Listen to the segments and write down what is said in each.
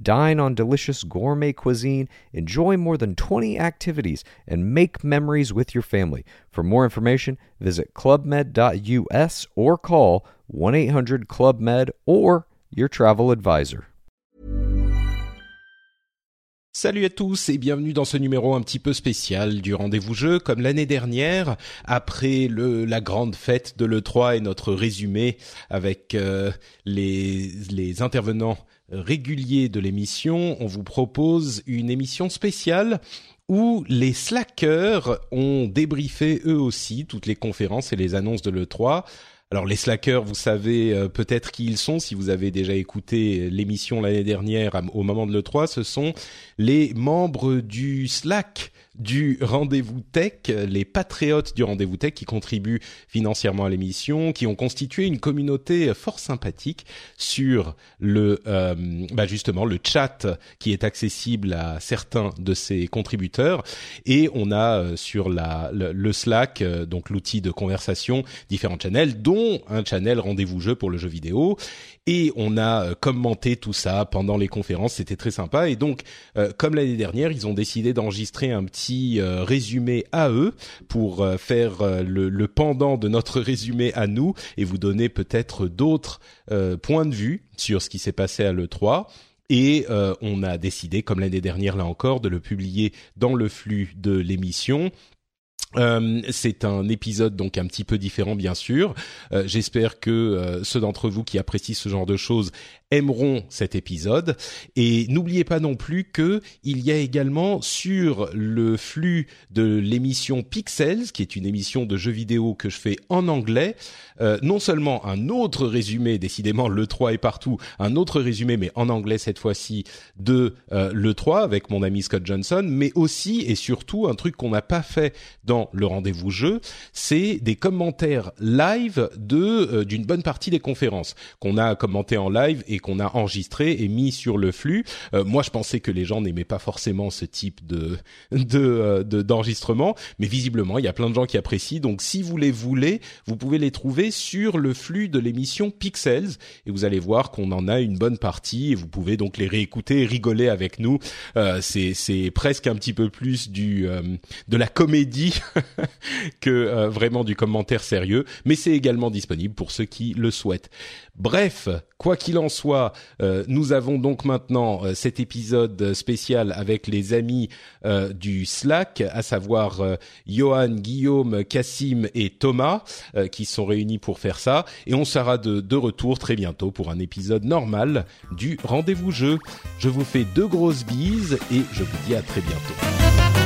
Dine on delicious gourmet cuisine, enjoy more than 20 activities, and make memories with your family. For more information, visit clubmed.us or call 1 800 Club Med or your travel advisor. Salut à tous et bienvenue dans ce numéro un petit peu spécial du rendez-vous jeu. Comme l'année dernière, après le, la grande fête de l'E3 et notre résumé avec euh, les, les intervenants réguliers de l'émission, on vous propose une émission spéciale où les slackers ont débriefé eux aussi toutes les conférences et les annonces de l'E3 alors les slackers, vous savez euh, peut-être qui ils sont. Si vous avez déjà écouté l'émission l'année dernière au moment de l'E3, ce sont les membres du Slack du rendez-vous tech, les patriotes du rendez-vous tech qui contribuent financièrement à l'émission, qui ont constitué une communauté fort sympathique sur le, euh, bah justement le chat qui est accessible à certains de ces contributeurs, et on a euh, sur la le, Slack euh, donc l'outil de conversation différents channels, dont un channel rendez-vous jeu pour le jeu vidéo, et on a commenté tout ça pendant les conférences, c'était très sympa, et donc comme l'année dernière, ils ont décidé d'enregistrer un petit euh, résumé à eux pour euh, faire euh, le, pendant de notre résumé à nous et vous donner peut-être d'autres points de vue sur ce qui s'est passé à l'E3. Et on a décidé, comme l'année dernière là encore, de le publier dans le flux de l'émission. C'est un épisode donc un petit peu différent bien sûr. J'espère que ceux d'entre vous qui apprécient ce genre de choses aimeront cet épisode. Et n'oubliez pas non plus que il y a également sur le flux de l'émission Pixels, qui est une émission de jeux vidéo que je fais en anglais, euh, non seulement un autre résumé, décidément le 3 est partout, un autre résumé mais en anglais cette fois-ci de euh, le 3 avec mon ami Scott Johnson, mais aussi et surtout un truc qu'on n'a pas fait dans le rendez-vous jeu, c'est des commentaires live de euh, d'une bonne partie des conférences qu'on a commenté en live et qu'on a enregistré et mis sur le flux. Euh, moi, je pensais que les gens n'aimaient pas forcément ce type de euh, de d'enregistrement, mais visiblement, il y a plein de gens qui apprécient. Donc, si vous les voulez, vous pouvez les trouver sur le flux de l'émission Pixels et vous allez voir qu'on en a une bonne partie et vous pouvez donc les réécouter et rigoler avec nous. Euh, c'est c'est presque un petit peu plus du de la comédie que vraiment du commentaire sérieux, mais c'est également disponible pour ceux qui le souhaitent. Bref, quoi qu'il en soit, euh, nous avons donc maintenant euh, cet épisode spécial avec les amis euh, du Slack, à savoir Johan, Guillaume, Cassim et Thomas, qui sont réunis pour faire ça. Et on sera de, de retour très bientôt pour un épisode normal du rendez-vous jeu. Je vous fais deux grosses bises et je vous dis à très bientôt.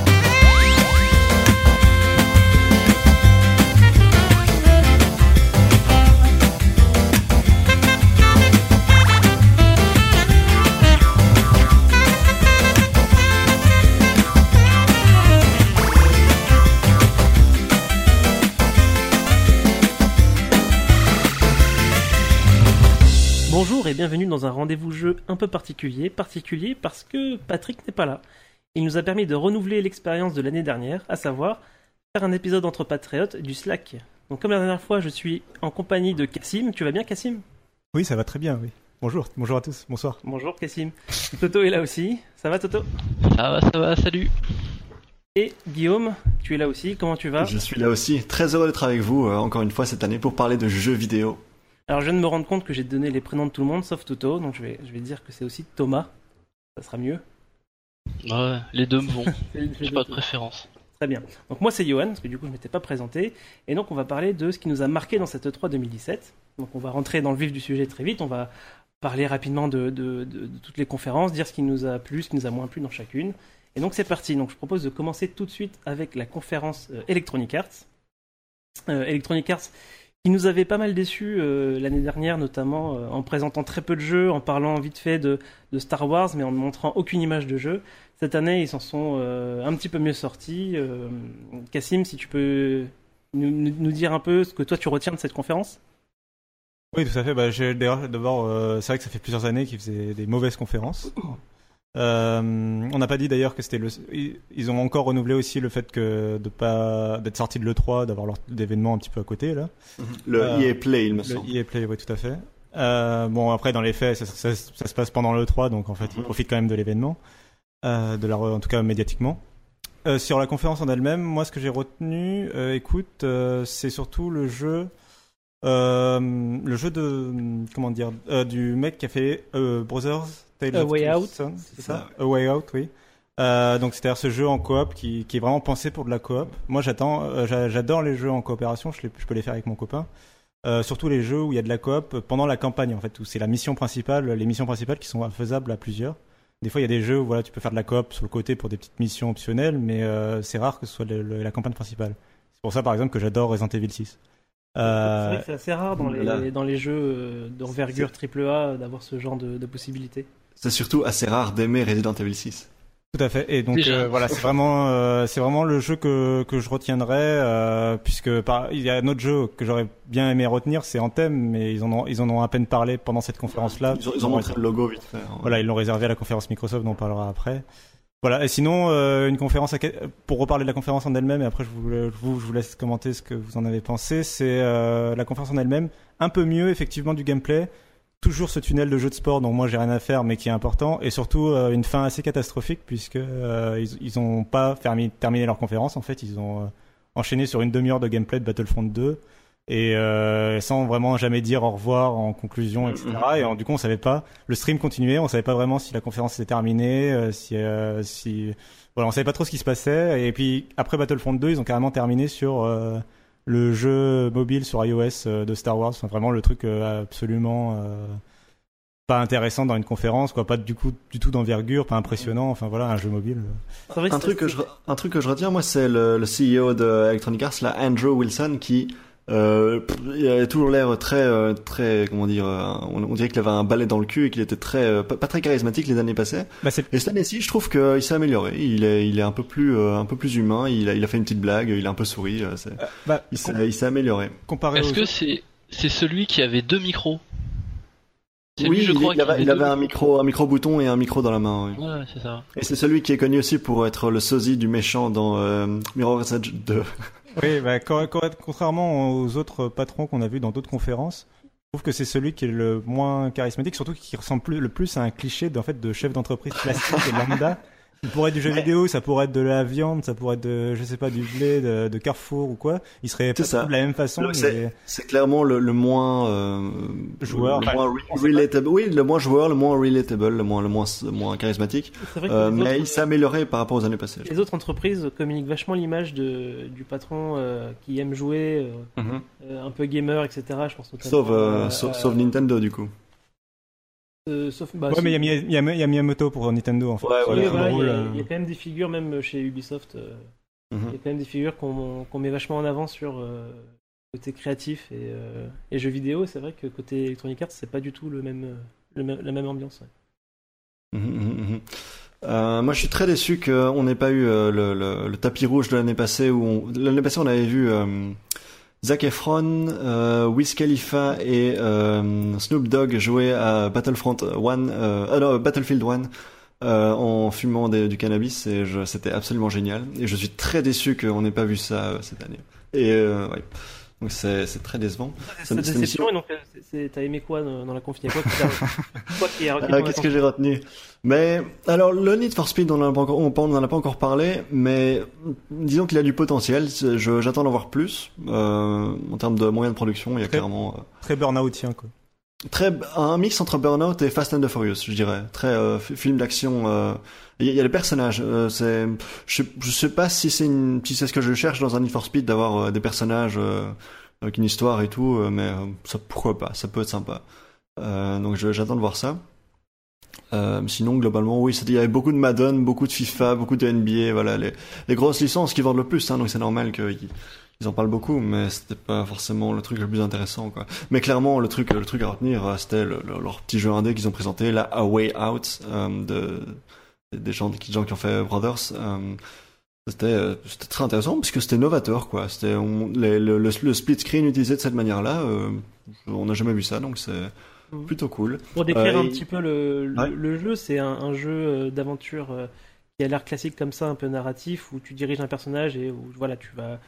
Et bienvenue dans un rendez-vous jeu un peu particulier, particulier parce que Patrick n'est pas là. Il nous a permis de renouveler l'expérience de l'année dernière, à savoir faire un épisode entre patriotes du Slack. Donc comme la dernière fois, je suis en compagnie de Cassim. Tu vas bien Cassim Oui, ça va très bien, oui. Bonjour, bonjour à tous, bonsoir. Bonjour Cassim. Toto est là aussi. Ça va Toto? Ça va, ça va, salut. Et Guillaume, tu es là aussi, comment tu vas? Je suis là aussi, très heureux d'être avec vous euh, encore une fois cette année pour parler de jeux vidéo. Alors je viens de me rendre compte que j'ai donné les prénoms de tout le monde sauf Toto, donc je vais, je vais dire que c'est aussi Thomas. Ça sera mieux. Ouais, les deux me vont. j'ai pas de préférence. Très bien. Donc moi c'est Johan, parce que du coup je m'étais pas présenté. Et donc on va parler de ce qui nous a marqué dans cette E3 2017. Donc on va rentrer dans le vif du sujet très vite. On va parler rapidement de, de, de, toutes les conférences, dire ce qui nous a plu, ce qui nous a moins plu dans chacune. Et donc c'est parti. Donc je propose de commencer tout de suite avec la conférence euh, Electronic Arts. Euh, Electronic Arts qui nous avait pas mal déçus euh, l'année dernière, notamment euh, en présentant très peu de jeux, en parlant vite fait de, Star Wars, mais en ne montrant aucune image de jeu. Cette année, ils s'en sont un petit peu mieux sortis. Cassim, si tu peux nous, nous, dire un peu ce que toi tu retiens de cette conférence? Oui, tout à fait. Bah, D'abord, c'est vrai que ça fait plusieurs années qu'ils faisaient des mauvaises conférences. Euh, on n'a pas dit d'ailleurs que c'était le. Ils ont encore renouvelé aussi le fait que de pas d'être sorti de le 3, d'avoir leur événement un petit peu à côté là. Mhm. Le euh, EA Play, il me semble. Le EA Play, oui, tout à fait. Euh, bon, après dans les faits, ça, ça, se passe pendant le 3, donc en fait, ils mhm. profitent quand même de l'événement, euh, de la, en tout cas médiatiquement. Sur la conférence en elle-même, moi, ce que j'ai retenu, écoute, c'est surtout le jeu. le jeu de comment dire du mec qui a fait Brothers a Way Out, c'est ça, A Way Out, oui. Euh, donc c'est-à-dire ce jeu en coop qui, qui est vraiment pensé pour de la coop. Moi j'attends, euh, j'adore les jeux en coopération, je, je, peux les faire avec mon copain. Euh, surtout les jeux où il y a de la coop pendant la campagne en fait, où c'est la mission principale, les missions principales qui sont faisables à plusieurs. Des fois il y a des jeux où voilà tu peux faire de la coop sur le côté pour des petites missions optionnelles, mais euh, c'est rare que ce soit la campagne principale. C'est pour ça par exemple que j'adore Resident Evil 6. Euh, c'est vrai que c'est assez rare dans les, dans les jeux d'envergure AAA d'avoir ce genre de, de possibilités c'est surtout assez rare d'aimer Resident Evil 6. Tout à fait. Et donc euh, voilà, c'est vraiment euh, c'est vraiment le jeu que que je retiendrai euh, puisque par, il y a un autre jeu que j'aurais bien aimé retenir, c'est Anthem, mais ils en ont ils en ont à peine parlé pendant cette conférence là. Ils ont, montré le logo vite fait. Voilà, ils l'ont réservé à la conférence Microsoft dont on parlera après. Voilà. Et sinon, une conférence à... pour reparler de la conférence en elle-même, et après je vous, je vous, je vous laisse commenter ce que vous en avez pensé. C'est la conférence en elle-même, un peu mieux effectivement du gameplay toujours ce tunnel de jeu de sport dont moi j'ai rien à faire mais qui est important et surtout euh, une fin assez catastrophique puisque euh, ils, ils ont pas terminé leur conférence. En fait ils ont euh, enchaîné sur une demi-heure de gameplay de Battlefront 2 et sans vraiment jamais dire au revoir en conclusion etc et du coup on savait pas le stream continuait on savait pas vraiment si la conférence était terminée si si voilà on savait pas trop ce qui se passait. Et puis après Battlefront 2 ils ont carrément terminé sur le jeu mobile sur iOS euh, de Star Wars, enfin, vraiment le truc euh, absolument euh, pas intéressant dans une conférence, quoi, pas du coup du tout d'envergure, pas impressionnant, enfin voilà, un jeu mobile. Un truc que je un truc que je retiens moi, c'est le, le, CEO de Electronic Arts, là, Andrew Wilson, qui euh, il a toujours l'air très, euh, très, comment dire, euh, on, dirait qu'il avait un balai dans le cul et qu'il était très, euh, pas, très charismatique les années passées. Bah et cette année-ci, je trouve qu'il s'est amélioré. Il est, il est un peu plus, un peu plus humain. Il a, il a fait une petite blague. Il a un peu souri. Bah, il s'est amélioré. Est-ce que c'est, c'est celui qui avait deux micros? Oui, je crois il, avait, il avait un micro, un micro bouton et un micro dans la main. Oui. Ouais, c'est ça. Et c'est celui qui est connu aussi pour être le sosie du méchant dans euh, Mirror's Edge 2. Oui, bah, contrairement aux autres patrons qu'on a vus dans d'autres conférences, je trouve que c'est celui qui est le moins charismatique, surtout qui ressemble le plus à un cliché de chef d'entreprise classique et lambda. Ça pourrait être du jeu vidéo, ça pourrait être de la viande, ça pourrait être de, je sais pas, du blé, de, Carrefour ou quoi. Il serait pas de la même façon. C'est clairement le, le moins euh, joueur, le moins relatable. Oui, le moins joueur, le moins relatable, le moins le moins, moins charismatique. Euh, mais il s'est amélioré par rapport aux années passées. Les autres entreprises communiquent vachement l'image de du patron euh, qui aime jouer, euh, mhm. euh, un peu gamer, etc. Je pense sauf, sauf, sauf Nintendo du coup. Euh, bah, ouais, mais il y, y, y, a Miyamoto pour Nintendo en fait. Ouais, il, y a, euh. y, a quand même des figures, même chez Ubisoft, euh, mhm. il y a quand même des figures qu'on met vachement en avant sur côté créatif et, et jeux vidéo. C'est vrai que côté Electronic Arts, c'est pas du tout le même, le même, la même ambiance. Mhm, mhm, moi, je suis très déçu qu'on n'ait pas eu le, le, le, tapis rouge de l'année passée où l'année passée on avait vu Zac Efron, euh, Wiz Khalifa et euh, Snoop Dogg jouaient à Battlefront 1, euh, non, Battlefield 1 euh, en fumant du cannabis et c'était absolument génial. Et je suis très déçu qu'on n'ait pas vu ça euh, cette année. Et euh, ouais. Donc c'est très décevant. C'est déception et donc t'as aimé quoi dans la qui euh, Qu'est-ce que j'ai retenu? Mais alors le Need for Speed on en a pas encore, on en a pas encore parlé, mais disons qu'il a du potentiel. J'attends d'en voir plus euh, en termes de moyens de production. Il y a clairement euh, très burn-outien quoi. Très un mix entre Burnout et Fast and the Furious, je dirais. Très euh, film d'action. Euh, il y, a les personnages. Euh, c'est, je, je sais pas si c'est une, si c'est ce que je cherche dans un Need for Speed d'avoir des personnages avec une histoire et tout, mais ça pourquoi pas, ça peut être sympa. donc j'attends de voir ça. sinon globalement oui, il y avait beaucoup de Madden, beaucoup de FIFA, beaucoup de NBA, voilà les, les grosses licences qui vendent le plus, hein, donc c'est normal que ils en parlent beaucoup, mais c'était pas forcément le truc le plus intéressant, quoi. Mais clairement, le truc, le truc à retenir, euh, c'était leur petit jeu indé qu'ils ont présenté, la A Way Out, euh, de, des gens, des gens qui ont fait Brothers. Euh, c'était c'était très intéressant parce que c'était novateur quoi. C'était le, split screen utilisé de cette manière-là. on n'a jamais vu ça donc c'est mhm. plutôt cool. Pour décrire un petit peu le, le jeu, c'est un, un, jeu d'aventure qui a l'air classique comme ça, un peu narratif, où tu diriges un personnage et où voilà, tu vas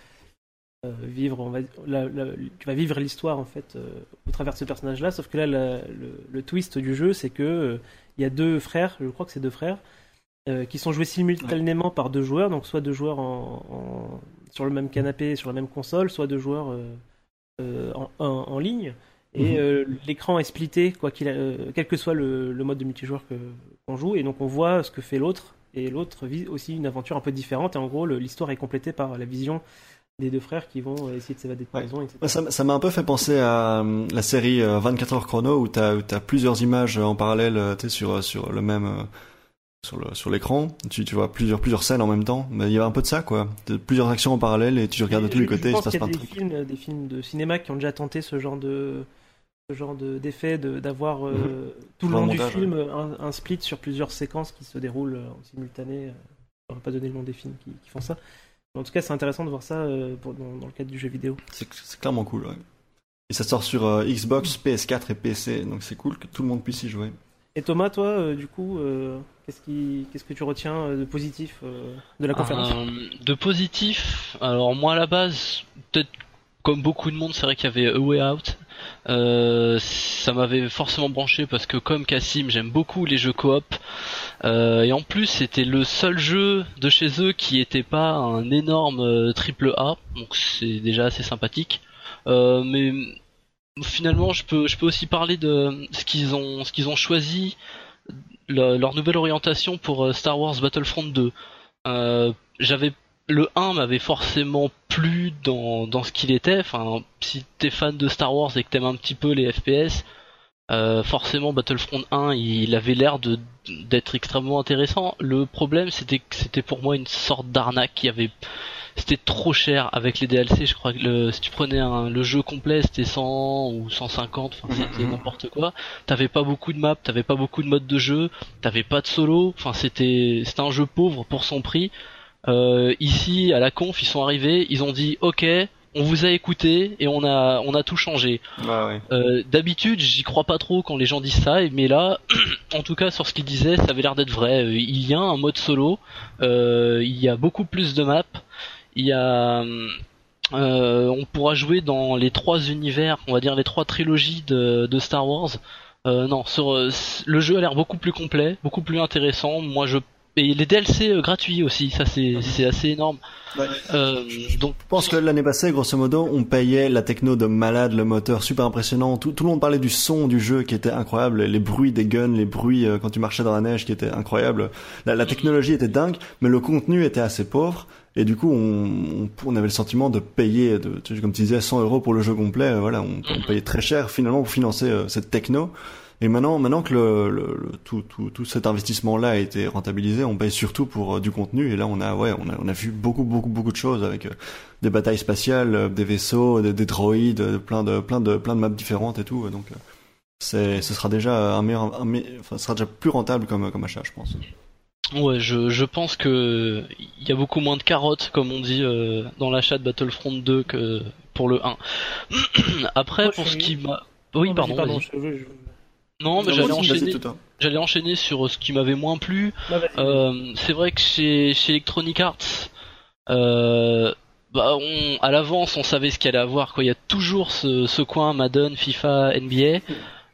vivre, on va, tu vas vivre l'histoire en fait euh, au travers de ce personnage-là. Sauf que là, le, twist du jeu, c'est que euh, il y a deux frères, je crois que c'est deux frères, qui sont joués simultanément par deux joueurs, donc soit deux joueurs en, sur le même canapé, sur la même console, soit deux joueurs en, en, ligne. Et mhm. l'écran est splitté, quoi qu'il, quel que soit le, mode de multijoueur que, qu'on joue, et donc on voit ce que fait l'autre et l'autre vit aussi une aventure un peu différente. Et en gros, l'histoire est complétée par la vision des deux frères qui vont essayer de s'évader de prison, etc. Ça m'a un peu fait penser à euh, la série 24 euh, heures chrono où tu as, plusieurs images en parallèle euh, sur, sur le même sur l'écran. Tu, tu vois plusieurs plusieurs scènes en même temps. Mais il y a un peu de ça quoi. Plusieurs actions en parallèle et tu regardes de tous les côtés il se passe plein de trucs. films, des films de cinéma qui ont déjà tenté ce genre de ce genre d'effet d'avoir mhm. tout le long du film un, split sur plusieurs séquences qui se déroulent en simultané je ne pas donner le nom des films qui, font ça en tout cas c'est intéressant de voir ça euh, dans, le cadre du jeu vidéo. C'est clairement cool ouais. et ça sort sur euh, Xbox PS4 et PC donc c'est cool que tout le monde puisse y jouer. Et Thomas toi euh, du coup qu'est-ce qui qu'est-ce que tu retiens de positif de la conférence? De positif alors moi à la base peut-être comme beaucoup de monde, c'est vrai qu'il y avait A Way Out. Euh, ça m'avait forcément branché parce que comme Cassim, j'aime beaucoup les jeux coop. Euh, et en plus, c'était le seul jeu de chez eux qui était pas un énorme euh, triple A, donc c'est déjà assez sympathique. mais finalement, je peux, aussi parler de ce qu'ils ont, ce qu'ils ont choisi, leur nouvelle orientation pour Star Wars Battlefront 2. J'avais le 1 m'avait forcément plu dans, dans ce qu'il était. Enfin, si t'es fan de Star Wars et que t'aimes un petit peu les FPS, euh, forcément Battlefront 1, il avait l'air de d'être extrêmement intéressant. Le problème, c'était que c'était pour moi une sorte d'arnaque. qui avait, c'était trop cher avec les DLC. Je crois que le, si tu prenais le jeu complet, c'était 100 ou 150. Enfin, c'était mhm. n'importe quoi. T'avais pas beaucoup de maps, t'avais pas beaucoup de modes de jeu, t'avais pas de solo. Enfin, c'était, c'était un jeu pauvre pour son prix. Euh, ici, à la conf, ils sont arrivés, ils ont dit OK, on vous a écouté et on a on a tout changé. euh, D'habitude, j'y crois pas trop quand les gens disent ça, mais là, en tout cas sur ce qu'ils disaient, ça avait l'air d'être vrai. Euh, il y a un mode solo, euh, il y a beaucoup plus de maps, il y a euh, on pourra jouer dans les trois univers, on va dire les trois trilogies de, de Star Wars. Euh, non, sur, le jeu a l'air beaucoup plus complet, beaucoup plus intéressant. Moi, je et les DLC euh, gratuits aussi, ça c'est c'est assez énorme. Euh, donc je pense que l'année passée, grosso modo, on payait la techno de malade, le moteur super impressionnant. Tout, tout le monde parlait du son du jeu qui était incroyable, les bruits des guns, les bruits euh, quand tu marchais dans la neige qui étaient incroyables. La, la technologie était dingue, mais le contenu était assez pauvre. Et du coup, on, on, avait le sentiment de payer, de, comme tu disais, 100 euros pour le jeu complet. Voilà, on, on payait très cher finalement pour financer cette techno. Et maintenant, maintenant que le, le, tout, tout, tout, cet investissement-là a été rentabilisé, on paye surtout pour euh, du contenu. Et là, on a, ouais, on a, on a vu beaucoup, beaucoup, beaucoup de choses avec euh, des batailles spatiales, euh, des vaisseaux, des, des droïdes, plein de, plein de, plein de maps différentes et tout. Donc, c'est, ce sera déjà un meilleur, un, enfin, ce sera déjà plus rentable comme, comme achat, je pense. Ouais, je, je pense que il y a beaucoup moins de carottes, comme on dit, dans l'achat de Battlefront 2 que pour le 1. Après, pour ce qui m'a... Oui, pardon. Non, mais j'allais enchaîner. J'allais enchaîner sur ce qui m'avait moins plu. Bah, euh, c'est vrai que chez, chez Electronic Arts, euh, bah on, à l'avance, on savait ce qu'il allait avoir. Quoi. Il y a toujours ce, ce coin Madden, FIFA, NBA.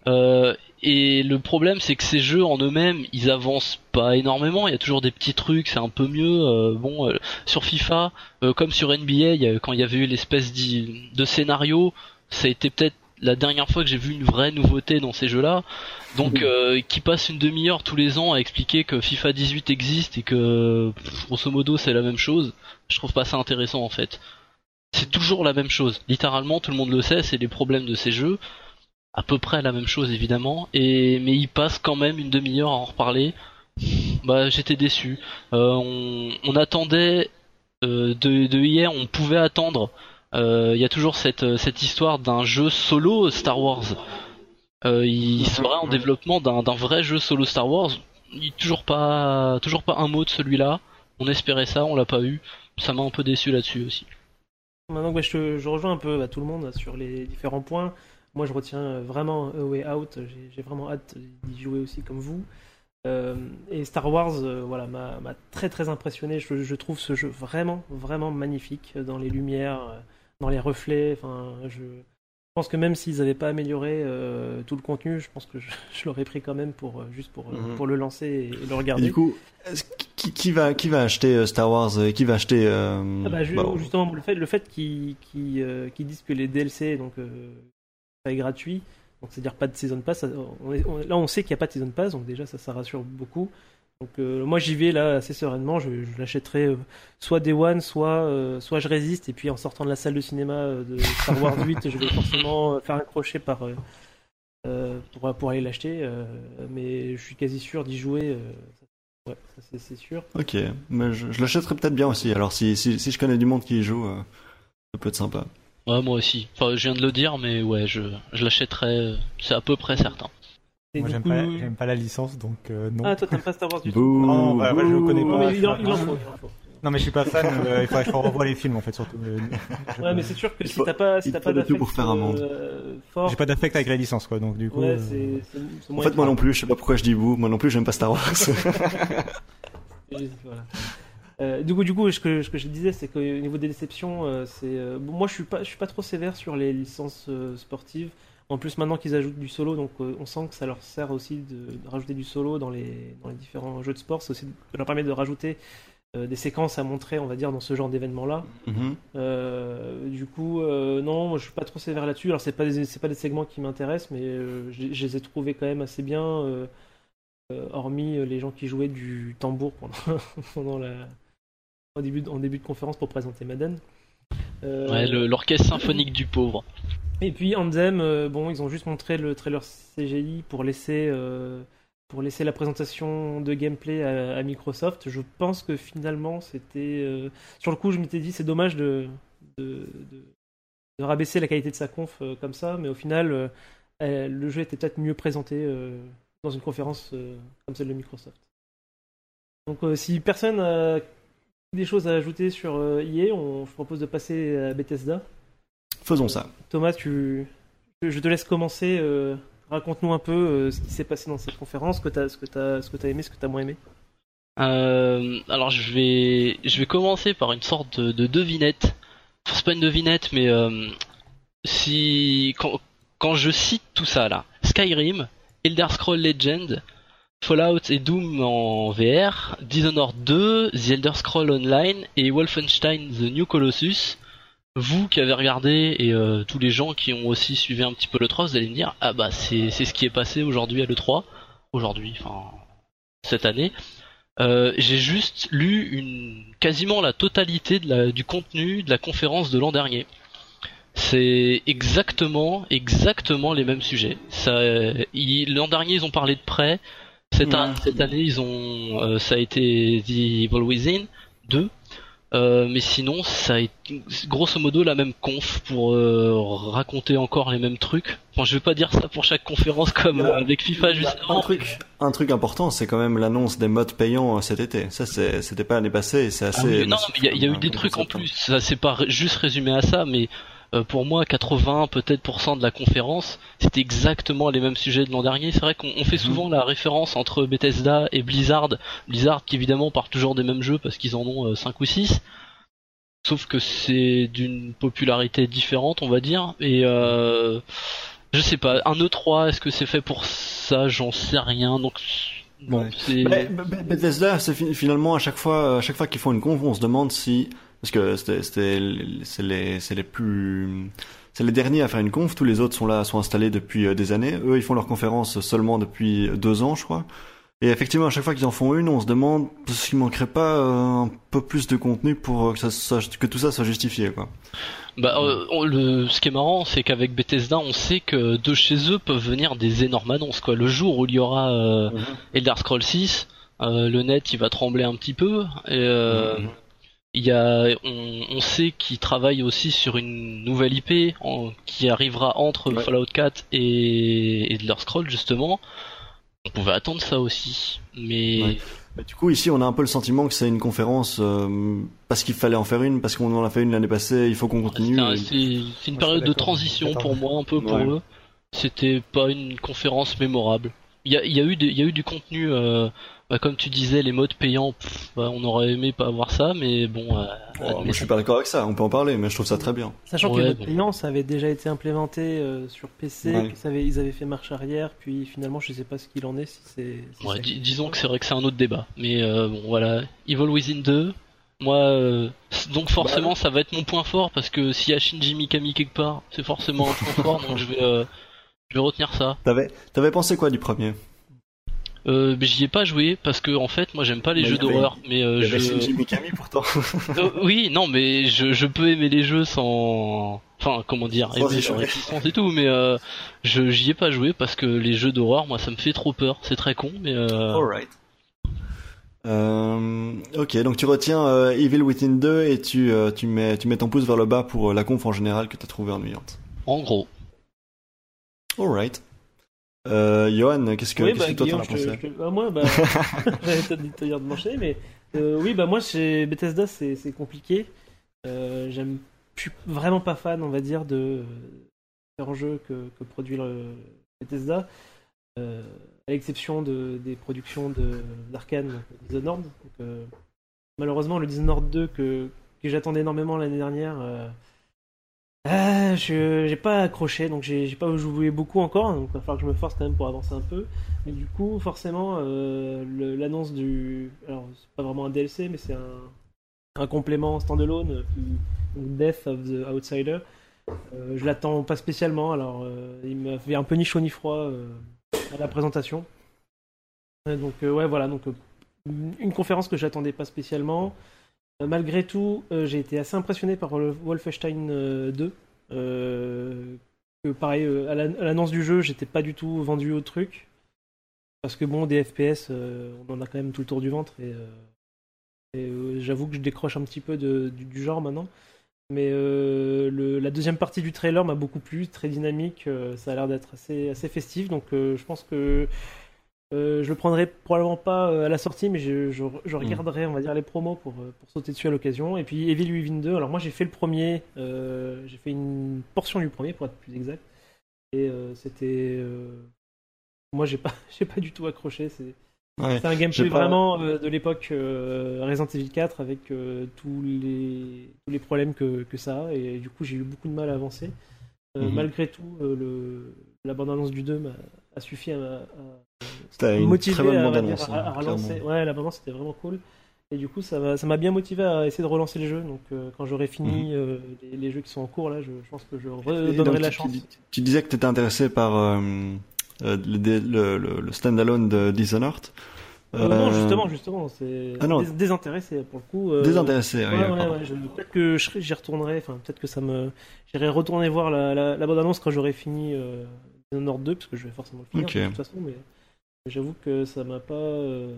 Euh, et le problème, c'est que ces jeux en eux-mêmes, ils avancent pas énormément. Il y a toujours des petits trucs, c'est un peu mieux. Euh, bon, euh, sur FIFA, euh, comme sur NBA, quand il y avait eu l'espèce de scénario, ça a été peut-être la dernière fois que j'ai vu une vraie nouveauté dans ces jeux-là. Donc, euh, qui passe une demi-heure tous les ans à expliquer que FIFA 18 existe et que, grosso modo, c'est la même chose. Je trouve pas ça intéressant en fait. C'est toujours la même chose. Littéralement, tout le monde le sait, c'est les problèmes de ces jeux. À peu près la même chose évidemment. Et mais il passe quand même une demi-heure à en reparler. Bah, j'étais déçu. Euh, on, attendait euh, de, de hier, on pouvait attendre il y a toujours cette, euh, cette histoire d'un jeu solo Star Wars. Euh, il mhm. serait en développement d'un vrai jeu solo Star Wars. il toujours pas, toujours pas un mot de celui-là. On espérait ça, on l'a pas eu. Ça m'a un peu déçu là-dessus aussi. Maintenant, bah, je, je, rejoins un peu bah, tout le monde sur les différents points. Moi, je retiens vraiment A Way Out. J'ai vraiment hâte d'y jouer aussi comme vous. Euh, et Star Wars, euh, voilà, m'a très très impressionné. Je, je, trouve ce jeu vraiment vraiment magnifique dans les lumières, euh, dans les reflets. Enfin, je pense que même s'ils n'avaient pas amélioré euh, tout le contenu, je pense que je, je l'aurais pris quand même pour juste pour Mhm. pour le lancer et, et le regarder. Et du coup, qui, qui va qui va acheter euh, Star Wars euh, Qui va acheter euh, Ah bah, bah, justement, le fait, le fait qu'ils euh, disent que les DLC, donc, euh, ça est gratuit, donc c'est-à-dire pas de Season Pass, ça- on est- on- là on sait qu'il n'y a pas de Season Pass, donc déjà ça, ça rassure beaucoup. Donc euh, moi j'y vais là assez sereinement, je, je l'achèterai euh, soit Day One, soit, euh, soit je résiste, et puis en sortant de la salle de cinéma euh, de Star Wars 8, je vais forcément euh, faire un crochet par, pour, pour aller l'acheter, euh, mais je suis quasi sûr d'y jouer, euh, ouais, ça, c'est- c'est sûr. Ok, mais je, je l'achèterai peut-être bien aussi. Alors si, si si je connais du monde qui y joue, euh, ça peut être sympa. Ouais, moi aussi. Enfin, je viens de le dire, mais ouais, je, je l'achèterai. C'est à peu près certain. Moi, j'aime coup- pas, j'aime pas la licence, donc euh, non. Ah, toi t'aimes pas Star Wars du tout Bouh, Non, bah, bah, je le connais bouh. pas. Non, mais il en, je- il en faut, il en faut. Non, mais je suis pas fan. euh, il faudrait que je revoie les films en fait, surtout. euh, je- Ouais, mais c'est sûr que Il si faut- t'as pas, si t'as pas d'affect pour faire un monde. euh, fort, J'ai pas d'affect avec la licence, quoi. Donc du coup. ouais, c'est, c'est, c'est En fait, moi non plus. Je sais pas pourquoi je dis vous. Moi non plus, j'aime pas Star Wars. Voilà. Euh, du coup, du coup, ce que, ce que je disais, c'est qu'au niveau des déceptions, euh, c'est euh, bon, moi je suis pas, je suis pas trop sévère sur les licences euh, sportives. En plus, maintenant qu'ils ajoutent du solo, donc euh, on sent que ça leur sert aussi de, de rajouter du solo dans les, dans les différents jeux de sport. Ça leur permet de rajouter euh, des séquences à montrer, on va dire, dans ce genre d'événement-là. Mhm. Euh, du coup, euh, non, moi, je suis pas trop sévère là-dessus. Alors, c'est pas des, pas des segments qui m'intéressent, mais euh, je, je les ai trouvés quand même assez bien, euh, euh, hormis les gens qui jouaient du tambour pendant, pendant la, en début, de, en début de conférence pour présenter Madden. Euh, Ouais, l'orchestre symphonique du pauvre. Et puis Anthem, euh, bon, ils ont juste montré le trailer CGI pour laisser, euh, pour laisser la présentation de gameplay à, Microsoft. Je pense que finalement, c'était. euh, sur le coup, je m'étais dit, c'est dommage de, rabaisser la qualité de sa conf comme ça, mais au final, le jeu était peut-être mieux présenté dans une conférence comme celle de Microsoft. Donc, si personne a des choses à ajouter sur EA, on, je propose de passer à Bethesda. Faisons ça. Thomas, tu... je te laisse commencer. euh, Raconte-nous un peu euh, ce qui s'est passé dans cette conférence, ce que tu as, ce que t'as- ce que t'as aimé, ce que tu as moins aimé. Euh, alors je vais, je vais commencer par une sorte de, de devinette. Enfin, c'est pas une devinette, mais euh, si quand, quand je cite tout ça là, Skyrim, Elder Scrolls Legend, Fallout et Doom en VR, Dishonored 2, The Elder Scrolls Online et Wolfenstein The New Colossus, vous qui avez regardé et euh, tous les gens qui ont aussi suivi un petit peu le 3, vous allez me dire ah bah c'est ce qui est passé aujourd'hui à le 3, aujourd'hui, enfin cette année. Euh, j'ai juste lu une quasiment la totalité de la, du contenu de la conférence de l'an dernier. C'est exactement, exactement les mêmes sujets. Ça, l'an dernier ils ont parlé de prêt. Cette, Ouais. an- cette année ils ont, euh, ça a été The Evil Within 2. Euh, mais sinon, ça a été grosso modo la même conf pour euh, raconter encore les mêmes trucs. Enfin, je vais pas dire ça pour chaque conférence comme euh, avec FIFA juste Un truc, un truc important, c'est quand même l'annonce des modes payants cet été. Ça, c'était pas l'année passée c'est Ah assez. non, mais il y y a eu hein, des comme trucs en septembre. plus. Ça c'est pas juste résumé à ça, mais euh, pour moi, 80 peut-être pour cent de la conférence, c'était exactement les mêmes sujets de l'an dernier. C'est vrai qu'on on fait souvent la référence entre Bethesda et Blizzard. Blizzard qui évidemment part toujours des mêmes jeux parce qu'ils en ont 5 ou 6. Sauf que c'est d'une popularité différente, on va dire. Et euh, je sais pas, un E3, est-ce que c'est fait pour ça? J'en sais rien. Donc bon, Ouais. c'est. Mais, mais- mais Bethesda, c'est fi- finalement à chaque fois, à chaque fois qu'ils font une conf, on se demande si, parce que c'est les, c'est les plus, c'est les derniers à faire une conf. Tous les autres sont là, sont installés depuis euh, des années. Eux, ils font leur conférence seulement depuis deux ans, je crois. Et effectivement, à chaque fois qu'ils en font une, on se demande s'il manquerait pas euh, un peu plus de contenu pour que ça, soit- que tout ça soit justifié, quoi. Bah, euh, on- le, ce qui est marrant, c'est qu'avec Bethesda, on sait que de chez eux peuvent venir des énormes annonces. Quoi. Le jour où il y aura euh, Elder Scrolls 6, euh, le net il va trembler un petit peu. Et, euh, Mhm. Il y a, on, on sait qu'ils travaillent aussi sur une nouvelle IP en- qui arrivera entre Ouais. Fallout 4 et Elder Scrolls justement. on pouvait attendre ça aussi, mais Ouais. Bah, du coup, ici, on a un peu le sentiment que c'est une conférence euh, parce qu'il fallait en faire une, parce qu'on en a fait une l'année passée, il faut qu'on continue. c'est un- et- c'est c'est une Moi, période de transition pour moi un peu pour Ouais. eux. C'était pas une conférence mémorable. Il y a, il y a eu des- il y a eu du contenu, euh, bah, comme tu disais, les modes payants. pff, bah, on aurait aimé pas avoir ça, mais bon. euh, Oh, moi, je suis pas d'accord avec ça. On peut en parler, mais je trouve ça très bien. Sachant que les modes bon. payants, ça avait déjà été implémenté euh, sur PC, Ouais. que ça avait- ils avaient fait marche arrière, puis finalement, je sais pas ce qu'il en est, si c'est. si Ouais, c'est- dis- disons que c'est vrai que c'est un autre débat. Mais euh, bon, voilà. Evil Within 2, moi, euh, donc forcément, ça va être mon point fort parce que s'il y a Shinji Mikami quelque part, c'est forcément un point fort, donc je vais, euh, je vais retenir ça. T'avais, t'avais pensé quoi du premier? Euh, j'y ai pas joué parce que en fait, moi, j'aime pas les Mais jeux d'horreur. Mais euh, je, Shinji Mikami pourtant. Euh, oui, non, mais je, je peux aimer les jeux sans, enfin, comment dire, Sans aimer leur existence et tout, mais euh, je j'y ai pas joué parce que les jeux d'horreur, moi, ça me fait trop peur. C'est très con, mais euh, Alright. Euh, ok, donc tu retiens euh, Evil Within 2 et tu, euh, tu, mets, tu mets ton pouce vers le bas pour la conf en général que t'as trouvé ennuyante. en gros. Alright. Euh, Johan, qu'est-ce que, oui, bah, que toi t'en as pensé je bah, moi, bah, j'avais peut-être dit de de m'enchaîner, mais euh, oui, bah moi, chez Bethesda, c'est compliqué. Euh, J'aime, je suis vraiment pas fan, on va dire, de différents jeux que, que produit le Bethesda, euh, à l'exception de, des productions de- d'Arkane, donc Dishonored. Donc, malheureusement, le Dishonored 2 que, que j'attendais énormément l'année dernière. Euh, je j'ai pas accroché, donc j'ai pas joué beaucoup encore, donc il va falloir que je me force quand même pour avancer un peu. Mais du coup, forcément, euh, l'annonce du. Alors, c'est pas vraiment un DLC, mais c'est un, un complément standalone, euh, qui- donc Death of the Outsider. Je l'attends pas spécialement, alors il m'a fait un peu ni chaud ni froid à la présentation. Euh, donc, ouais, voilà, donc une conférence que j'attendais pas spécialement. Euh, malgré tout, euh, j'ai été assez impressionné par Wolfenstein euh, 2. Euh, pareil, à la- à l'annonce du jeu, j'étais pas du tout vendu au truc. Parce que bon, des FPS, on en a quand même tout le tour du ventre. Et, j'avoue que je décroche un petit peu du, genre maintenant. Mais la deuxième partie du trailer m'a beaucoup plu, très dynamique. ça a l'air d'être assez, festif. Donc je pense que euh, je le prendrai probablement pas euh, à la sortie, mais je, je, je regarderai, on va dire, les promos pour, euh, pour sauter dessus à l'occasion. Et puis Evil Within 2, alors moi j'ai fait le premier, euh, j'ai fait une portion du premier pour être plus exact. Et euh, c'était. moi j'ai pas, j'ai pas du tout accroché. C'est Ouais. un gameplay pas- vraiment de l'époque Resident Evil 4 avec tous, les, tous les problèmes que, que ça a. Et du coup j'ai eu beaucoup de mal à avancer. Mhm. Malgré tout, le, la bande-annonce du 2 m'a- a suffi à, à- très bonne à, hein, relancer. Ouais, la bande c'était vraiment cool. Et du coup, ça m'a ça bien motivé à essayer de relancer le jeu. Donc, euh, quand j'aurai fini euh, les, les jeux qui sont en cours, là, je, je pense que je Mhm. Redonnerai la tu- chance. Tu, tu disais que tu étais intéressé par euh, le, le, le, le standalone de Dishonored. Non, justement, justement, c'est Ah dés- désintéressé pour le coup. Désintéressé, oui, Ouais, ouais, pardon. ouais, je- peut-être que j'y retournerai. Enfin, peut-être que ça me. J'irai retourner voir la, la, la bande-annonce quand j'aurai fini Dishonored 2, parce que je vais forcément le finir Ok. de toute façon. Mais j'avoue que ça m'a pas. euh,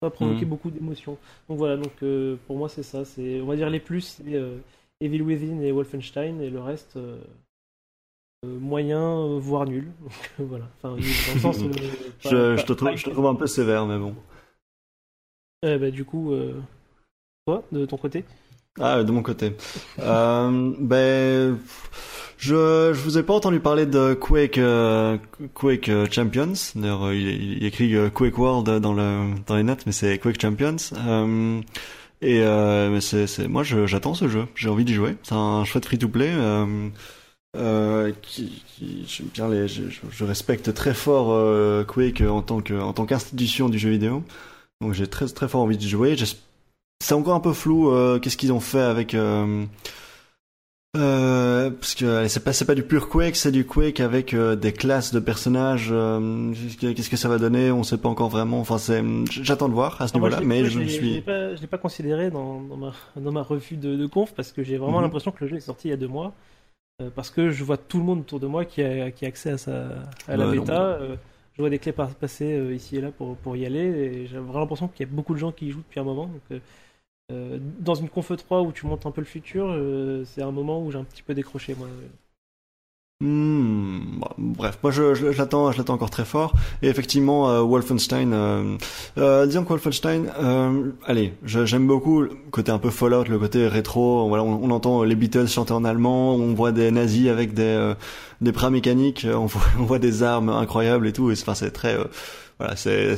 pas provoqué Mhm. beaucoup d'émotions. Donc voilà, donc euh, pour moi c'est ça. C'est, on va dire les plus, c'est euh, Evil Within et Wolfenstein, et le reste moyen, voire nul. Donc voilà. Enfin, nul dans le sens. pas- Je, pas- je te trouve, je te trouve un peu sévère, mais bon. Ben, du coup, toi, de ton côté? Ah, de mon côté. ben, je, je vous ai pas entendu parler de Quake, euh, Quake euh, Champions. D'ailleurs, euh, il, il écrit euh, Quake World dans le dans les notes, mais c'est Quake Champions. Euh, et euh, c'est, c'est, moi, j'attends ce jeu. J'ai envie d'y jouer. C'est un chouette free-to-play. Euh, euh, qui, qui, j'aime bien les, je, je- respecte très fort Quake en tant que en tant qu'institution du jeu vidéo. Donc j'ai très très fort envie d'y jouer. C'est encore un peu flou euh, qu'est-ce qu'ils ont fait avec euh, parce que c'est pas c'est pas du pur Quake c'est du Quake avec euh, des classes de personnages euh, qu'est-ce que ça va donner on sait pas encore vraiment enfin c'est j'attends de voir à ce Ah, niveau-là mais je me Je suis l'ai pas, je l'ai pas considéré dans, dans, ma, dans ma revue de, de conf parce que j'ai vraiment Mhm. l'impression que le jeu est sorti il y a deux mois. euh, parce que je vois tout le monde autour de moi qui a, qui a accès à, sa, à la bêta. je vois des clés passer ici et là pour, pour y aller. J'ai vraiment l'impression qu'il y a beaucoup de gens qui y jouent depuis un moment. Donc, euh, dans une conf 3 où tu montes un peu le futur, euh, c'est un moment où j'ai un petit peu décroché. Moi. Hmm, bon, bref, moi je, je, l'attends, je l'attends encore très fort. Et effectivement, euh, Wolfenstein, euh, disons que Wolfenstein, allez, j'aime beaucoup le côté un peu Fallout, le côté rétro. Voilà, on, entend les Beatles chanter en allemand, on voit des nazis avec des des bras mécaniques, on voit, des armes incroyables et tout. Enfin, c'est très, voilà, c'est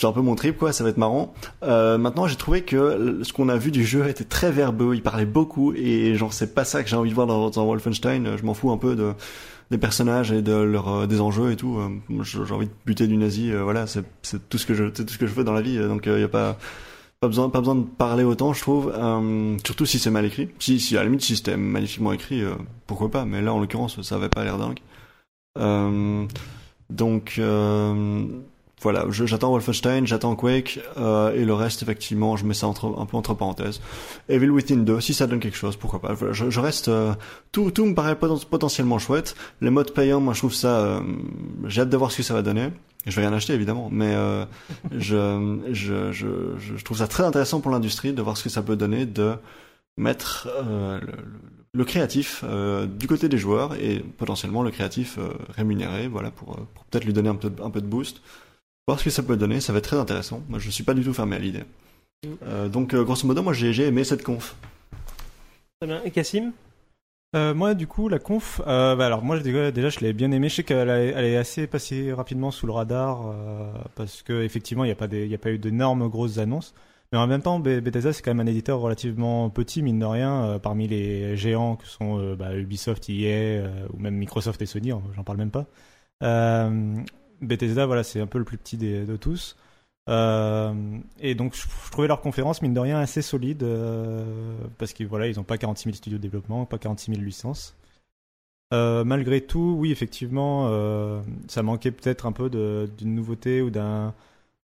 c'est un peu mon trip quoi, ça va être marrant. Euh, maintenant, j'ai trouvé que ce qu'on a vu du jeu était très verbeux, il parlait beaucoup et genre c'est pas ça que j'ai envie de voir dans, Wolfenstein. Je m'en fous un peu de des personnages et de leur euh, des enjeux et tout. Euh, J'ai j'ai envie de buter du nazi, euh, voilà, c'est tout ce que je c'est tout ce que je fais dans la vie. Donc il y a pas pas besoin pas besoin de parler autant, je trouve. Euh, surtout si c'est mal écrit. Si si à la limite si c'était magnifiquement écrit, pourquoi pas. Mais là en l'occurrence ça avait pas l'air dingue. Euh, donc voilà, j'attends Wolfenstein, j'attends Quake, euh, et le reste, effectivement, je mets ça entre, un peu entre parenthèses. Evil Within 2, si ça donne quelque chose, pourquoi pas. Voilà, je, je reste, euh, tout, tout me paraît poten- potentiellement chouette. Les modes payants, moi, je trouve ça, euh, j'ai hâte de voir ce que ça va donner. Je vais rien acheter, évidemment, mais euh, je, je, je, je, trouve ça très intéressant pour l'industrie de voir ce que ça peut donner de mettre euh, le, le- le créatif euh, du côté des joueurs et potentiellement le créatif euh, rémunéré, voilà, pour, pour peut-être lui donner un peu, un peu de boost. Voir ce que ça peut donner, ça va être très intéressant. Moi, je suis pas du tout fermé à l'idée. Euh, donc, euh, grosso modo, moi, j'ai j'ai aimé cette conf. Très bien. Et Cassim Euh, moi, du coup, la conf, euh, bah, alors moi déjà, déjà, je l'ai bien aimé. Je sais qu'elle elle est assez passée rapidement sous le radar euh, parce que effectivement, il n'y a pas des, il y a pas eu d'énormes grosses annonces. Mais en même temps, Be- Bethesda c'est quand même un éditeur relativement petit, mine de rien, euh, parmi les géants que sont euh, bah, Ubisoft, EA euh, ou même Microsoft et Sony. hein, J'en parle même pas. Bethesda, voilà, c'est un peu le plus petit des- de tous. Euh, et donc, je, trouvais leur conférence, mine de rien, assez solide, euh, parce qu'ils voilà, n'ont pas 46 000 studios de développement, pas 46 000 licences. Euh, malgré tout, oui, effectivement, ça manquait peut-être un peu d'une nouveauté ou d'un.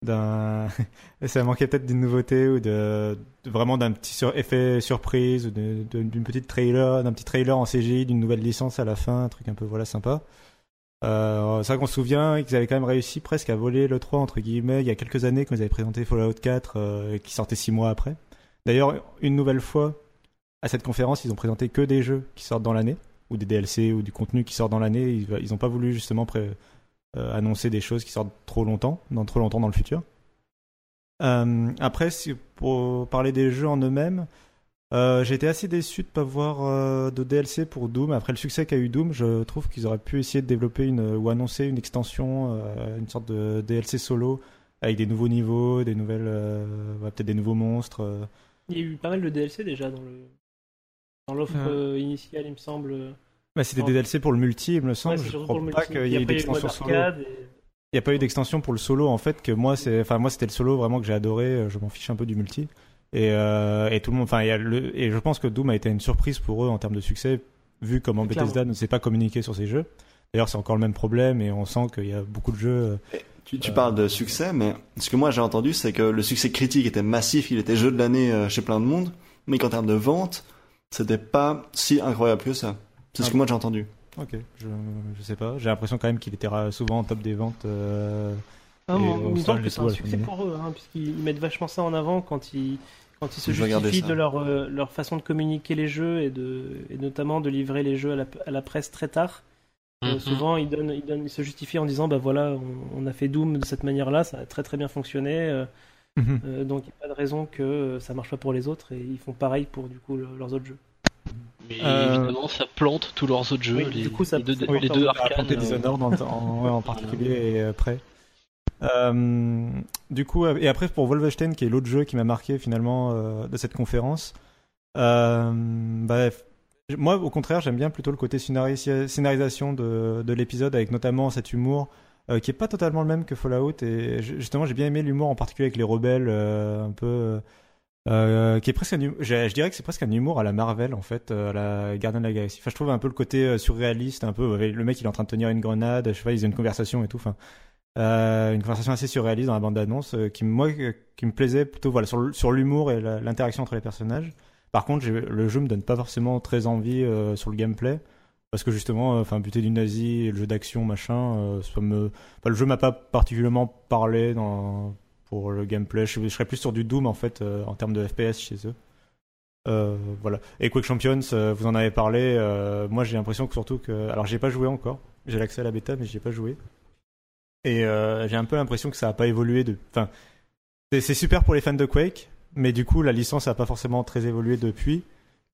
ça manquait peut-être d'une nouveauté ou de, vraiment d'un petit effet surprise ou d'une petite trailer d'un petit trailer en CGI d'une nouvelle licence à la fin un truc un peu voilà sympa euh, c'est vrai qu'on se souvient qu'ils avaient quand même réussi presque à voler le 3 entre guillemets il y a quelques années quand ils avaient présenté Fallout 4 euh, qui sortait 6 mois après. D'ailleurs, une nouvelle fois à cette conférence, ils ont présenté que des jeux qui sortent dans l'année ou des DLC ou du contenu qui sort dans l'année, ils ils ont pas voulu justement euh, annoncer des choses qui sortent trop longtemps, dans trop longtemps dans le futur. Euh, après, si- pour parler des jeux en eux-mêmes, euh, j'ai été assez déçu de pas voir euh, de DLC pour Doom. Après le succès qu'a eu Doom, je trouve qu'ils auraient pu essayer de développer une, ou annoncer une extension, euh, une sorte de DLC solo avec des nouveaux niveaux, des nouvelles, euh, ouais, peut-être des nouveaux monstres. euh. Il y a eu pas mal de DLC déjà dans le dans l'offre initiale, il me semble. Bah, c'était des DLC pour le multi, il me Ouais, semble. c'est je crois pas qu'il Il y ait eu d'extension solo. Il n'y a pas eu d'extension pour le solo en fait que moi c'est enfin moi c'était le solo vraiment que j'ai adoré je m'en fiche un peu du multi et, euh, et tout le monde enfin et je pense que Doom a été une surprise pour eux en termes de succès vu comment Clairement. Bethesda ne sait pas communiquer sur ses jeux d'ailleurs c'est encore le même problème et on sent qu'il y a beaucoup de jeux euh, Tu, parles de succès, mais ce que moi j'ai entendu, c'est que le succès critique était massif, il était jeu de l'année euh, chez plein de monde, mais qu'en termes de vente, c'était pas si incroyable que ça. C'est ce Ah que moi j'ai entendu. ok je, je sais pas j'ai l'impression quand même qu'il était souvent en top des ventes euh, Ah, que c'est un succès pour eux, hein, puisqu'ils ils mettent vachement ça en avant quand ils, quand ils se Je justifient de leur, euh, leur façon de communiquer les jeux et, de, et notamment de livrer les jeux à la, à la presse très tard. Euh, Mhm. souvent, ils, donnent, ils, donnent, ils se justifient en disant bah voilà, on, on a fait Doom de cette manière-là, ça a très très bien fonctionné, euh, euh, donc il n'y a pas de raison que euh, ça marche pas pour les autres et ils font pareil pour du coup le- leurs autres jeux. Mais Euh, évidemment, ça plante tous leurs autres jeux. Oui, les, du coup, ça- les deux, ça les deux arcanes. Euh, Dishonored en, en particulier et après. Euh, du coup, euh, et après pour Wolfenstein, qui est l'autre jeu qui m'a marqué finalement euh, de cette conférence, bah, moi au contraire, j'aime bien plutôt le côté scénaris- scénarisation de, de l'épisode avec notamment cet humour qui est pas totalement le même que Fallout et ju- justement j'ai bien aimé l'humour en particulier avec les rebelles un peu qui est presque un hum- je, dirais que c'est presque un humour à la Marvel en fait à la Gardien de la Galaxie enfin je trouve un peu le côté surréaliste un peu le mec il est en train de tenir une grenade je sais pas ils ont une conversation et tout enfin une conversation assez surréaliste dans la bande d'annonce euh, qui moi euh, qui me plaisait plutôt voilà sur l'humour et l'interaction entre les personnages par contre j'ai- le jeu me donne pas forcément très envie euh, sur le gameplay parce que justement euh, enfin buter du nazi le jeu d'action machin euh, le jeu m'a pas particulièrement parlé pour le gameplay je, serais plus sur du Doom en fait euh, en termes de FPS chez eux Euh, voilà. Et Quake Champions, euh, vous en avez parlé. euh, moi, j'ai l'impression que surtout que, alors, j'ai pas joué encore. J'ai l'accès à la bêta, mais j'y ai pas joué. Et euh, j'ai un peu l'impression que ça a pas évolué. De... Enfin, c'est super pour les fans de Quake, mais du coup, la licence a pas forcément très évolué depuis.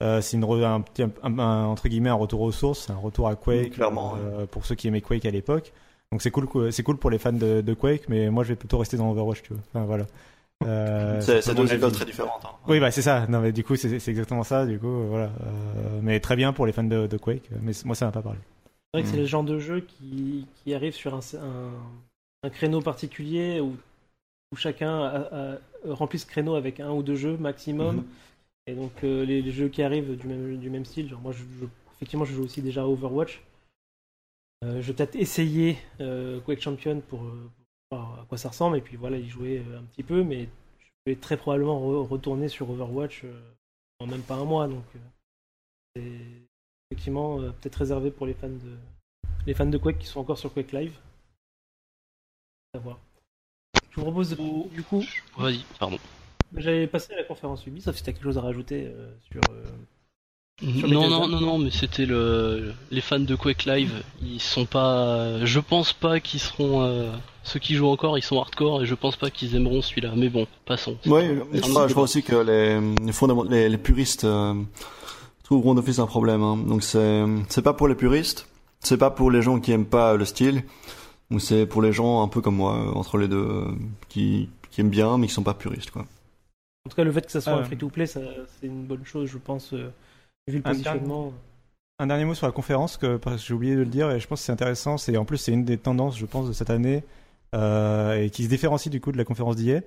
Euh, c'est un petit un- un- entre guillemets un retour aux sources, un retour à Quake Clairement, euh, pour ceux qui aimaient Quake à l'époque. Donc c'est cool, c'est cool pour les fans de, de Quake, mais moi je vais plutôt rester dans Overwatch, tu vois. Enfin voilà. Euh, C'est deux écoles très différentes. hein. Oui, bah c'est ça. Non, mais du coup, c'est exactement ça. Du coup, voilà. Mais très bien pour les fans de, de Quake. Mais moi, ça m'a pas parlé. C'est vrai que c'est Mm. le genre de jeu qui, qui arrive sur un, un, un créneau particulier où, où chacun a- a- remplit ce créneau avec un ou deux jeux maximum. Mhm. Et donc euh, les, les jeux qui arrivent du même, du même style, genre moi je, je- effectivement je joue aussi déjà à Overwatch. Euh, je vais peut-être essayer euh, Quake Champion pour, pour voir à quoi ça ressemble et puis voilà y jouer un petit peu, mais je vais très probablement re- retourner sur Overwatch en même pas un mois donc c'est effectivement euh, peut-être réservé pour les fans de les fans de Quake qui sont encore sur Quake Live. À voir. Je vous propose de, du coup Vas-y, pardon. J'allais passer à la conférence Ubisoft si t'as quelque chose à rajouter euh, sur. euh, Sur Non, non, non, non, mais c'était le les fans de Quake Live. Ils sont pas. Je pense pas qu'ils seront. euh, Ceux qui jouent encore, ils sont hardcore et je pense pas qu'ils aimeront celui-là. Mais bon, passons. Oui, C'est je, vois aussi que les, les, fondament- les, les puristes euh, trouveront d'office un problème. hein. Donc c'est c'est pas pour les puristes, c'est pas pour les gens qui aiment pas le style, ou c'est pour les gens un peu comme moi, euh, entre les deux, euh, qui, qui aiment bien mais qui sont pas puristes. Quoi. En tout cas, le fait que ça soit un ouais. free-to-play, c'est une bonne chose, je pense, euh, vu le Un positionnement. Un dernier mot sur la conférence, que parce que j'ai oublié de le dire, et je pense que c'est intéressant. C'est en plus c'est une des tendances, je pense, de cette année, euh, et qui se différencie du coup de la conférence d'hier.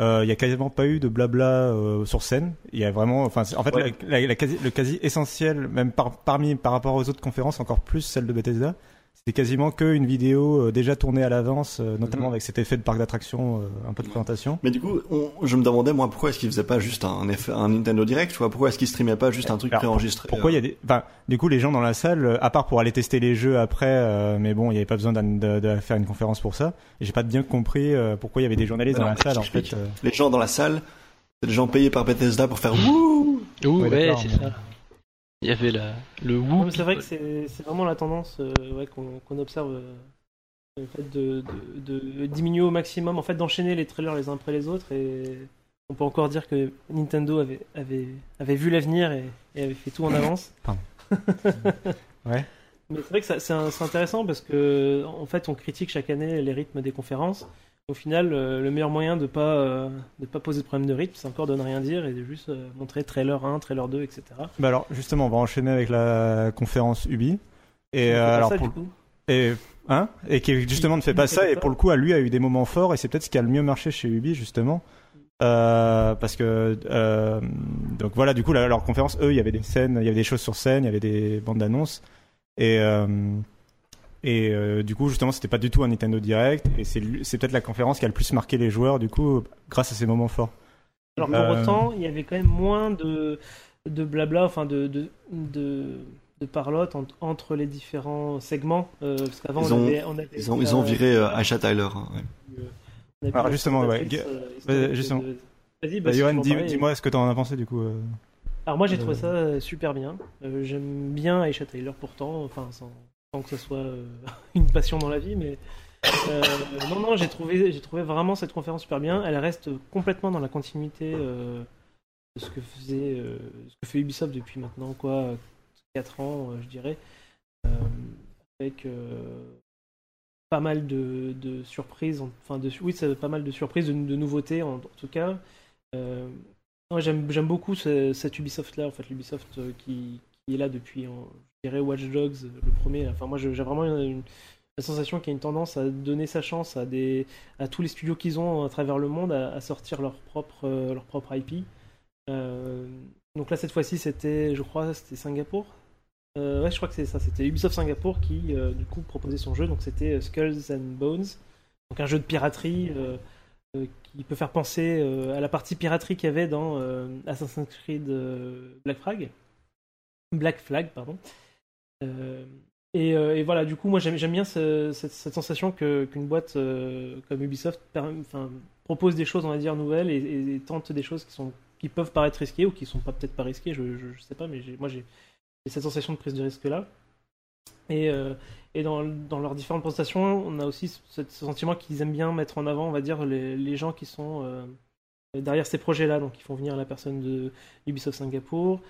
Euh, Il y a quasiment pas eu de blabla euh, sur scène. Il y a vraiment, enfin, en fait, Ouais. la, la- la quasi, le quasi essentiel, même par, parmi par rapport aux autres conférences, encore plus celle de Bethesda, c'était quasiment que une vidéo euh, déjà tournée à l'avance, euh, notamment Mhm. avec cet effet de parc d'attraction, euh, un peu de présentation. Mais du coup, on- je me demandais moi pourquoi est-ce qu'ils faisaient pas juste un, effet, un Nintendo Direct, tu vois? Pourquoi est-ce qu'ils streamaient pas juste un truc préenregistré Pourquoi il y a des, enfin, du coup, les gens dans la salle, à part pour aller tester les jeux après, euh, mais bon, il n'y avait pas besoin de, de faire une conférence pour ça. Et j'ai pas bien compris euh, pourquoi il y avait des journalistes dans la salle, en fait. euh. Les gens dans la salle, c'est des gens payés par Bethesda pour faire wouh Ouh, Ouais, ouais, c'est ça. Il y avait la, le mais c'est vrai que c'est c'est vraiment la tendance euh, ouais, qu'on qu'on observe. euh, le fait de, de- de diminuer au maximum, en fait, d'enchaîner les trailers les uns après les autres. Et on peut encore dire que Nintendo avait, avait, avait vu l'avenir et, et avait fait tout en avance. Pardon. Ouais. Mais c'est vrai que c'est intéressant parce que en fait on critique chaque année les rythmes des conférences. Au final, euh, le meilleur moyen de pas euh, de pas poser de problème de rythme, c'est encore de ne rien dire et de juste euh, montrer trailer 1, trailer 2, etc. Bah alors, justement, on va enchaîner avec la conférence Ubi. Et On fait euh, pas alors, ça, pour- du coup? et hein, et qui justement ne fait pas ça. Et pour le coup, à lui a eu des moments forts. Et c'est peut-être ce qui a le mieux marché chez Ubi, justement. Euh, parce que euh, donc voilà, du coup, leur conférence, eux, il y avait des scènes, il y avait des choses sur scène, il y avait des bandes d'annonces. Et euh, et euh, du coup, justement, c'était pas du tout un Nintendo Direct. Et c'est peut-être la conférence qui a le plus marqué les joueurs, du coup, grâce à ces moments forts. Alors pour Euh, autant, il y avait quand même moins de, de blabla, enfin de, de, de, de parlotte en- entre les différents segments. euh, parce qu'avant, on, avait, on avait. Ils ont, ils ont viré euh, Aisha Tyler. ouais. Alors, justement, ouais, euh, justement. de- Vas-y, Bah, bah, si Johan, en dis- dis-moi ce que t'en as pensé, du coup. euh. Alors moi j'ai trouvé Euh. ça super bien. Euh, J'aime bien Aisha Tyler pourtant, enfin sans, que ce soit euh, une passion dans la vie, mais euh, non non j'ai trouvé j'ai trouvé vraiment cette conférence super bien. Elle reste complètement dans la continuité euh, de ce que faisait ce que fait Ubisoft depuis maintenant quoi 4 ans je dirais, avec pas mal de, de surprises, enfin de oui pas mal de surprises, de, de nouveautés en, tout cas. J'aime, beaucoup ce- cet Ubisoft-là, en fait, l'Ubisoft qui, qui est là depuis, en- dirais, Watch Dogs, euh, le premier. Enfin, moi, j'ai vraiment une, la sensation qu'il y a une tendance à donner sa chance à, des, à tous les studios qu'ils ont à travers le monde à, sortir leur propre, euh, leur propre IP. Euh, donc là, cette fois-ci, c'était, je crois, c'était Singapour. Ouais, je crois que c'est ça. C'était Ubisoft Singapour qui, du coup, proposait son jeu. Donc c'était Skulls and Bones. Donc un jeu de piraterie qui peut faire penser à la partie piraterie qu'il y avait dans Assassin's Creed Black Flag. Black Flag, pardon. Euh, et, euh, et voilà, du coup, moi j'aime bien ce- cette, cette sensation qu'une boîte euh, comme Ubisoft propose des choses, on va dire, nouvelles et, tente des choses qui sont, qui peuvent paraître risqués ou qui sont pas peut-être pas risqués, je, je, sais pas, mais moi j'ai cette sensation de prise de risque là. Et, dans, dans, leurs différentes prestations, on a aussi ce, sentiment qu'ils aiment bien mettre en avant, on va dire, les, les gens qui sont derrière ces projets-là. Donc, ils font venir la personne de Ubisoft Singapour.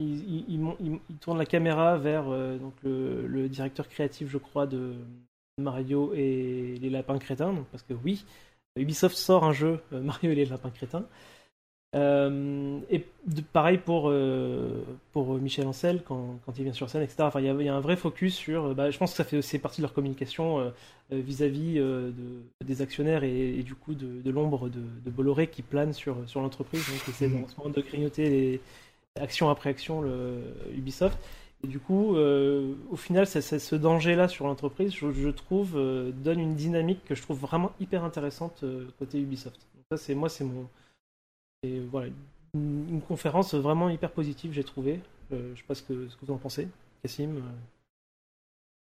Ils, ils, ils, tournent la caméra vers euh, donc le, le, directeur créatif, je crois, de Mario et les lapins crétins. Donc, parce que oui, Ubisoft sort un jeu Mario et les lapins crétins. Euh, et de, pareil pour, euh, pour Michel Ancel quand, quand, il vient sur scène, etc. Enfin, il y, a, y a un vrai focus sur. Bah, je pense que ça fait aussi partie de leur communication euh, vis-à-vis de, des actionnaires et, du coup de, de l'ombre de, Bolloré qui plane sur, sur l'entreprise, donc qui essaie en ce moment de grignoter les action après action le Ubisoft. Et du coup, au final, c'est, ce danger-là sur l'entreprise, je, je trouve, donne une dynamique que je trouve vraiment hyper intéressante côté Ubisoft. Donc ça, c'est moi, c'est mon et voilà, une, conférence vraiment hyper positive, j'ai trouvé. Euh, je sais pas ce que, ce que vous en pensez, Cassim. Euh.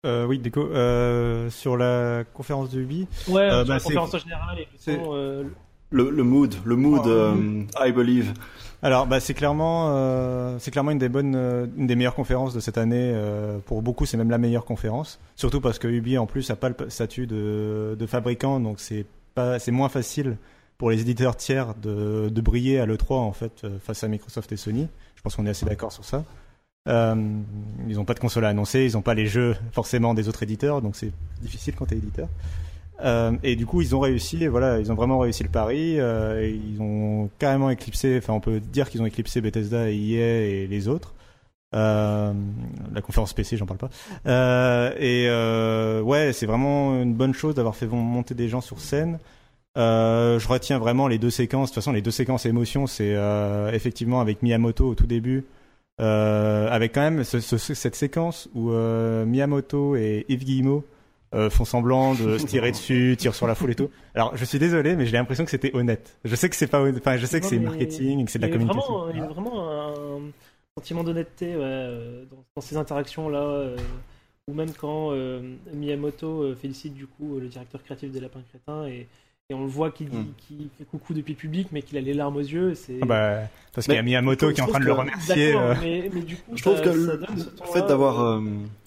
euh, oui, Déco, euh, sur la conférence de Ubi. Ouais, sur bah, la conférence en général. Et le, le, mood, le mood, oh, I believe. Alors, bah, c'est clairement, c'est clairement une des bonnes, une des meilleures conférences de cette année. pour beaucoup, c'est même la meilleure conférence. Surtout parce que Ubi, en plus, n'a pas le statut de, fabricant, donc c'est pas, c'est moins facile pour les éditeurs tiers de, briller à l'E3 en fait euh, face à Microsoft et Sony. Je pense qu'on est assez d'accord sur ça. Euh, ils n'ont pas de console à annoncer, ils n'ont pas les jeux forcément des autres éditeurs, donc c'est difficile quand tu es éditeur. Euh, et du coup, ils ont réussi, voilà, ils ont vraiment réussi le pari. Euh, ils ont carrément éclipsé, enfin, on peut dire qu'ils ont éclipsé Bethesda et EA et les autres. Euh, la conférence PC, j'en parle pas. Et ouais, c'est vraiment une bonne chose d'avoir fait monter des gens sur scène. Je retiens vraiment les deux séquences. De toute façon, les deux séquences émotions, c'est effectivement avec Miyamoto au tout début, avec quand même ce, ce, cette séquence où Miyamoto et Yves Guillemot euh, font semblant de se tirer dessus, tirent sur la foule et tout. Alors, je suis désolé, mais j'ai l'impression que c'était honnête. Je sais que c'est pas, enfin, je sais que c'est marketing, que c'est de la communication. Vraiment, il y a vraiment un sentiment d'honnêteté ouais, dans, dans, ces interactions là ou même quand euh, Miyamoto félicite du coup le directeur créatif des Lapins Crétins et et on le voit qu'il mm. fait coucou depuis le public, mais qu'il a les larmes aux yeux. Ah bah, parce qu'il y a Miyamoto qui est en train de le remercier. Euh. Mais, mais, du coup, je trouve que le, fait d'avoir, euh,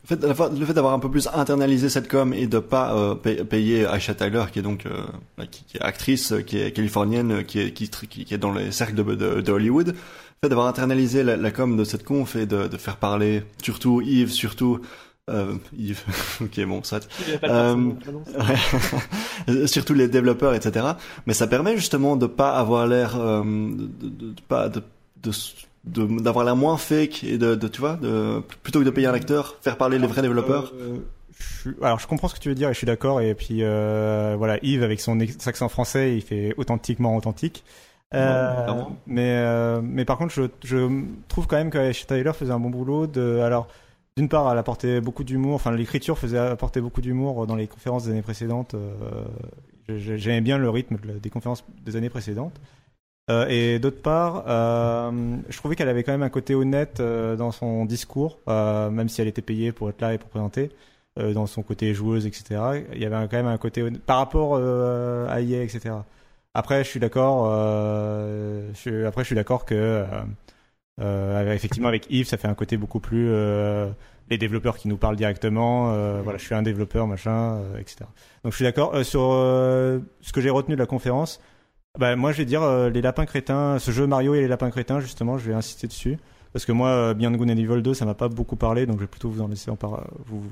fait, le fait d'avoir un peu plus internalisé cette com et de pas euh, payer Aisha Tyler, qui est donc euh, bah, qui, qui, est actrice, qui est californienne, qui est, qui, qui est dans les cercles de, de, de Hollywood, le fait d'avoir internalisé la, la, com de cette conf et de, de faire parler surtout Yves, surtout euh, Yves, ok bon ça. Euh, surtout les développeurs, etc. Mais ça permet justement de pas avoir l'air, euh, de, de, de, pas de, de d'avoir l'air moins fake et de, de, tu vois, de, plutôt que de payer un acteur, faire parler les vrais développeurs. Euh, je alors je comprends ce que tu veux dire et je suis d'accord et puis euh, voilà Yves avec son accent français il fait authentiquement authentique. Euh, mais euh, mais par contre je, je trouve quand même que Tyler faisait un bon boulot de alors d'une part, elle apportait beaucoup d'humour. Enfin, l'écriture faisait apporter beaucoup d'humour dans les conférences des années précédentes. Euh, j'aimais bien le rythme des conférences des années précédentes. Euh, et d'autre part, euh, je trouvais qu'elle avait quand même un côté honnête dans son discours, même si elle était payée pour être là et pour présenter. dans son côté joueuse, etc. Il y avait quand même un côté honnête, par rapport à EA, etc. Après, je suis d'accord. après, je suis d'accord que effectivement, avec Yves, ça fait un côté beaucoup plus les développeurs qui nous parlent directement. Euh, voilà, je suis un développeur, machin, euh, etc. Donc, je suis d'accord sur ce que j'ai retenu de la conférence. Bah, moi, je vais dire les lapins crétins, ce jeu Mario et les lapins crétins, justement, je vais insister dessus. Parce que moi, Beyond Good and Evil 2, ça m'a pas beaucoup parlé, donc je vais plutôt vous en laisser en par... vous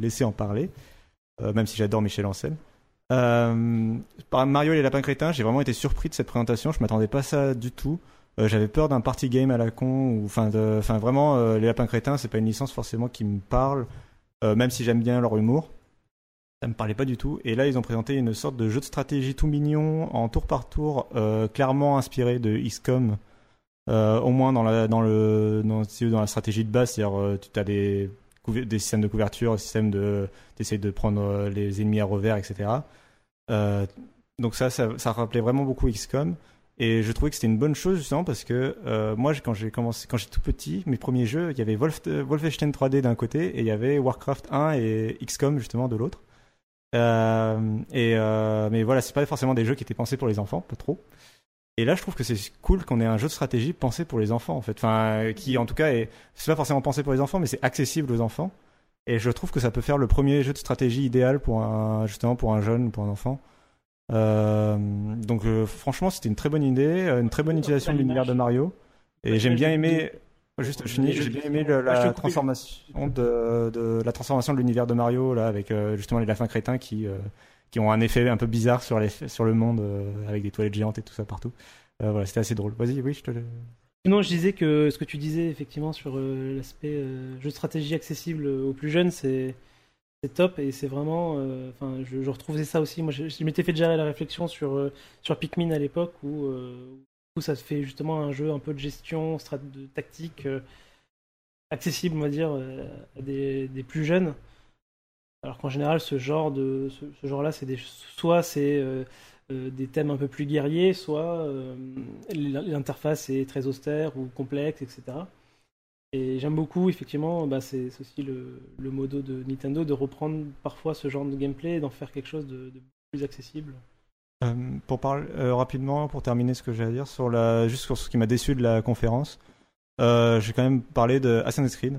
laisser en parler, même si j'adore Michel Ancel. Euh, par Mario et les lapins crétins, j'ai vraiment été surpris de cette présentation. Je m'attendais pas à ça du tout. Euh, j'avais peur d'un party game à la con ou enfin vraiment euh, les lapins crétins c'est pas une licence forcément qui me parle euh, même si j'aime bien leur humour ça me parlait pas du tout et là ils ont présenté une sorte de jeu de stratégie tout mignon en tour par tour clairement inspiré de XCOM au moins dans la dans le dans la stratégie de base c'est-à-dire tu as des des systèmes de couverture, des systèmes de d'essayer de prendre les ennemis à revers, etc. donc ça, ça, ça rappelait vraiment beaucoup XCOM. Et je trouvais que c'était une bonne chose justement parce que euh, moi, quand j'ai commencé, quand j'étais tout petit, mes premiers jeux, il y avait Wolf, euh, Wolfenstein 3D d'un côté et il y avait Warcraft 1 et XCOM justement de l'autre. Euh, et mais voilà, c'est pas forcément des jeux qui étaient pensés pour les enfants, pas trop. Et là, je trouve que c'est cool qu'on ait un jeu de stratégie pensé pour les enfants, en fait. Enfin, qui, en tout cas, est, c'est pas forcément pensé pour les enfants, mais c'est accessible aux enfants. Et je trouve que ça peut faire le premier jeu de stratégie idéal pour justement, pour un jeune ou pour un enfant. Euh, donc, euh, franchement, c'était une très bonne idée, euh, une très bonne utilisation de l'univers de Mario. Et j'aime bien aimer, juste, je finis, j'ai bien aimé le- la transformation de, de, la transformation de l'univers de Mario, là, avec, euh, justement, les lapins crétins qui, euh, qui ont un effet un peu bizarre sur, les, sur le monde, euh, avec des toilettes géantes et tout ça partout. Euh, voilà, c'était assez drôle. Vas-y, oui, je te le... Sinon, je disais que ce que tu disais effectivement sur euh, l'aspect euh, jeu de stratégie accessible aux plus jeunes, c'est c'est top et c'est vraiment. euh, Enfin, je, retrouvais ça aussi. Moi, je, m'étais fait déjà la réflexion sur euh, sur Pikmin à l'époque où euh, où ça se fait justement un jeu un peu de gestion, strat de tactique accessible, on va dire, à des, des plus jeunes. Alors qu'en général, ce genre de ce, genre-là, c'est des soit c'est des thèmes un peu plus guerriers, soit l'interface est très austère ou complexe, etc. Et j'aime beaucoup, effectivement, bah, c'est aussi le, le modo de Nintendo de reprendre parfois ce genre de gameplay et d'en faire quelque chose de, plus accessible. Euh, pour parler euh, rapidement, pour terminer ce que j'ai à dire sur la, juste sur ce qui m'a déçu de la conférence, euh, j'ai quand même parlé de Assassin's Creed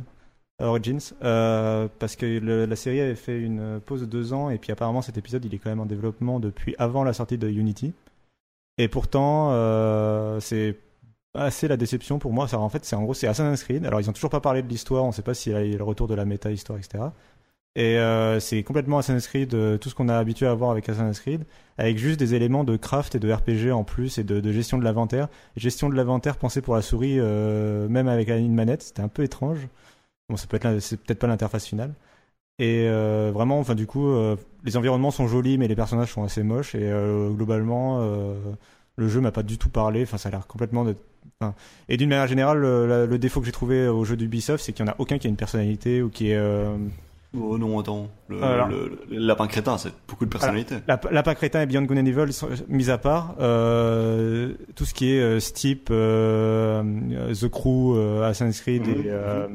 Origins euh, parce que la série avait fait une pause de deux ans et puis apparemment cet épisode il est quand même en développement depuis avant la sortie de Unity et pourtant c'est assez la déception pour moi. En fait, c'est en gros c'est Assassin's Creed. Alors ils ont toujours pas parlé de l'histoire, on sait pas s'il y a le retour de la méta histoire, etc. Et euh, c'est complètement Assassin's Creed, euh, tout ce qu'on a habitué à voir avec Assassin's Creed, avec juste des éléments de craft et de RPG en plus et de, gestion de l'inventaire. Gestion de l'inventaire pensée pour la souris, euh, même avec une manette, c'était un peu étrange. Bon, ça peut être, c'est peut-être pas l'interface finale. Et vraiment, enfin du coup, les environnements sont jolis, mais les personnages sont assez moches. Et globalement, le jeu m'a pas du tout parlé. Enfin, ça a l'air complètement de. Enfin, et d'une manière générale, le, la- le défaut que j'ai trouvé au jeu d'Ubisoft, c'est qu'il y en a aucun qui a une personnalité ou qui est euh, Oh non, attends. Le, Alors. le- le lapin crétin, c'est beaucoup de personnalité. La- Lapin crétin et Beyond Good and Evil sont mis à part. Euh, tout ce qui est euh, Steep, euh, The Crew, euh, Assassin's Creed Mhm. et, euh,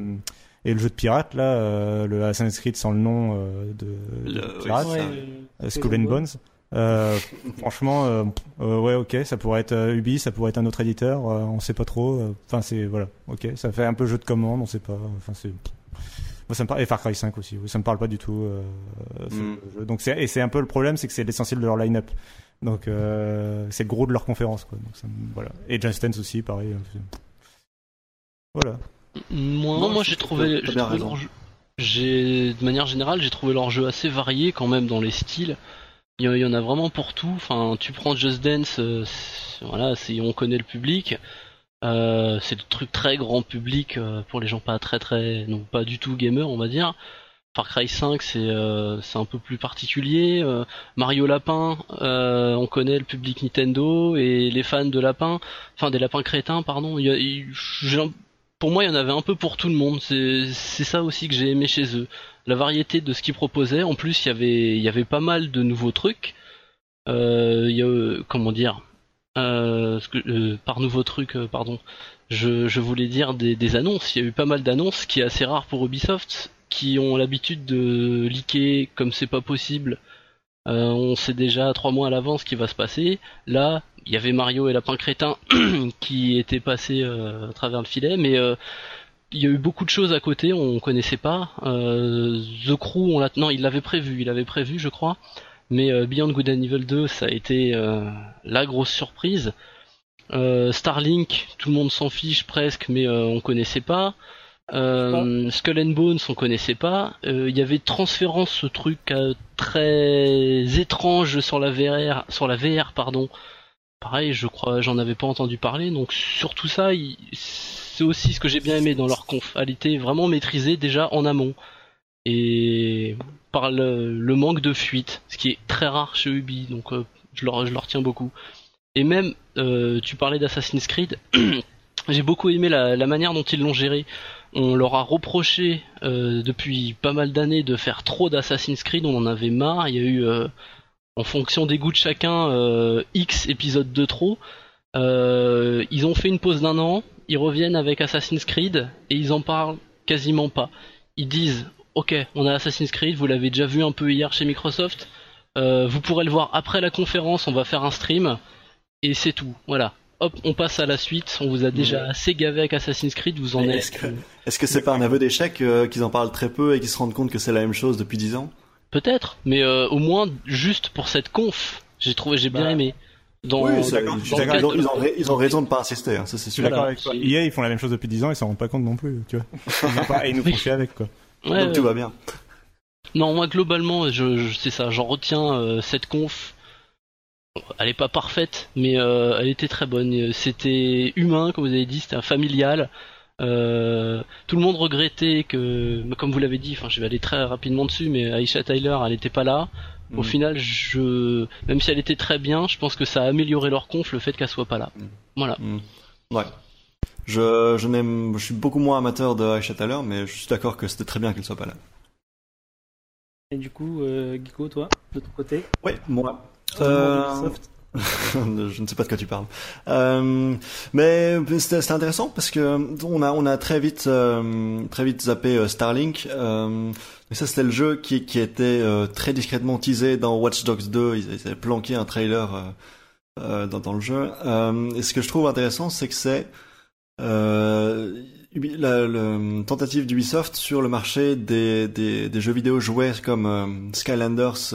et le jeu de pirate là, euh, le Assassin's Creed sans le nom euh, de, de Le- pirate, oui, Skull and Bones. Euh, franchement, euh, euh, ouais, ok, ça pourrait être euh, Ubi, ça pourrait être un autre éditeur, euh, on sait pas trop. euh, Enfin, c'est voilà, ok, ça fait un peu jeu de commande, on sait pas. Enfin, c'est ça me parle et Far Cry 5 aussi, ça me parle pas du tout. euh, Mm. Donc c'est et c'est un peu le problème, c'est que c'est l'essentiel de leur line-up. Donc euh, c'est le gros de leur conférence, quoi. Donc ça me- voilà. Et Just Dance aussi, pareil. c'est- Voilà. Moi, Non, moi j'ai trouvé, j'ai de manière générale, j'ai trouvé leur jeu assez varié quand même dans les styles. Il y, en- a vraiment pour tout. Enfin, tu prends Just Dance, euh, voilà, on connaît le public. Euh, c'est le truc très grand public euh, pour les gens pas très très, non pas du tout gamer, on va dire. Far Cry 5, c'est euh, un peu plus particulier. Mario Lapin, on connaît le public Nintendo et les fans de lapins, enfin des lapins crétins, pardon. Y a- pour moi, il y en avait un peu pour tout le monde. C'est ça aussi que j'ai aimé chez eux. La variété de ce qu'ils proposaient. En plus, il y avait, pas mal de nouveaux trucs. Euh, euh, comment dire, euh, euh, par nouveaux trucs, euh, pardon. Je, voulais dire des, annonces. Il y a eu pas mal d'annonces, ce qui est assez rare pour Ubisoft, qui ont l'habitude de leaker comme c'est pas possible. On sait déjà trois mois à l'avance ce qui va se passer. Là, il y avait Mario et Lapin Crétin qui étaient passés à travers le filet, mais euh, il y a eu beaucoup de choses à côté, on connaissait pas. Euh, The Crew, on l'a, non, il l'avait prévu, il avait prévu, je crois. Mais euh, Beyond Good and Evil 2, ça a été euh, la grosse surprise. Starlink, tout le monde s'en fiche presque, mais on connaissait pas. Skull and Bones, on connaissait pas. Il y avait Transférence, ce truc très étrange sur la VR, sur la VR, pardon. Pareil, je crois, j'en avais pas entendu parler. Donc sur tout ça, il- c'est aussi ce que j'ai bien aimé dans leur conf. Elle était vraiment maîtrisée déjà en amont et par le, manque de fuite, ce qui est très rare chez Ubi. Donc euh, je leur, je leur tiens beaucoup. Et même, euh, tu parlais d'Assassin's Creed. J'ai beaucoup aimé la, manière dont ils l'ont géré. On leur a reproché euh, depuis pas mal d'années de faire trop d'Assassin's Creed, on en avait marre. Il y a eu, en fonction des goûts de chacun, X épisodes de trop. Ils ont fait une pause d'un an, ils reviennent avec Assassin's Creed et ils en parlent quasiment pas. Ils disent, ok, on a Assassin's Creed, vous l'avez déjà vu un peu hier chez Microsoft. Euh, vous pourrez le voir après la conférence, on va faire un stream et c'est tout. Voilà. hop, on passe à la suite. On vous a déjà assez gavé avec Assassin's Creed, vous en Mais êtes. Est-ce que est-ce que c'est pas un aveu d'échec euh, qu'ils en parlent très peu et qu'ils se rendent compte que c'est la même chose depuis 10 ans? Peut-être, mais euh, au moins juste pour cette conf, j'ai trouvé, j'ai bien Bah, aimé. Dans, Oui, dans ils, ont, ils raison de pas insister, hein, ça c'est sûr. Voilà, avec toi. c'est- EA, ils font la même chose depuis 10 ans, ils s'en rendent pas compte non plus, tu vois. Ils ont pas- et ils nous font chier avec, quoi. Ouais, Donc ouais. tout va bien. Non, moi globalement, je, je c'est ça, j'en retiens euh, cette conf. Elle est pas parfaite, mais euh, elle était très bonne. C'était humain, comme vous avez dit, c'était un familial. Euh, tout le monde regrettait que, comme vous l'avez dit, enfin, je vais aller très rapidement dessus, mais Aisha Tyler, elle était pas là. Au Mm. final, je, même si elle était très bien, je pense que ça a amélioré leur conf le fait qu'elle soit pas là. Mm. Voilà. Ouais. Je, je n'aime, je suis beaucoup moins amateur de Aisha Tyler, mais je suis d'accord que c'était très bien qu'elle soit pas là. Et du coup, euh, Geeko, toi, de ton côté? Oui, moi. Euh. je ne sais pas de quoi tu parles. Euh, mais c'était intéressant parce que on a on a très vite euh, très vite zappé euh, Starlink. Euh, ça c'était le jeu qui qui était euh, très discrètement teasé dans Watch Dogs 2. Ils, avaient planqué un trailer euh, dans, dans le jeu. Et ce que je trouve intéressant, c'est que c'est la, le- tentative d'Ubisoft sur le marché des, des, des jeux vidéo jouets comme Skylanders,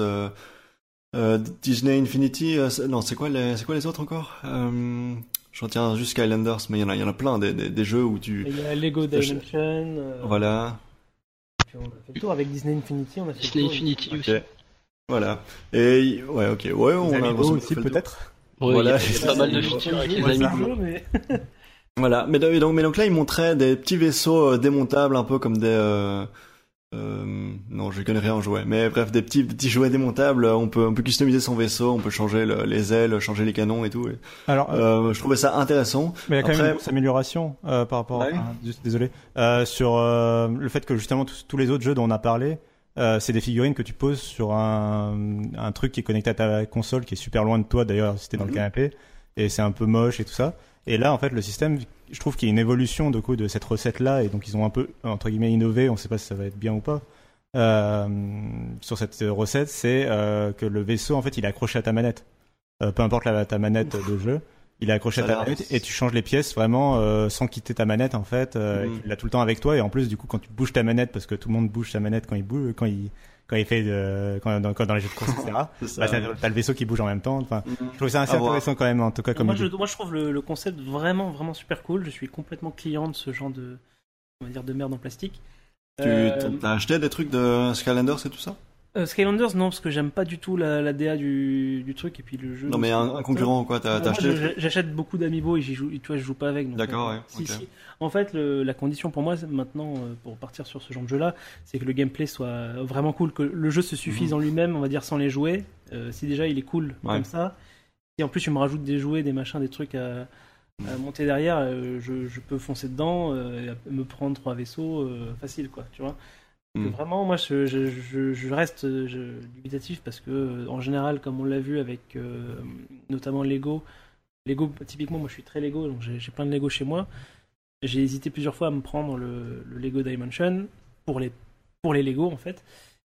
euh, Disney Infinity. euh, c'est- non, c'est quoi les c'est quoi les autres encore? Euh, Je retiens juste Skylanders, mais il y en a il y en a plein des, des, des jeux où tu Il y a Lego Dimension. euh, voilà puis on a fait le tour avec Disney Infinity. On a fait Disney le tour. Infinity Ok. aussi. voilà et ouais ok ouais on Les a aussi, peut-être. Ouais, Voilà. il y a- il y a pas mal de features avec les mais- Voilà, mais do- donc, mais donc là, il montrait des petits vaisseaux démontables, un peu comme des... Euh, euh, non, je connais rien en jouet, mais bref, des petits, petits jouets démontables, on peut, on peut customiser son vaisseau, on peut changer le- les ailes, changer les canons et tout. et, Alors, euh, euh, je trouvais ça intéressant. mais il y a quand même une grosse amélioration euh, par rapport. Ah juste- désolé. Euh, sur euh, le fait que justement tous, tous les autres jeux dont on a parlé, euh, c'est des figurines que tu poses sur un, un truc qui est connecté à ta console, qui est super loin de toi d'ailleurs si t'es dans le Mhm. canapé, et c'est un peu moche et tout ça. Et là, en fait, le système, je trouve qu'il y a une évolution de coup de cette recette-là, et donc ils ont un peu entre guillemets innové. On sait pas si ça va être bien ou pas. Euh, sur cette recette, c'est euh, que le vaisseau, en fait, il est accroché à ta manette. Euh, peu importe la, ta manette de jeu, il est accroché Ça à ta manette et tu changes les pièces vraiment sans quitter ta manette en fait. Et Tu l'as tout le temps avec toi et en plus du coup quand tu bouges ta manette parce que tout le monde bouge sa manette quand il bouge, quand il quand il fait de, quand, dans, quand dans les jeux de course etc. C'est ça. bah, t'as le vaisseau qui bouge en même temps. Enfin, je trouve ça assez À voir. intéressant quand même en tout cas comme moi, je, moi, je trouve le, le concept vraiment, vraiment super cool. Je suis complètement client de ce genre de, on va dire, de merde en plastique. Tu Euh, t'as acheté des trucs de Skylanders et tout ça? Euh, Skylanders, non, parce que j'aime pas du tout la, la DA du, du truc et puis le jeu. Non, mais un, un concurrent, quoi, t'as Moi, acheté J'achète beaucoup d'amiibo et j'y joue, tu vois, je joue pas avec. D'accord, euh, ouais, si, si. En fait, le- la condition pour moi maintenant, euh, pour partir sur ce genre de jeu-là, c'est que le gameplay soit vraiment cool, que le jeu se suffise Mhm. en lui-même, on va dire, sans les jouets. Euh, si déjà il est cool Ouais. comme ça, et en plus tu me rajoutes des jouets, des machins, des trucs à, à monter derrière, euh, je, je peux foncer dedans, et me prendre trois vaisseaux, facile, quoi, tu vois. Mhm. Vraiment, moi, je, je, je, je reste dubitatif parce que, euh, en général, comme on l'a vu avec euh, notamment Lego, Lego, typiquement, moi, je suis très Lego, donc j'ai plein de Lego chez moi. J'ai hésité plusieurs fois à me prendre le, le Lego Dimension pour les pour les Lego en fait.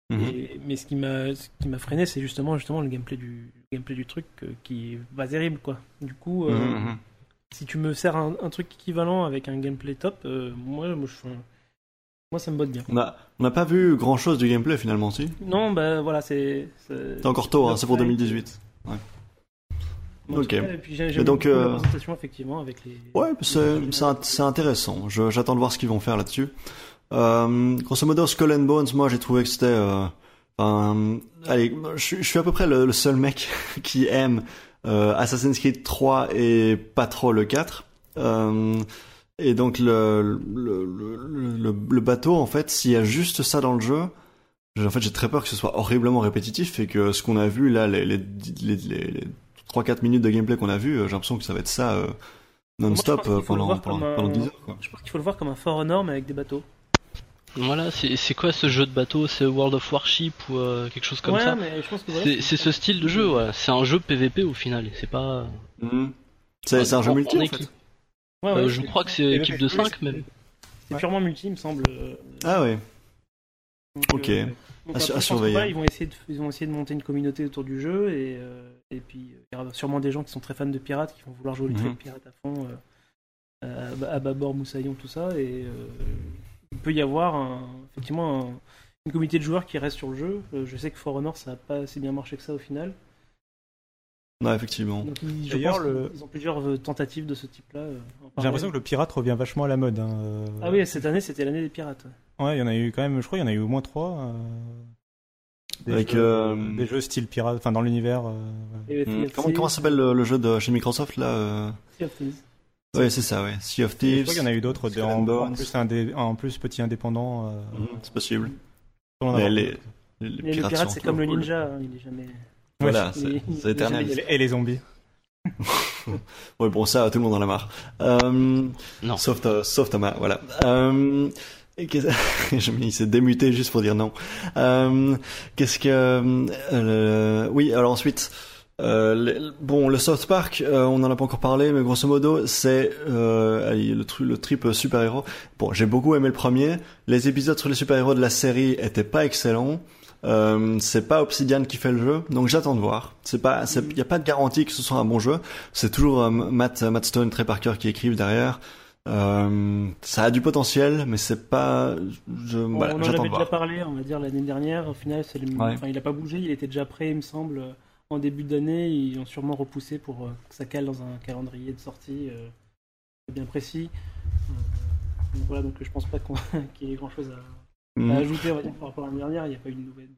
Mhm. Et- mais ce qui m'a freiné, c'est justement justement le gameplay du le gameplay du truc euh, qui est pas terrible quoi. Du coup, euh, Mhm, mhm. si tu me sers un, un truc équivalent avec un gameplay top, euh, moi, moi, je, moi, ça me botte bien. On n'a pas vu grand chose du gameplay finalement, si? Non, bah voilà, c'est. C'est encore tôt, hein, c'est pour 2018. Ok. Et puis j'ai- donc, la euh, présentation effectivement avec les. Ouais, c'est c'est int- c'est intéressant. Je- J'attends de voir ce qu'ils vont faire là-dessus. Euh, grosso modo, Skull and Bones, moi j'ai trouvé que c'était... Euh, enfin, allez, je, suis- je suis à peu près le, le seul mec qui aime euh, Assassin's Creed 3 et pas trop le 4. Euh, et donc le, le, le, le, le bateau, en fait, s'il y a juste ça dans le jeu, j'ai- en fait j'ai très peur que ce soit horriblement répétitif et que ce qu'on a vu là, les, les, les, les, les 3-4 minutes de gameplay qu'on a vu, euh, j'ai l'impression que ça va être ça euh, non-stop euh, pendant, pendant, pendant 10 heures. Quoi. Je pense qu'il faut le voir comme un For Honor mais avec des bateaux. Voilà, c'est c'est quoi ce jeu de bateau? C'est World of Warship ou euh, quelque chose comme ouais, ça? mais je pense que voilà, C'est c'est ce style de jeu, ouais. C'est un jeu PVP au final, c'est pas. Mhm. C'est c'est un jeu multi en fait. Ouais, Euh, ouais, je crois que c'est équipe de 5 même. C'est purement multi, il me semble. euh, Ah ouais. Donc, Ok. euh, donc À après, surveiller. ils vont essayer de ils vont essayer de monter une communauté autour du jeu et euh, et puis il y aura sûrement des gens qui sont très fans de pirates qui vont vouloir jouer au Mhm. truc pirate à fond euh, à, bas- à bâbord moussaillon tout ça et euh, il peut y avoir un- effectivement un- une communauté de joueurs qui reste sur le jeu. Euh, je sais que For Honor ça a pas si bien marché que ça au final. Ouais, effectivement. Donc ils, je pense le- ont plusieurs euh, tentatives de ce type-là. euh, J'ai l'impression que le pirate revient vachement à la mode. hein, euh. Ah oui, cette année c'était l'année des pirates. ouais. Ouais, il y en a eu quand même, je crois, il y en a eu au moins trois. euh, Des, Avec, jeux, euh, des jeux style pirate, enfin dans l'univers. euh, ouais. Hmm. Comment, comment s'appelle le, le jeu de chez Microsoft là euh? Sea of Thieves. Ouais, c'est ça, ouais. Sea of Je Thieves. crois qu'il y en a eu d'autres en, en plus, indé- en plus petit indépendant. euh, Mhm, C'est possible. Mais les, les, les Mais le pirate, sont c'est comme le cool. ninja, hein, il est jamais. Voilà, Il- c'est éternel. Et les- Et les zombies. Ouais, bon, ça, tout le monde en a marre. Euh, Non. Sauf, sauf Thomas, voilà. Euh, je me- il s'est démuté juste pour dire non. Euh, Qu'est-ce que... euh, oui, alors ensuite... Euh, bon, le South Park, euh, on en a pas encore parlé, mais grosso modo, c'est euh, le, tru- le trip super-héros. Bon, j'ai beaucoup aimé le premier. Les épisodes sur les super-héros de la série étaient pas excellents. Euh, c'est pas Obsidian qui fait le jeu, donc j'attends de voir. C'est pas, il y a pas de garantie que ce soit un bon jeu. C'est toujours euh, Matt, Matt Stone, Trey Parker qui écrivent derrière. Euh, ça a du potentiel, mais c'est pas. Je, On, voilà, on en avait de déjà voir. parlé, on va dire, l'année dernière. Au final, c'est le... Ouais. enfin, il a pas bougé, il était déjà prêt, il me semble, euh, en début d'année. Ils ont sûrement repoussé pour euh, que ça cale dans un calendrier de sortie euh, bien précis. Euh, donc voilà, donc je pense pas qu'il y ait grand chose à, à ajouter on va dire, par rapport à l'année dernière. Il n'y a pas eu de nouvelle.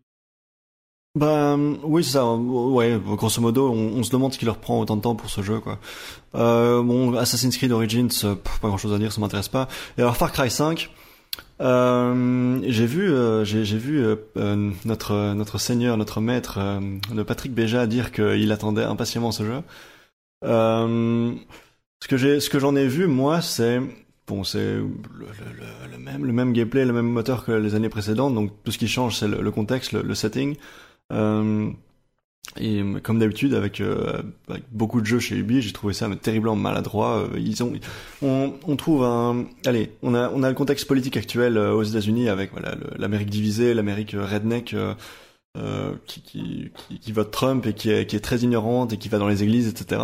Bah oui, c'est ça. Ouais, grosso modo, on, on se demande ce qui leur prend autant de temps pour ce jeu, quoi. Euh, bon, Assassin's Creed Origins, euh, pff, pas grand-chose à dire, ça m'intéresse pas. Et alors Far Cry 5, euh, j'ai vu, euh, j'ai vu euh, notre notre seigneur, notre maître, de Patrick Béja dire qu'il attendait impatiemment ce jeu. Euh, ce que j'ai, ce que j'en ai vu, moi, c'est bon, c'est le, même, le même gameplay, le même moteur que les années précédentes. Donc tout ce qui change, c'est le, contexte, le, setting. Euh, et comme d'habitude, avec, euh, avec beaucoup de jeux chez Ubi, j'ai trouvé ça terriblement maladroit. Euh, Ils ont, on, trouve un, allez, on a, on a le contexte politique actuel euh, aux États-Unis avec voilà l'Amérique divisée, l'Amérique redneck. qui, qui, qui, qui vote Trump et qui est, qui est très ignorante et qui va dans les églises, etc.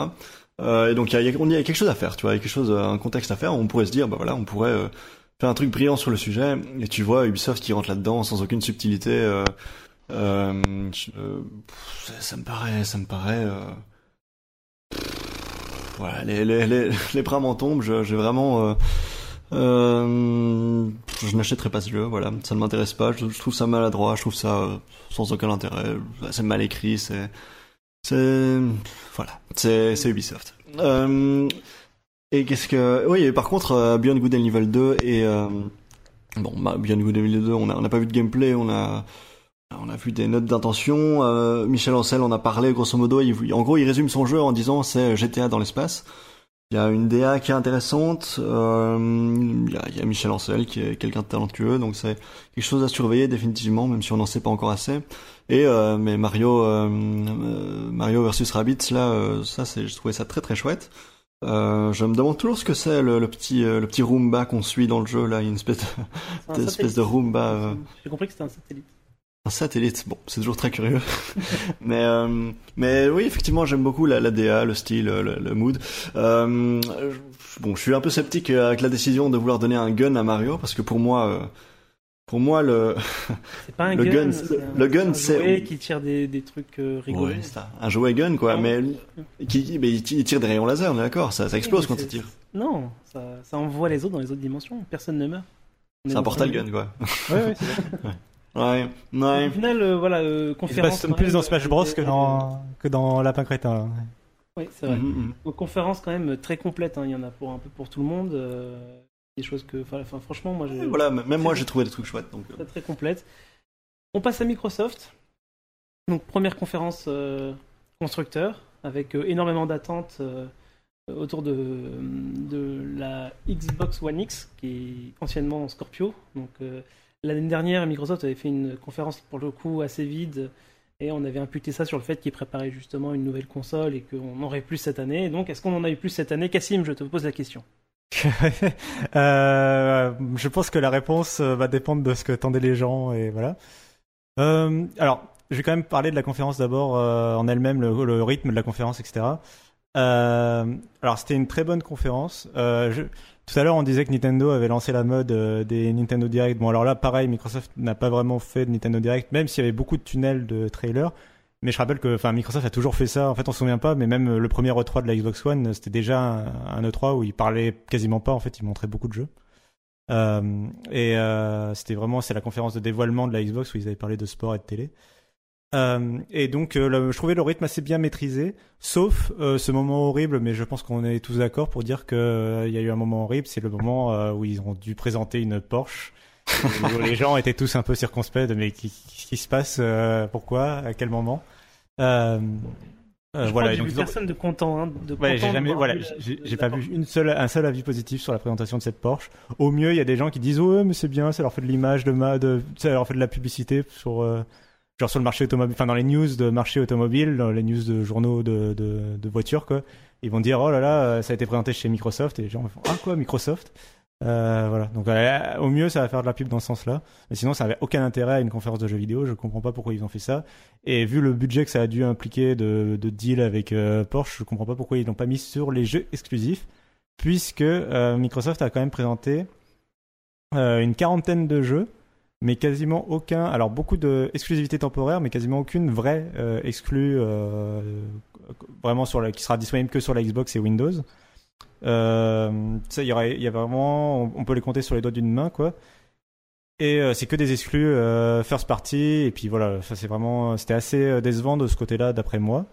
Euh, et donc il y on y a quelque chose à faire, tu vois, quelque chose, euh, un contexte à faire. On pourrait se dire, bah voilà, on pourrait euh, faire un truc brillant sur le sujet. Et tu vois Ubisoft qui rentre là-dedans sans aucune subtilité. Euh, je- euh, ça, ça me paraît, ça me paraît. Voilà, les, les, les, les bras m'en tombent. J'ai vraiment. Euh, je n'achèterai pas ce jeu, voilà, ça ne m'intéresse pas. Je, trouve ça maladroit, je trouve ça sans aucun intérêt. C'est mal écrit, c'est, c'est, voilà, c'est, Ubisoft. Euh, et qu'est-ce que, oui, et par contre, euh, Beyond Good and Evil 2 et euh, bon, bah, Beyond Good and Evil 2, on a, on n'a pas vu de gameplay, on a, on a vu des notes d'intention. Michel Ancel en a parlé, grosso modo. Il, en gros, il résume son jeu en disant c'est GTA dans l'espace. Il y a une DA qui est intéressante. Euh, il, y a, il y a Michel Ancel qui est quelqu'un de talentueux, donc c'est quelque chose à surveiller définitivement, même si on n'en sait pas encore assez. Et euh, mais Mario, euh, euh, Mario versus Rabbids, là, euh, ça c'est, je trouvais ça très très chouette. Euh, je me demande toujours ce que c'est le, le petit le petit Roomba qu'on suit dans le jeu là, il y a une espèce de, une espèce de Roomba. J'ai compris que c'était un satellite. Un satellite, bon, c'est toujours très curieux. mais, euh, mais oui, effectivement, j'aime beaucoup la, la DA, le style, le, le mood. Euh, je- bon, je suis un peu sceptique avec la décision de vouloir donner un gun à Mario, parce que pour moi, euh, pour moi, le, pas un Le gun, un- le gun, c'est un jouet qui tire des, des trucs euh, rigolos. ouais, c'est un, jouet gun, quoi, Ah, mais, qui, mais il tire- des rayons laser, on est d'accord, ça, ça explose quand il tire. Non, ça, ça envoie les autres dans les autres dimensions. Personne ne meurt. C'est un portal gun, quoi. Ouais, ouais, c'est ça. Ouais, ouais. Au final, euh, voilà, euh, Il se conférence. passe quand plus même, dans Smash euh, Bros que dans, que dans Lapin Crétin. Oui, c'est vrai. Mhm, mhm. Donc, conférence quand même très complète. hein. Il y en a pour un peu pour tout le monde. euh, des choses que, enfin, franchement, moi, j'ai Voilà, même moi, j'ai trouvé des trucs chouettes, donc. très très complète. On passe à Microsoft. Donc première conférence euh, constructeur avec euh, énormément d'attentes euh, autour de, de la Xbox One X qui est anciennement Scorpio. Donc euh, l'année dernière, Microsoft avait fait une conférence pour le coup assez vide et on avait imputé ça sur le fait qu'ils préparaient justement une nouvelle console et qu'on aurait plus cette année. Donc est-ce qu'on en a eu plus cette année? Cassim, je te pose la question. euh, je pense que la réponse euh, va dépendre de ce que tendaient les gens et voilà. Euh, alors, je vais quand même parler de la conférence d'abord en elle-même, le, rythme de la conférence, etc. Alors, c'était une très bonne conférence. Tout à l'heure, on disait que Nintendo avait lancé la mode des Nintendo Direct. Bon, alors là, pareil, Microsoft n'a pas vraiment fait de Nintendo Direct, même s'il y avait beaucoup de tunnels de trailers. Mais je rappelle que Microsoft a toujours fait ça. En fait, on se souvient pas, mais même le premier E3 de la Xbox One, c'était déjà un, E3 où il parlait quasiment pas. En fait, il montrait beaucoup de jeux. Euh, et euh, c'était vraiment c'est la conférence de dévoilement de la Xbox où ils avaient parlé de sport et de télé. Euh, et donc, euh, je trouvais le rythme assez bien maîtrisé, sauf euh, ce moment horrible, mais je pense qu'on est tous d'accord pour dire qu'il il y a eu un moment horrible, c'est le moment où ils ont dû présenter une Porsche les gens étaient tous un peu circonspects de mais qu'est-ce qui se passe Pourquoi À quel moment euh, voilà, donc, personne de content. Hein, de ouais, j'ai jamais, voilà, j'ai pas vu une seule, un seul avis positif sur la présentation de cette Porsche. Au mieux, il y a des gens qui disent ouais, mais c'est bien, ça leur fait de l'image, de, ma, de, ça leur fait de la publicité sur, genre sur le marché automobile, enfin dans les news de marché automobile, dans les news de journaux de, de, de voitures quoi. Ils vont dire oh là là, ça a été présenté chez Microsoft et les gens font ah quoi Microsoft? Euh, voilà. Donc euh, au mieux, ça va faire de la pub dans ce sens-là. Mais sinon, ça n'avait aucun intérêt à une conférence de jeux vidéo. Je comprends pas pourquoi ils ont fait ça. Et vu le budget que ça a dû impliquer de, de deal avec euh, Porsche, je comprends pas pourquoi ils l'ont pas mis sur les jeux exclusifs, puisque Microsoft a quand même présenté une quarantaine de jeux, mais quasiment aucun. Alors beaucoup de exclusivités temporaires, mais quasiment aucune vraie exclue vraiment sur la, qui sera disponible que sur la Xbox et Windows. Euh, y, y a vraiment, on, peut les compter sur les doigts d'une main, quoi. Et euh, c'est que des exclus euh, first party. Et puis voilà, ça c'est vraiment, c'était assez décevant de ce côté-là, d'après moi.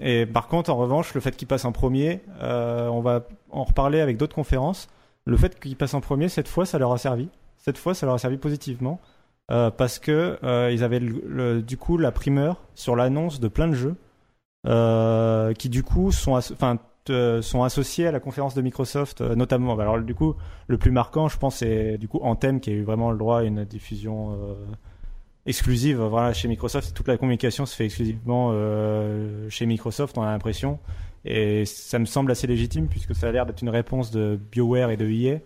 et par contre, en revanche, le fait qu'il passe en premier, on va en reparler avec d'autres conférences. Le fait qu'il passe en premier, cette fois, ça leur a servi. Cette fois, ça leur a servi positivement. parce que ils avaient du coup la primeur sur l'annonce de plein de jeux qui du coup sont euh, associés à la conférence de Microsoft, euh, notamment. Alors du coup, le plus marquant, je pense, c'est du coup Anthem qui a eu vraiment le droit à une diffusion euh, exclusive. Voilà, chez Microsoft, toute la communication se fait exclusivement chez Microsoft, on a l'impression, et ça me semble assez légitime puisque ça a l'air d'être une réponse de BioWare et de EA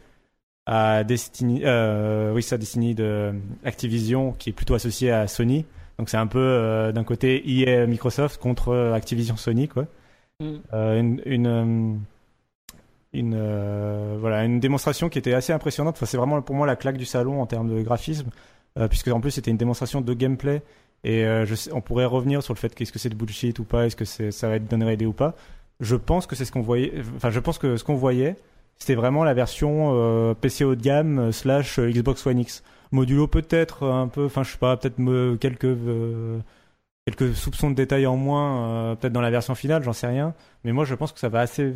à Destiny, oui, ça Destiny de Activision qui est plutôt associé à Sony. Donc c'est un peu d'un côté EA Microsoft contre Activision Sony, quoi. Mm. Euh, une, une, euh, une euh, voilà, une démonstration qui était assez impressionnante. Enfin, c'est vraiment pour moi la claque du salon en termes de graphisme, puisque en plus c'était une démonstration de gameplay. Et je sais, on pourrait revenir sur le fait qu'est-ce que c'est de bullshit ou pas, est-ce que ça va être donner idée ou pas. Je pense que c'est ce qu'on voyait. Enfin, je pense que ce qu'on voyait, c'était vraiment la version PC haut de gamme slash Xbox One X. Modulo peut-être un peu, enfin je sais pas, peut-être quelques quelques soupçons de détails en moins, euh, peut-être dans la version finale, j'en sais rien. Mais moi, je pense que ça va assez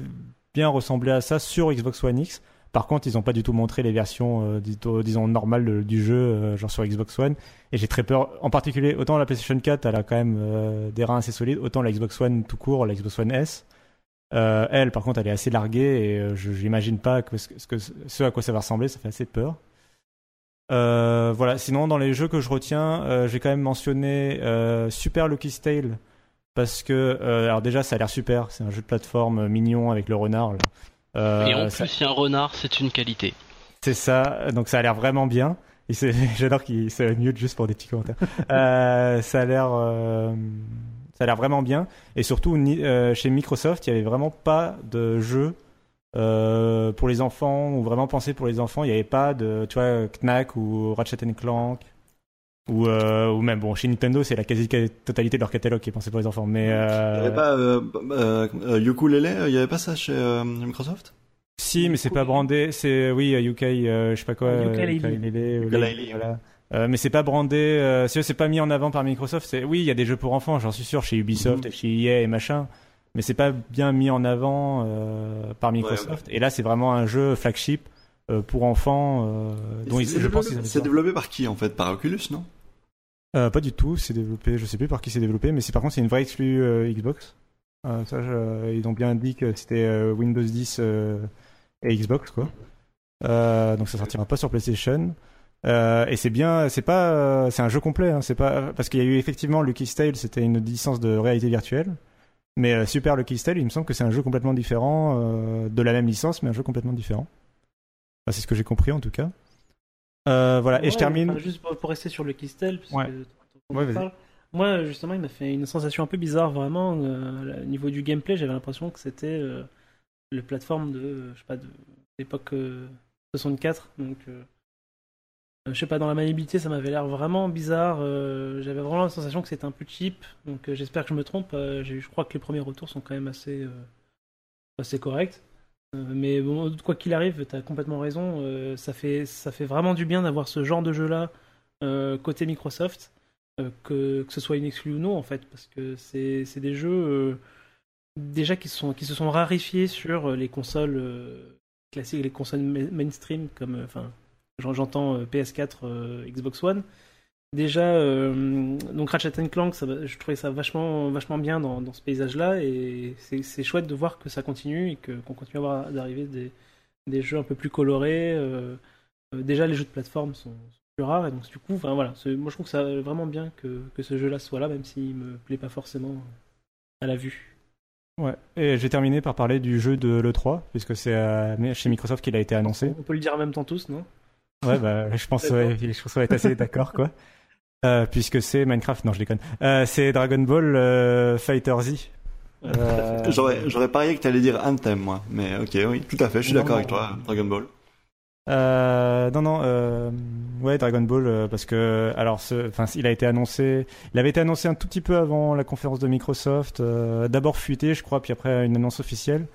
bien ressembler à ça sur Xbox One X. Par contre, ils n'ont pas du tout montré les versions, euh, disons, normales du jeu, euh, genre sur Xbox One. Et j'ai très peur, en particulier, autant la PlayStation 4, elle a quand même des reins assez solides, autant la Xbox One tout court, la Xbox One S. elle, par contre, elle est assez larguée et je n'imagine pas que ce, que ce à quoi ça va ressembler, ça fait assez peur. Euh, voilà. Sinon, dans les jeux que je retiens, euh, j'ai quand même mentionné euh, Super Lucky's Tale parce que, alors déjà, ça a l'air super. C'est un jeu de plateforme mignon avec le renard. Et en plus, si un renard, c'est une qualité. C'est ça. Donc, ça a l'air vraiment bien. J'adore qu'il se mute juste pour des petits commentaires. ça a l'air, ça a l'air vraiment bien. Et surtout, chez Microsoft, il y avait vraiment pas de jeu euh, pour les enfants ou vraiment pensé pour les enfants. Il n'y avait pas de, tu vois, Knack ou Ratchet Clank ou, euh, ou même bon chez Nintendo c'est la quasi totalité de leur catalogue qui est pensé pour les enfants. Mais euh... il n'y avait pas euh, euh, Ukulele, il n'y avait pas ça chez Microsoft? Si, mais c'est pas brandé. C'est oui UK, je sais pas quoi. Ukulele. Voilà. Mais c'est pas brandé, c'est pas mis en avant par Microsoft. C'est oui, il y a des jeux pour enfants, j'en suis sûr, chez Ubisoft, mm-hmm. chez EA et machin mais c'est pas bien mis en avant euh, par Microsoft. Et là, c'est vraiment un jeu flagship euh, pour enfants. Euh, dont je pense c'est développé par qui en fait? Par Oculus, non? Euh, Pas du tout. C'est développé. Je sais plus par qui c'est développé, mais c'est par contre c'est une vraie exclue Xbox. ça, ils ont bien dit que c'était Windows 10 et Xbox, quoi. donc ça sortira pas sur PlayStation. Euh, et c'est bien, c'est pas, c'est un jeu complet. Hein, c'est pas parce qu'il y a eu effectivement Lucky Tale, c'était une licence de réalité virtuelle. Mais euh, Super Lucky Style, il me semble que c'est un jeu complètement différent, euh, de la même licence, mais un jeu complètement différent. Enfin, c'est ce que j'ai compris en tout cas. Euh, voilà, et je termine. enfin, juste pour, pour rester sur le Kistel, parce Ouais. que Ouais, parle. Moi, justement, il m'a fait une sensation un peu bizarre, vraiment. euh, au niveau du gameplay, j'avais l'impression que c'était euh, le plateforme de, euh, je sais pas, de l'époque euh, 64. Donc, euh, euh, je sais pas, dans la maniabilité, ça m'avait l'air vraiment bizarre. euh, j'avais vraiment la sensation que c'était un peu cheap. Donc, euh, j'espère que je me trompe. euh, je crois que les premiers retours sont quand même assez, euh, corrects. Euh, mais bon, quoi qu'il arrive, tu as complètement raison. euh, ça, fait, ça fait vraiment du bien d'avoir ce genre de jeu-là euh, côté Microsoft, euh, que, que ce soit une exclu ou non, en fait, parce que c'est des jeux euh, déjà qui, sont, qui se sont rarifiés sur les consoles euh, classiques, les consoles ma- mainstream, comme, euh, j'entends euh, PS4, euh, Xbox One. Déjà, euh, donc Ratchet Clank, ça, je trouvais ça vachement, vachement bien dans, dans ce paysage-là, et c'est chouette de voir que ça continue et que- qu'on continue à voir d'arriver des, des jeux un peu plus colorés. déjà, les jeux de plateforme sont, plus rares, et donc du coup, enfin voilà, moi je trouve que ça vraiment bien que, que ce jeu-là soit là, même s'il me plaît pas forcément à la vue. Ouais. Et j'ai terminé par parler du jeu de l'E3, puisque c'est chez Microsoft qu'il a été annoncé. On peut le dire en même temps tous, non? Ouais, bah, je pense, D'accord. ouais, je pense qu'on va être assez d'accord, quoi. Euh, puisque c'est Minecraft, non, je déconne. Euh, c'est Dragon Ball euh, Fighter Z. Euh, J'aurais, j'aurais parié que t'allais dire Anthem, moi. Mais ok, oui, tout à fait, je suis Non, d'accord non. avec toi, Dragon Ball. Euh, non, non, euh, ouais, Dragon Ball, euh, parce que, alors, ce, enfin, il a été annoncé, il avait été annoncé un tout petit peu avant la conférence de Microsoft, euh, d'abord fuité, je crois, puis après une annonce officielle.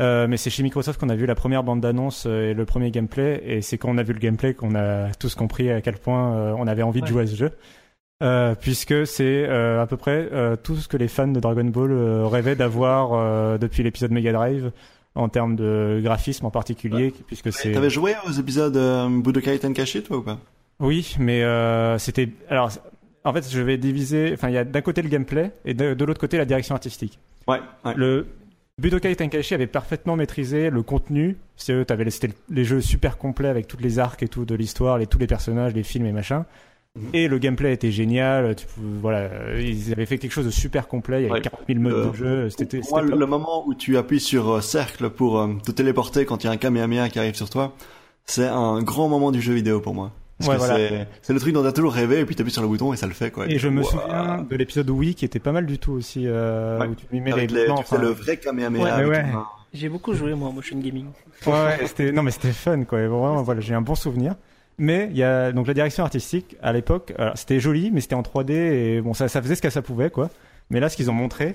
Euh, mais c'est chez Microsoft qu'on a vu la première bande d'annonce euh, et le premier gameplay, et c'est quand on a vu le gameplay qu'on a tous compris à quel point euh, on avait envie de Ouais. jouer à ce jeu. Euh, puisque c'est euh, à peu près euh, tout ce que les fans de Dragon Ball euh, rêvaient d'avoir euh, depuis l'épisode Mega Drive en termes de graphisme en particulier, puisque c'est T'avais joué aux épisodes euh, Budokai Tenkaichi, toi, ou pas? Oui, mais euh, c'était. Alors, en fait, je vais diviser. Enfin, il y a d'un côté le gameplay et de, de l'autre côté la direction artistique. Ouais, ouais. Le Budokai Tenkaichi avait parfaitement maîtrisé le contenu. C'était les jeux super complets avec toutes les arcs et tout de l'histoire, les, tous les personnages, les films et machin. Mhm. Et le gameplay était génial. Tu pouvais- voilà, euh, ils avaient fait quelque chose de super complet. Il y avait Ouais. 40 000 modes Euh, de jeu. C'était. Pour moi, le moment où tu appuies sur euh, cercle pour euh, te téléporter quand il y a un Kamehameha qui arrive sur toi, c'est un grand moment du jeu vidéo pour moi. Ouais, voilà. c'est, le truc dont t'as toujours rêvé et puis t'appuies sur le bouton et ça le fait quoi. Et je me Wow. souviens de l'épisode Wii qui était pas mal du tout aussi, euh, Ouais. où tu Avec les les, enfin, le vrai Kamehameha. Ouais. J'ai beaucoup joué, moi, en motion gaming. Ouais, ouais, c'était non mais c'était fun quoi. Et Vraiment, voilà, j'ai un bon souvenir. Mais il y a donc la direction artistique à l'époque, alors, c'était joli, mais c'était en 3D et bon ça, ça faisait ce que ça pouvait quoi. Mais là, ce qu'ils ont montré,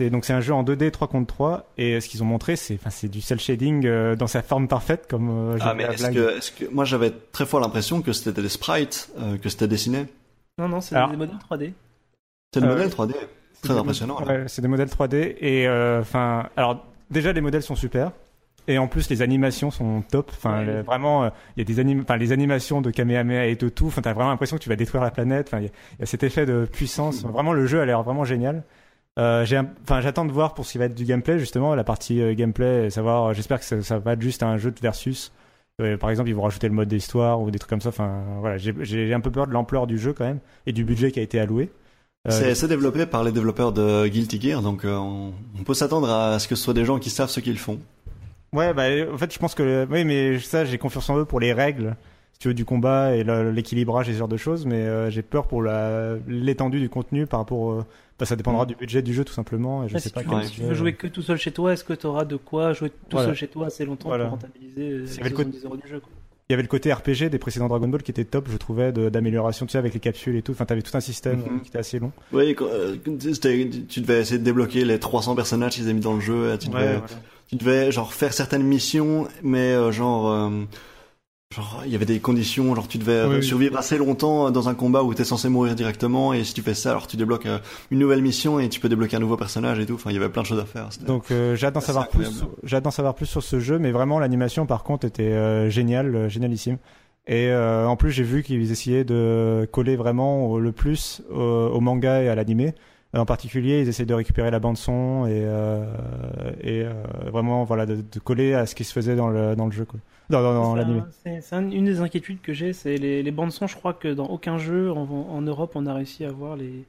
donc c'est un jeu en 2D 3 contre 3 et ce qu'ils ont montré, c'est enfin c'est du cel shading euh, dans sa forme parfaite comme. euh, Ah mais la est-ce que, que moi j'avais très fort l'impression que c'était des sprites, euh, que c'était dessiné. Non, non, c'est des modèles 3D. C'est le Euh, modèle 3D. C'est Très des- impressionnant. Ouais, c'est des modèles 3D et euh, enfin alors déjà les modèles sont super. Et en plus, les animations sont top. Enfin, Ouais. le- vraiment, euh, il y a des anim... enfin, les animations de Kamehameha et de tout. Enfin, t'as vraiment l'impression que tu vas détruire la planète. Enfin, il y, a- il y a cet effet de puissance. Vraiment, le jeu a l'air vraiment génial. Euh, enfin, j'attends de voir pour ce qui va être du gameplay, justement, la partie euh, gameplay. Savoir, euh, j'espère que ça, ça va être juste un jeu de versus. Euh, par exemple, ils vont rajouter le mode d'histoire ou des trucs comme ça. Enfin, voilà, j'ai- un peu peur de l'ampleur du jeu quand même et du budget qui a été alloué. C'est, développé par les développeurs de Guilty Gear, donc on, on peut s'attendre à ce que ce soit des gens qui savent ce qu'ils font. Ouais, bah, en fait, je pense que, oui, mais ça, j'ai confiance en eux pour les règles, si tu veux, du combat et l'équilibrage et ce genre de choses, mais euh, j'ai peur pour l'étendue du contenu par rapport, bah, ça dépendra Mm. du budget du jeu, tout simplement, et je Ouais, sais si, pas tu, quel si tu veux jouer que tout seul chez toi, est-ce que tu auras de quoi jouer tout Voilà. seul chez toi assez longtemps Voilà. pour rentabiliser euh, S'il y avait le 70 euros du jeu quoi. Il y avait le côté RPG des précédents Dragon Ball qui était top, je trouvais, d'amélioration, tu sais, avec les capsules et tout. Enfin, t'avais tout un système Mhm. euh, qui était assez long. Oui, quand, euh, tu devais essayer de débloquer les 300 personnages qu'ils avaient mis dans le jeu. Tu devais, tu devais genre faire certaines missions, mais euh, genre, euh, genre il y avait des conditions, genre tu devais euh, oui. survivre assez longtemps dans un combat où t'es censé mourir directement, et si tu fais ça, alors tu débloques euh, une nouvelle mission et tu peux débloquer un nouveau personnage et tout. Enfin, il y avait plein de choses à faire. Donc euh, j'ai hâte d'en savoir plus. J'ai hâte d'en savoir plus sur ce jeu, mais vraiment l'animation par contre était euh, géniale, euh, génialissime. Et euh, en plus j'ai vu qu'ils essayaient de coller vraiment le plus au, au manga et à l'animé. En particulier, ils essaient de récupérer la bande son et, euh, et euh, vraiment voilà de, de coller à ce qui se faisait dans le dans le jeu quoi. Dans C'est l'animé. un- C'est c'est un- une des inquiétudes que j'ai, c'est les, les bandes son. Je crois que dans aucun jeu en, en Europe on a réussi à avoir les,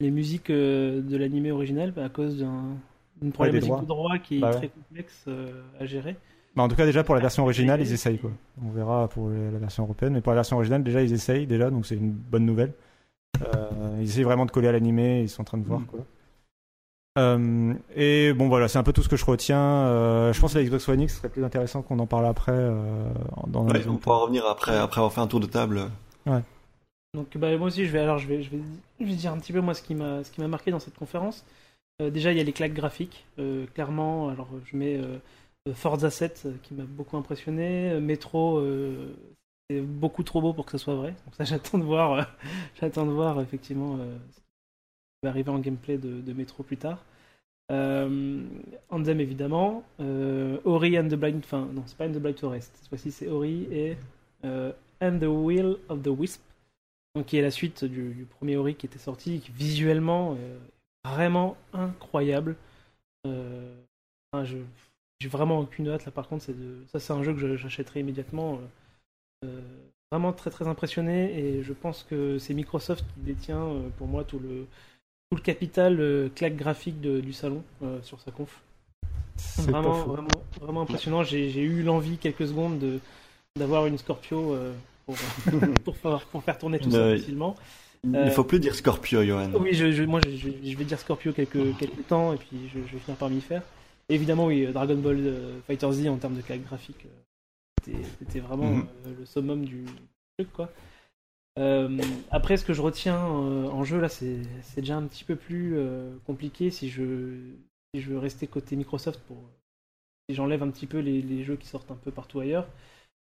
les musiques euh, de l'animé original à cause d'un- d'une problématique de droit qui est Bah ouais. très complexe euh, à gérer. Bah, en tout cas, déjà pour la version originale, ils essayent quoi. On verra pour la version européenne, mais pour la version originale, déjà ils essayent déjà, donc c'est une bonne nouvelle. Euh, ils essayent vraiment de coller à l'animé, ils sont en train de voir Mm. quoi. Euh, et bon voilà, c'est un peu tout ce que je retiens. Euh, je pense que la Xbox One X serait plus intéressant qu'on en parle après. Euh, dans Ouais, on pourra revenir après, après avoir fait un tour de table. Donc bah, moi aussi je vais alors je vais je vais, je vais dire un petit peu moi ce qui m'a ce qui m'a marqué dans cette conférence. Euh, déjà il y a les claques graphiques euh, clairement alors je mets euh, Forza 7 euh, qui m'a beaucoup impressionné, Metro euh, c'est beaucoup trop beau pour que ce soit vrai. Donc ça j'attends de voir euh, j'attends de voir effectivement euh, ce arriver en gameplay de, de Metro plus tard. Euh, Anthem évidemment, euh, Ori and the Blind enfin non c'est pas and the Blind Forest cette fois-ci c'est Ori et euh, And the Will of the Wisp donc qui est la suite du, premier Ori qui était sorti, qui visuellement euh, vraiment incroyable. J'ai vraiment aucune hâte là par contre, c'est ça c'est un jeu que j'achèterai immédiatement. vraiment très très impressionné et je pense que c'est Microsoft qui détient pour moi tout le tout le capital euh, claque graphique de- du salon euh, sur sa conf. Vraiment, vraiment, vraiment impressionnant. J'ai eu l'envie quelques secondes de d'avoir une Scorpio euh, pour, pour, faire, pour faire tourner tout ça facilement. Il Euh, ne faut plus dire Scorpio, Johan. Oui, je, je- moi je, vais dire Scorpio quelques, quelques temps et puis je, je vais finir par m'y faire. Évidemment, oui, Dragon Ball euh, Fighter Z en termes de claque graphique, euh, c'était- vraiment Mhm. euh, le summum du truc quoi. Euh, après, ce que je retiens euh, en jeu là, c'est déjà un petit peu plus euh, compliqué si je, veux rester côté Microsoft pour si j'enlève un petit peu les, jeux qui sortent un peu partout ailleurs.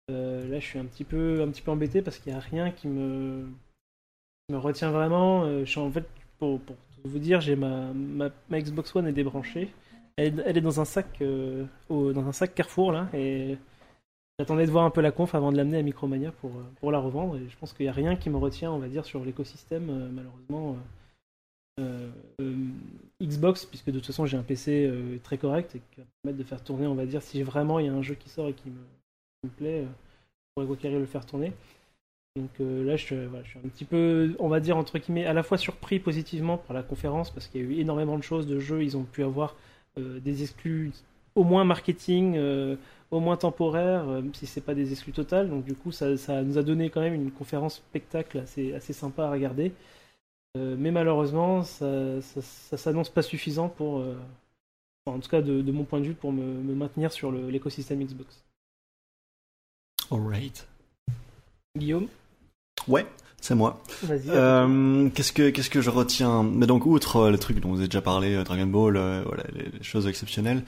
Là, je suis un petit peu, embêté parce qu'il n'y a rien qui me, retient vraiment. Je suis en fait, pour, vous dire, j'ai ma, Xbox One est débranchée. Elle, est- dans un sac, dans un sac Carrefour là, j'attendais de voir un peu la conf avant de l'amener à Micromania pour, euh, pour la revendre. Et je pense qu'il n'y a rien qui me retient, on va dire, sur l'écosystème, euh, malheureusement. euh, Xbox, puisque de toute façon j'ai un PC très correct et qui va me permettre de faire tourner, on va dire, si vraiment il y a un jeu qui sort et qui me, plaît, je pourrais le faire tourner. Donc là, je, je suis un petit peu, on va dire, entre guillemets, à la fois surpris positivement par la conférence, parce qu'il y a eu énormément de choses, de jeux, ils ont pu avoir des exclus au moins marketing, euh, au moins temporaire, euh, même si c'est pas des exclus totales. Donc du coup, ça, ça nous a donné quand même une conférence spectacle assez, assez sympa à regarder. Euh, mais malheureusement, ça, ça, ça s'annonce pas suffisant pour, euh, enfin, en tout cas de, de mon point de vue, pour me, me maintenir sur le- l'écosystème Xbox. Alright. Guillaume, Ouais, c'est moi. vas-y. Euh, qu'est-ce que qu'est-ce que je retiens? Mais donc outre euh, les trucs dont vous avez déjà parlé, euh, Dragon Ball, euh, voilà, les, les choses exceptionnelles.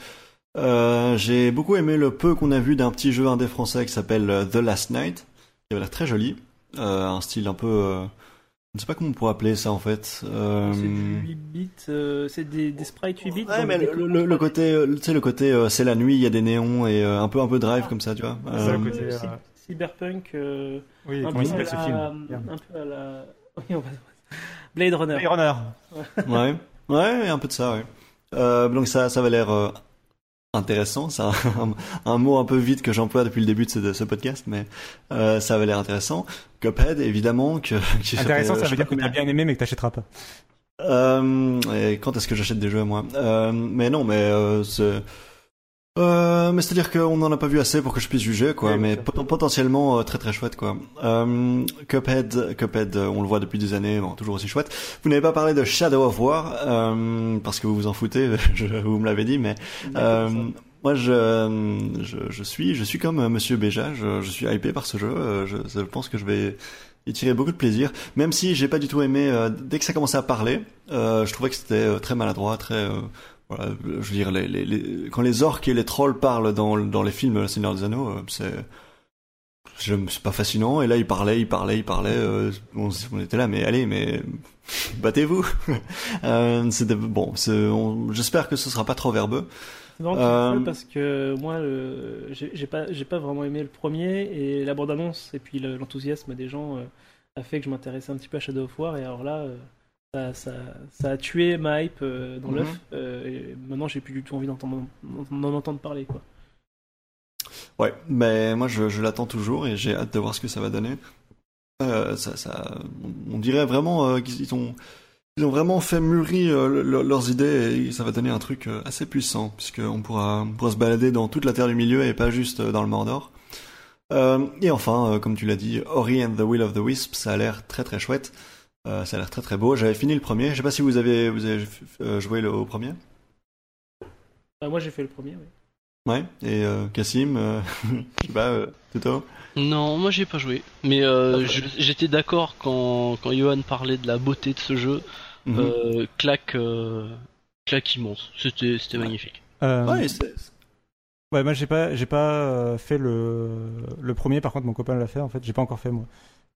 Euh, j'ai beaucoup aimé le peu qu'on a vu d'un petit jeu indé français qui s'appelle euh, The Last Night, qui avait l'air très joli, euh, un style un peu, euh, je ne sais pas comment on pourrait appeler ça en fait. Euh, C'est du 8 bits, euh, c'est des, des sprites 8 bits. Ouais, mais le, décors le, le 3D. côté, tu sais, le côté, euh, c'est la nuit, il y a des néons et euh, un peu un peu drive comme ça, tu vois. C'est ça, Euh, le côté, cy- Cyberpunk, euh, Oui, un, comment il s'appelle ce film un peu à la. Oui, on va- Blade Runner. Blade Runner. Ouais, ouais, un peu de ça, ouais. Euh, donc ça, ça avait l'air euh, intéressant. C'est un, un mot un peu vite que j'emploie depuis le début de ce, de ce podcast, mais euh, ça avait l'air intéressant. Cuphead, évidemment, que qui Intéressant, ça veut dire que t'as bien aimé mais que t'achèteras pas. Euh, et quand est-ce que j'achète des jeux, moi? Euh, Mais non, mais euh, c'est... Euh, mais c'est-à-dire qu'on n'en a pas vu assez pour que je puisse juger, quoi. Oui, mais pot- potentiellement euh, très très chouette, quoi. Euh, Cuphead, Cuphead, euh, on le voit depuis des années, bon, toujours aussi chouette. Vous n'avez pas parlé de Shadow of War euh, parce que vous vous en foutez, je, vous me l'avez dit, mais moi je, je je suis je suis comme Monsieur Béja, je, je suis hypé par ce jeu. Je, je pense que je vais y tirer beaucoup de plaisir, même si j'ai pas du tout aimé euh, dès que ça commençait à parler. euh, je trouvais que c'était euh, très maladroit, très euh, voilà, je veux dire, les, les, les- quand les orques et les trolls parlent dans, dans les films Le Seigneur des Anneaux, euh, c'est pas fascinant. Et là, il parlait, il parlait, il parlait. euh, on, on était là, mais allez, mais battez-vous. euh, c'était bon. J'espère que ce sera pas trop verbeux. Euh, euh... parce que moi, j'ai pas, j'ai pas vraiment aimé le premier et la bande-annonce et puis le- l'enthousiasme des gens a fait que je m'intéressais un petit peu à Shadow of War et alors là, ça, ça, ça a tué ma hype euh, dans Mhm. l'œuf euh, et maintenant j'ai plus du tout envie d'en entendre parler quoi. Ouais, mais moi je, je l'attends toujours et j'ai hâte de voir ce que ça va donner. Euh, ça, ça, on, dirait vraiment qu'ils ont Ils ont vraiment fait mûrir le- leurs idées et ça va donner un truc assez puissant puisqu'on pourra, on pourra se balader dans toute la Terre du Milieu et pas juste dans le Mordor. Et enfin, comme tu l'as dit, Ori and the Will of the Wisp, ça a l'air très très chouette. Euh, ça a l'air très très beau. J'avais fini le premier. Je sais pas si vous avez, vous avez euh, joué le, au premier. Bah, moi j'ai fait le premier, oui. Ouais. Et euh, Cassim, euh, je sais pas, euh, Toto? Non, moi j'ai pas joué. Mais euh, j'étais d'accord quand, quand Johan parlait de la beauté de ce jeu. Mhm. Euh, claque, euh, claque immense. C'était Ouais. magnifique. Euh, Ouais, c'est- Ouais, moi j'ai pas, j'ai pas euh, fait le, le premier. Par contre, mon copain l'a fait. En fait, j'ai pas encore fait moi.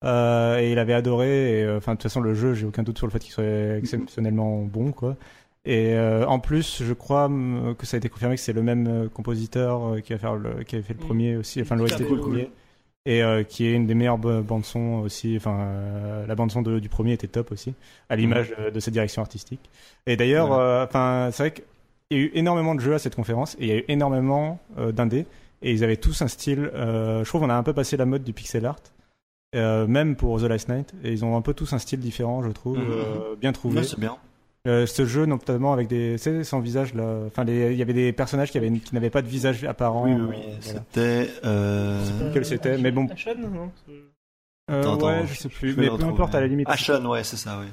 Euh, et il avait adoré. Et euh, enfin, de toute façon, le jeu, j'ai aucun doute sur le fait qu'il soit exceptionnellement bon, quoi. Et euh, en plus, je crois que ça a été confirmé que c'est le même compositeur qui va faire le, qui avait fait le Mm. premier aussi, enfin l'OST du premier, et euh, qui est une des meilleures ba- bandes son aussi. Enfin, euh, la bande son de- du premier était top aussi, à l'image euh, de cette direction artistique. Et d'ailleurs, enfin, c'est vrai qu'il y a eu énormément de jeux à cette conférence, et il y a eu énormément d'indés, et ils avaient tous un style. je trouve qu'on a un peu passé la mode du pixel art. Euh, même pour The Last Night, et ils ont un peu tous un style différent, je trouve, Mhm. euh, bien trouvé. ouais, c'est bien. Euh, ce jeu, notamment avec des, sais, sans visage là. Enfin, il y avait des personnages qui avaient, qui n'avaient pas de visage apparent. Oui, oui, oui. euh, voilà. C'était. Euh... Quel c'était, mais bon. Ashen, non Euh, Attends, ouais, attends, je sais je plus. vais Mais peu importe à la limite. Ashen, ouais, c'est ça, oui.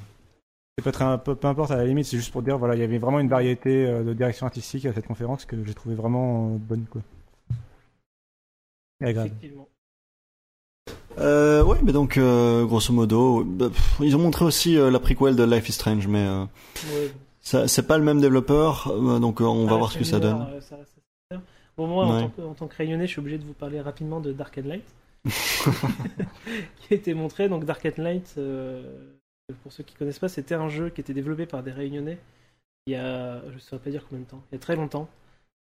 C'est pas très, peu, peu importe à la limite. C'est juste pour dire, voilà, il y avait vraiment une variété de direction artistique à cette conférence que j'ai trouvé vraiment bonne, quoi. Et agréable. Effectivement. Euh, ouais, mais donc, euh, grosso modo, bah, pff, ils ont montré aussi euh, la prequel de Life is Strange, mais euh, Ouais. ça- c'est pas le même développeur, euh, donc euh, on va Ah, voir ce que ça donne. euh, ça reste assez mineur. Bon, moi, en, Ouais. tant que, en tant que Réunionnais, je suis obligé de vous parler rapidement de Dark and Light, qui a été montré. Donc, Dark and Light, euh, pour ceux qui connaissent pas, c'était un jeu qui était développé par des Réunionnais il y a, je ne saurais pas dire combien de temps, il y a très longtemps.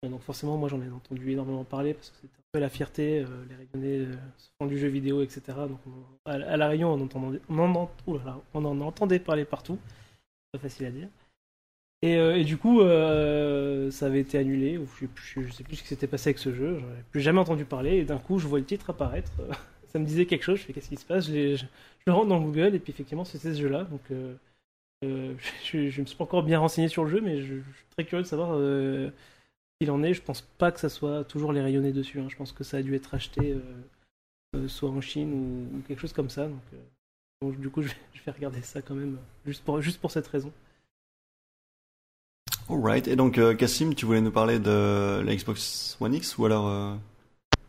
Donc, forcément, moi, j'en ai entendu énormément parler parce que c'était un peu la fierté. euh, les Réunionnais euh, se font du jeu vidéo, etc. Donc, on- à, La Réunion, on, on, en, là, on en entendait parler partout. Pas facile à dire. Et, euh, du coup, ça avait été annulé. Je, je sais plus ce qui s'était passé avec ce jeu. J'en avais plus jamais entendu parler. Et d'un coup, je vois le titre apparaître. ça me disait quelque chose. Je fais qu'est-ce qui se passe? Je, rentre dans Google et puis effectivement, c'était ce jeu-là. Donc, je, je me suis pas encore bien renseigné sur le jeu, mais je, suis très curieux de savoir qu'il en est. Je pense pas que ça soit toujours les rayonnés dessus. hein. Je pense que ça a dû être acheté euh, euh, soit en Chine ou, ou quelque chose comme ça. Donc, euh, du coup, je vais, je vais regarder ça quand même, juste pour, juste pour cette raison. Alright, et donc, euh, Cassim, tu voulais nous parler de la Xbox One X ou alors. euh,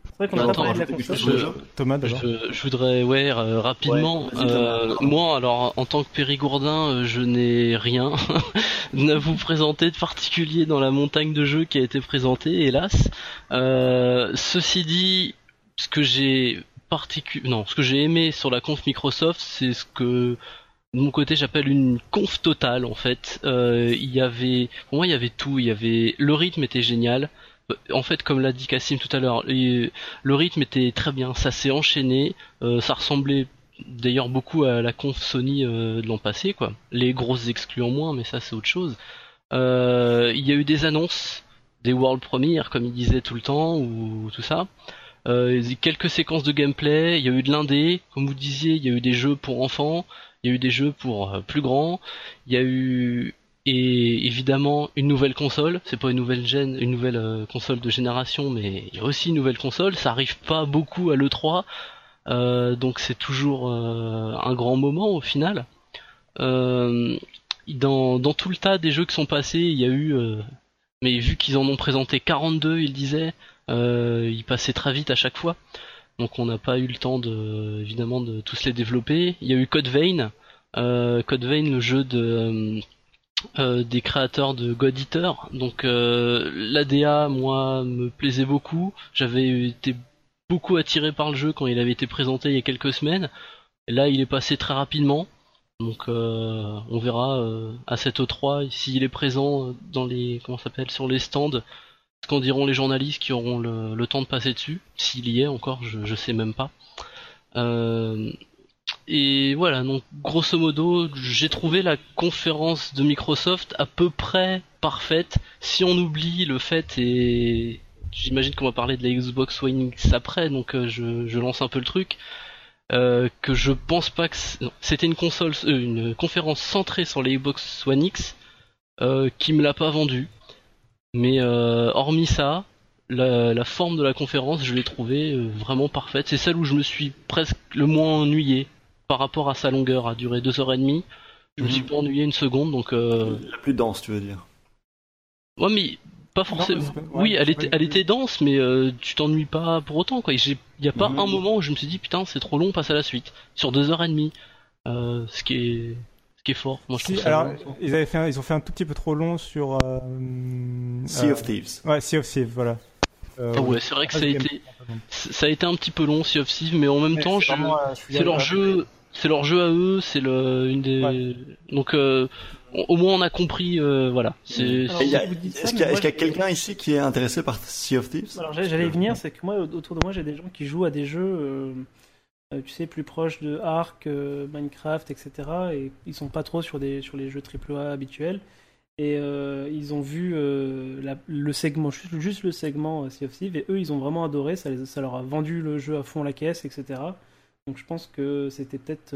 C'est vrai qu'on n'a Attends, pas parlé de la rajouter quelque console. chose Je- déjà Thomas, d'abord. Je, je voudrais, ouais, euh, rapidement. Ouais, euh, moi, alors, en tant que Périgourdin, euh, je n'ai rien vous présenter de particulier dans la montagne de jeux qui a été présentée, hélas. Euh, ceci dit, ce que j'ai non, ce que j'ai aimé sur la conf Microsoft, c'est ce que de mon côté j'appelle une conf totale en fait. Euh, il y avait, pour moi, il y avait tout. Il y avait le rythme était génial. Euh, En fait, comme l'a dit Cassim tout à l'heure, le rythme était très bien, ça s'est enchaîné, ça ressemblait d'ailleurs beaucoup à la conf Sony euh, de l'an passé, quoi. Les grosses exclus en moins, mais ça c'est autre chose. Euh, il y a eu des annonces, des world premières, comme il disait tout le temps, ou tout ça. Euh, quelques séquences de gameplay, il y a eu de l'indé, comme vous disiez, il y a eu des jeux pour enfants, il y a eu des jeux pour plus grands, il y a eu et évidemment une nouvelle console, c'est pas une nouvelle gène, une nouvelle console de génération, mais il y a aussi une nouvelle console, ça arrive pas beaucoup à l'E3, euh, donc c'est toujours euh, un grand moment au final. Euh, dans, tout le tas des jeux qui sont passés, il y a eu, euh, mais vu qu'ils en ont présenté 42, ils disaient, euh, ils passaient très vite à chaque fois, donc on n'a pas eu le temps de, évidemment de tous les développer. Il y a eu Code Vein, euh, Code Vein, le jeu de euh, euh, des créateurs de God Eater. Donc euh, l'ADA, moi, me plaisait beaucoup. J'avais été beaucoup attiré par le jeu quand il avait été présenté il y a quelques semaines. Là, il est passé très rapidement. Donc euh, on verra euh, à cette E3 s'il est présent euh, dans les comment s'appelle sur les stands. Ce qu'en diront les journalistes qui auront le, temps de passer dessus, s'il y est encore, je, je sais même pas. Et voilà, donc grosso modo, j'ai trouvé la conférence de Microsoft à peu près parfaite, si on oublie le fait, et j'imagine qu'on va parler de la Xbox One X après, donc euh, je, je lance un peu le truc, euh, que je pense pas que c'était une console, euh, une conférence centrée sur les Xbox One X euh, qui me l'a pas vendu. Mais hormis ça, la, forme de la conférence, je l'ai trouvée vraiment parfaite. C'est celle où je me suis presque le moins ennuyé par rapport à sa longueur, à durer deux heures et demie. Je me suis mhm. pas ennuyé une seconde, donc. La plus dense, tu veux dire. Ouais, mais pas forcément. oui, elle était, elle était dense, mais euh, tu t'ennuies pas pour autant. Quoi. Il n'y a pas un moment où je me suis dit putain c'est trop long, passe à la suite. Sur deux heures et demie, euh, ce qui est, ce qui est fort. Moi je trouve alors, ils avaient fait, ils ont fait un tout petit peu trop long sur. Euh, sea of Thieves. Ouais, Sea of Thieves, voilà. Ah ouais, c'est vrai que ça a été, ça a été un petit peu long Sea of Thieves, mais en même temps, c'est leur jeu, c'est leur jeu à eux, c'est le une des, donc au moins on a compris, euh, voilà. Est-ce qu'il y a, quelqu'un ici qui est intéressé par Sea of Thieves? Alors j'allais venir, c'est que moi autour de moi j'ai des gens qui jouent à des jeux, euh, euh, tu sais, plus proches de Ark, Minecraft, etc. Et ils sont pas trop sur des sur les jeux AAA habituels. Et ils ont vu le segment, juste, le segment Sea of Thieves, et eux ils ont vraiment adoré, ça, ça leur a vendu le jeu à fond la caisse, etc. Donc je pense que c'était peut-être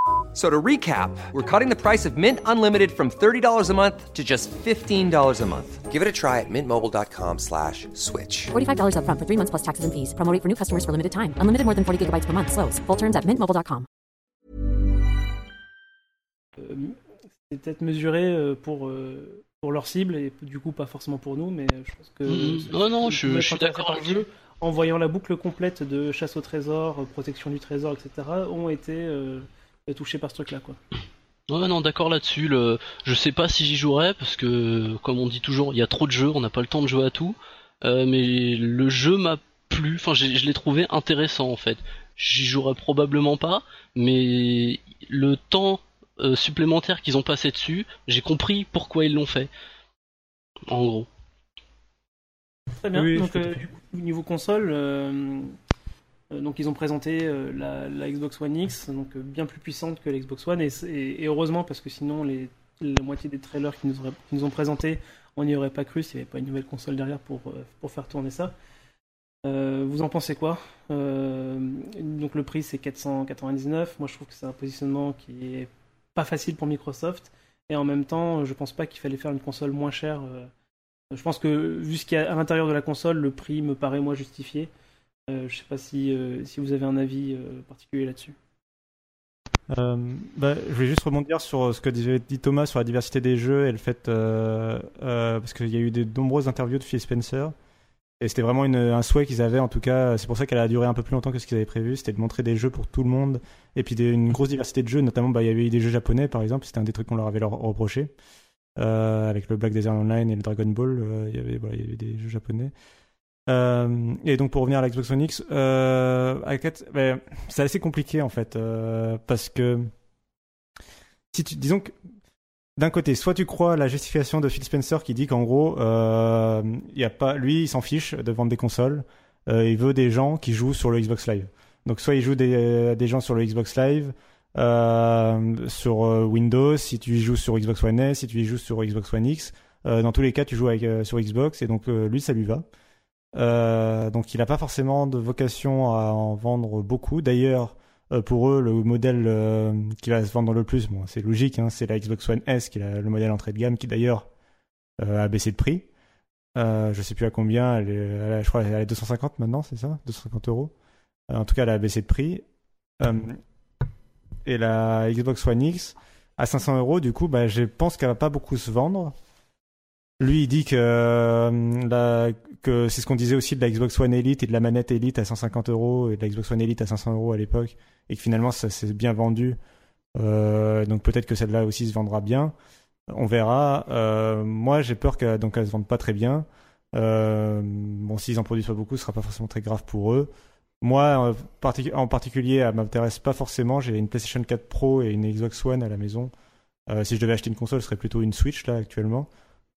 So to recap, we're cutting the price of Mint Unlimited from $30 a month to just $15 a month. Give it a try at mintmobile.com slash switch. $45 up front for three months plus taxes and fees. Promo for new customers for limited time. Unlimited more than 40 gigabytes per month. Slows. Full terms at mintmobile.com. Euh, c'est peut-être mesuré euh, pour, euh, pour leur cible et du coup pas forcément pour nous, mais je pense que... Mmh, non, non, je, je suis d'accord avec vous. En voyant la boucle complète de chasse au trésor, protection du trésor, etc., ont été... Euh, touché par ce truc-là, quoi. Ouais, non, d'accord là-dessus. Le... Je sais pas si j'y jouerai parce que, comme on dit toujours, il y a trop de jeux, on n'a pas le temps de jouer à tout. Euh, mais le jeu m'a plu. Enfin, je l'ai trouvé intéressant en fait. J'y jouerai probablement pas, mais le temps euh, supplémentaire qu'ils ont passé dessus, j'ai compris pourquoi ils l'ont fait. En gros. Très bien. Donc, euh, niveau console, euh, donc ils ont présenté euh, la, Xbox One X, donc euh, bien plus puissante que l'Xbox One, et, heureusement parce que sinon la moitié des trailers qu'ils nous, ont présentés, on n'y aurait pas cru s'il n'y avait pas une nouvelle console derrière pour, pour faire tourner ça. vous en pensez quoi? Donc le prix c'est 499. Moi je trouve que c'est un positionnement qui est pas facile pour Microsoft. Et en même temps, je pense pas qu'il fallait faire une console moins chère. je pense que vu ce qu'il y a à l'intérieur de la console, le prix me paraît moins justifié. Euh, je sais pas si, euh, si vous avez un avis euh, particulier là-dessus. bah, je voulais juste rebondir sur ce que dit Thomas sur la diversité des jeux et le fait parce qu'il y a eu de nombreuses interviews de Phil Spencer et c'était vraiment un souhait qu'ils avaient en tout cas c'est pour ça qu'elle a duré un peu plus longtemps que ce qu'ils avaient prévu c'était de montrer des jeux pour tout le monde et puis une grosse diversité de jeux notamment bah, il y avait eu des jeux japonais par exemple c'était un des trucs qu'on leur avait reproché avec le Black Desert Online et le Dragon Ball il y avait il y avait des jeux japonais euh, et donc pour revenir à l'Xbox One X, euh, ben, c'est assez compliqué en fait euh, parce que si tu, disons que d'un côté, soit tu crois la justification de Phil Spencer qui dit qu'en gros, a pas, lui, il s'en fiche de vendre des consoles, il veut des gens qui jouent sur le Xbox Live. Donc soit il joue des, des gens sur le Xbox Live, sur Windows, si tu y joues sur Xbox One S, si tu y joues sur Xbox One X, dans tous les cas, tu joues sur Xbox et donc lui, ça lui va. Euh, donc il n'a pas forcément de vocation à en vendre beaucoup. D'ailleurs, euh, pour eux, le modèle euh, qui va se vendre le plus, c'est logique, hein, c'est la Xbox One S, qui est le modèle entrée de gamme, qui d'ailleurs a baissé de prix. je sais plus à combien, elle je crois qu'elle est 250 maintenant, c'est ça? 250 euros. en tout cas, elle a baissé de prix. et la Xbox One X à 500 euros, du coup, bah, je pense qu'elle va pas beaucoup se vendre. Lui, il dit que, euh, que c'est ce qu'on disait aussi de la Xbox One Elite et de la manette Elite à 150 euros et de la Xbox One Elite à 500 euros à l'époque, et que finalement ça s'est bien vendu. Euh, donc peut-être que celle-là aussi se vendra bien. On verra. Euh, moi, j'ai peur qu'elle donc se vende pas très bien. Bon, s'ils en produisent pas beaucoup, ce sera pas forcément très grave pour eux. Moi, en, partic- en particulier, elle m'intéresse pas forcément. J'ai une PlayStation 4 Pro et une Xbox One à la maison. Si je devais acheter une console, ce serait plutôt une Switch là actuellement.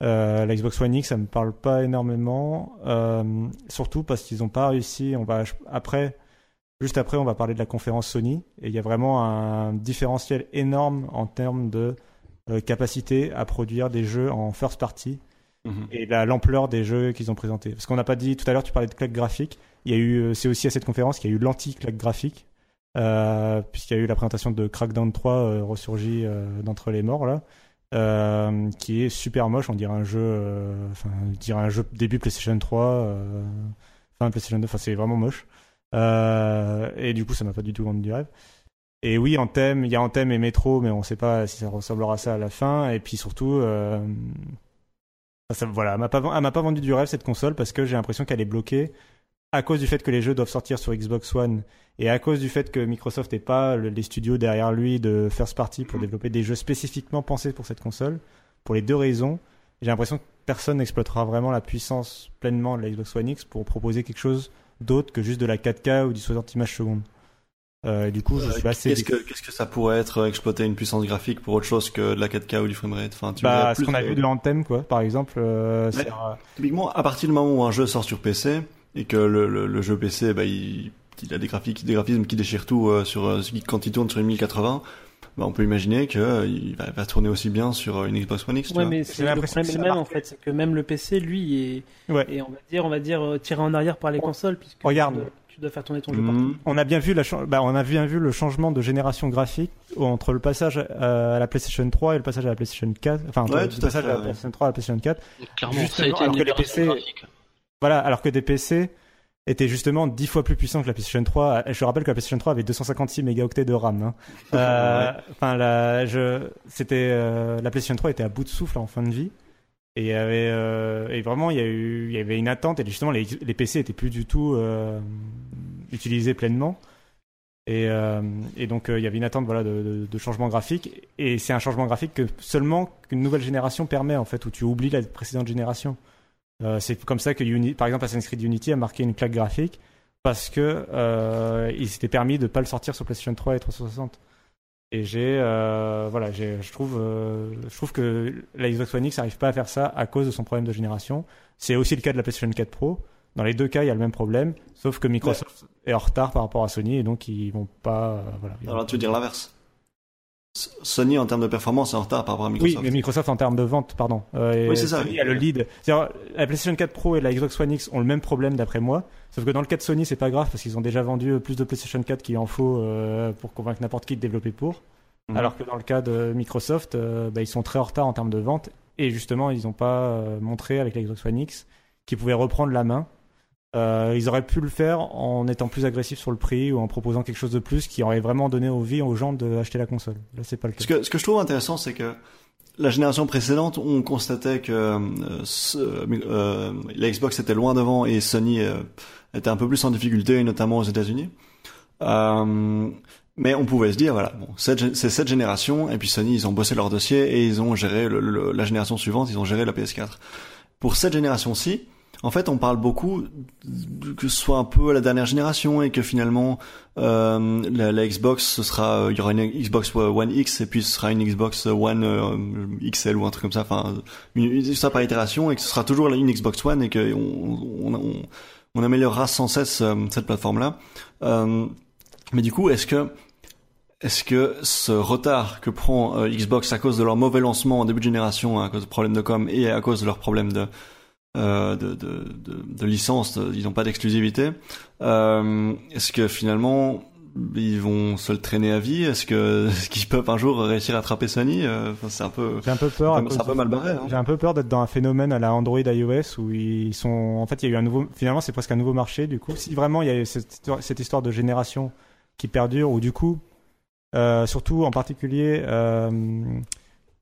Euh, la Xbox One X, ça me parle pas énormément, euh, surtout parce qu'ils ont pas réussi. On va après, juste après, on va parler de la conférence Sony et il y a vraiment un différentiel énorme en termes de euh, capacité à produire des jeux en first party Mhm. et la- l'ampleur des jeux qu'ils ont présentés. Parce qu'on n'a pas dit tout à l'heure, tu parlais de claque graphique. Il y a eu, c'est aussi à cette conférence qu'il y a eu l'anti-claque graphique, puisqu'il y a eu la présentation de Crackdown 3 euh, ressurgi d'entre les morts là, euh, qui est super moche. On dirait un jeu, euh, début PlayStation 3, euh, fin PlayStation 2. Enfin, c'est vraiment moche. Et du coup, ça m'a pas du tout vendu du rêve. Et oui, en thème, il y a en thème et métro, mais on sait pas si ça ressemblera à ça à la fin. Et puis surtout, ça, voilà, elle m'a m'a pas vendu du rêve cette console parce que j'ai l'impression qu'elle est bloquée à cause du fait que les jeux doivent sortir sur Xbox One et à cause du fait que Microsoft n'ait pas le- les studios derrière lui de first party pour développer des jeux spécifiquement pensés pour cette console. Pour les deux raisons, j'ai l'impression que personne n'exploitera vraiment la puissance pleinement de la Xbox One X pour proposer quelque chose d'autre que juste de la 4K ou du 60 images secondes. Euh, du coup, je suis assez Qu'est-ce que, qu'est-ce que ça pourrait être euh, exploiter une puissance graphique pour autre chose que de la 4K ou du framerate? Enfin, tu bah, ce qu'on a vu de l'Anthem, quoi, par exemple. euh, c'est Ouais. un- Typiquement, à partir du moment où un jeu sort sur PC et que le, le, le jeu PC, bah, il, il a des graphiques, des graphismes qui déchirent tout euh, sur euh, quand il tourne sur une 1080, bah, on peut imaginer que euh, il va, va tourner aussi bien sur euh, une Xbox One X. Ouais, mais c'est le l'impression problème est le même en fait, c'est que même le PC, lui, est, Ouais. est, on va dire, on va dire euh, tiré en arrière par les consoles puisque Regarde. tu dois, tu dois faire tourner ton jeu partout. Mhm. On a bien vu la bah, on a bien vu le changement de génération graphique entre le passage à la PlayStation 3 et le passage à la PlayStation 4. Enfin, Ouais, le tout à passage fait, à la. PlayStation 3 à la PlayStation 4. Donc, clairement, ça a été alors une que les PC graphique. Voilà, alors que des PC étaient justement 10 fois plus puissants que la PlayStation 3. Je rappelle que la PlayStation 3 avait 256 mégaoctets de RAM. hein. Euh, Enfin, la, je, c'était euh, la PlayStation 3 était à bout de souffle en fin de vie. Et, il y avait, euh, et vraiment, il y, a eu, il y avait une attente. Et justement, les, les PC étaient plus du tout euh, utilisés pleinement. Et, et donc, il y avait une attente voilà, de, de, de changement graphique. Et c'est un changement graphique que seulement qu'une nouvelle génération permet, en fait, où tu oublies la précédente génération. Euh, c'est comme ça que, Uni- par exemple, Assassin's Creed Unity a marqué une claque graphique parce que euh, il s'était permis de pas le sortir sur PlayStation 3 et 360. Et j'ai, euh, voilà, je trouve, je trouve que la Xbox One X n'arrive pas à faire ça à cause de son problème de génération. C'est aussi le cas de la PlayStation 4 Pro. Dans les deux cas, il y a le même problème, sauf que Microsoft est en retard par rapport à Sony et donc ils vont pas, voilà. ils vont Alors, tu veux dire l'inverse? Sony, en termes de performance, est en retard par rapport à Oui, Microsoft. mais Microsoft en termes de vente, pardon. Euh, Oui, c'est ça, Sony oui. a le lead. La PlayStation 4 Pro et la Xbox One X ont le même problème d'après moi. Sauf que dans le cas de Sony, c'est pas grave parce qu'ils ont déjà vendu euh, plus de PlayStation 4 qu'il en faut euh, pour convaincre n'importe qui de développer pour. Mhm. Alors que dans le cas de Microsoft, euh, bah, ils sont très en retard en termes de vente. Et justement, ils n'ont pas montré avec la Xbox One X qu'ils pouvaient reprendre la main. Euh, ils auraient pu le faire en étant plus agressifs sur le prix ou en proposant quelque chose de plus qui aurait vraiment donné envie aux gens d'acheter la console. Là, c'est pas le cas. Ce que, ce que je trouve intéressant, c'est que la génération précédente, on constatait que euh, ce- euh, la Xbox était loin devant et Sony euh, était un peu plus en difficulté, notamment aux États-Unis. Euh, mais on pouvait se dire, voilà, bon, c'est cette génération, et puis Sony, ils ont bossé leur dossier et ils ont géré le- le- la génération suivante, ils ont géré la PS4. Pour cette génération-ci, en fait, on parle beaucoup que ce soit un peu la dernière génération et que finalement euh, la, Xbox, ce sera, euh, il y aura une Xbox One X et puis ce sera une Xbox One euh, XL ou un truc comme ça, enfin, ça par itération et que ce sera toujours une Xbox One et que on, améliorera sans cesse cette plateforme-là. Euh, mais du coup, est-ce que est-ce que ce retard que prend Xbox à cause de leur mauvais lancement en début de génération, à cause de problèmes de com et à cause de leurs problèmes de de, de, de, de licence, de- ils n'ont pas d'exclusivité. Euh, est-ce que finalement ils vont se le traîner à vie? Est-ce que est-ce qu'ils peuvent un jour réussir à attraper Sony? Euh, enfin, C'est un peu J'ai un peu peur. c'est un peu mal barré. Hein. J'ai un peu peur d'être dans un phénomène à la Android iOS où ils sont. En fait, il y a eu un nouveau. Finalement, c'est presque un nouveau marché. Du coup, si vraiment il y a eu cette histoire, cette histoire de génération qui perdure, ou du coup, euh, surtout en particulier, euh,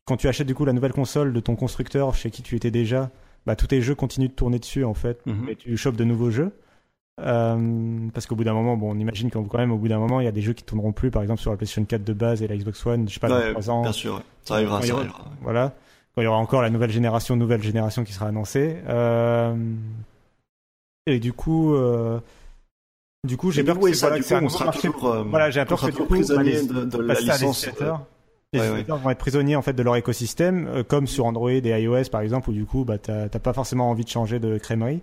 quand tu achètes du coup la nouvelle console de ton constructeur chez qui tu étais déjà, bah, tous tes jeux continuent de tourner dessus en fait, Mhm. et tu chopes de nouveaux jeux. Euh, parce qu'au bout d'un moment, bon, on imagine qu'au quand même, au bout d'un moment, il y a des jeux qui tourneront plus, par exemple sur la PlayStation 4 de base et la Xbox One, je sais pas, dans Ouais, 3 ans. bien sûr, ouais. ça arrivera, ça aura- arrivera. Voilà. Quand il y aura encore la nouvelle génération, nouvelle génération qui sera annoncée. Euh, Et du coup, euh, du coup, j'ai Mais peur que, ça, du coup, on sera toujours, Voilà, j'ai peur que du coup, de, de la licence. Euh, Les Ouais, ouais. éditeurs vont être prisonniers en fait de leur écosystème, euh, comme sur Android et iOS par exemple, où du coup, bah, t'as pas forcément envie de changer de crèmerie.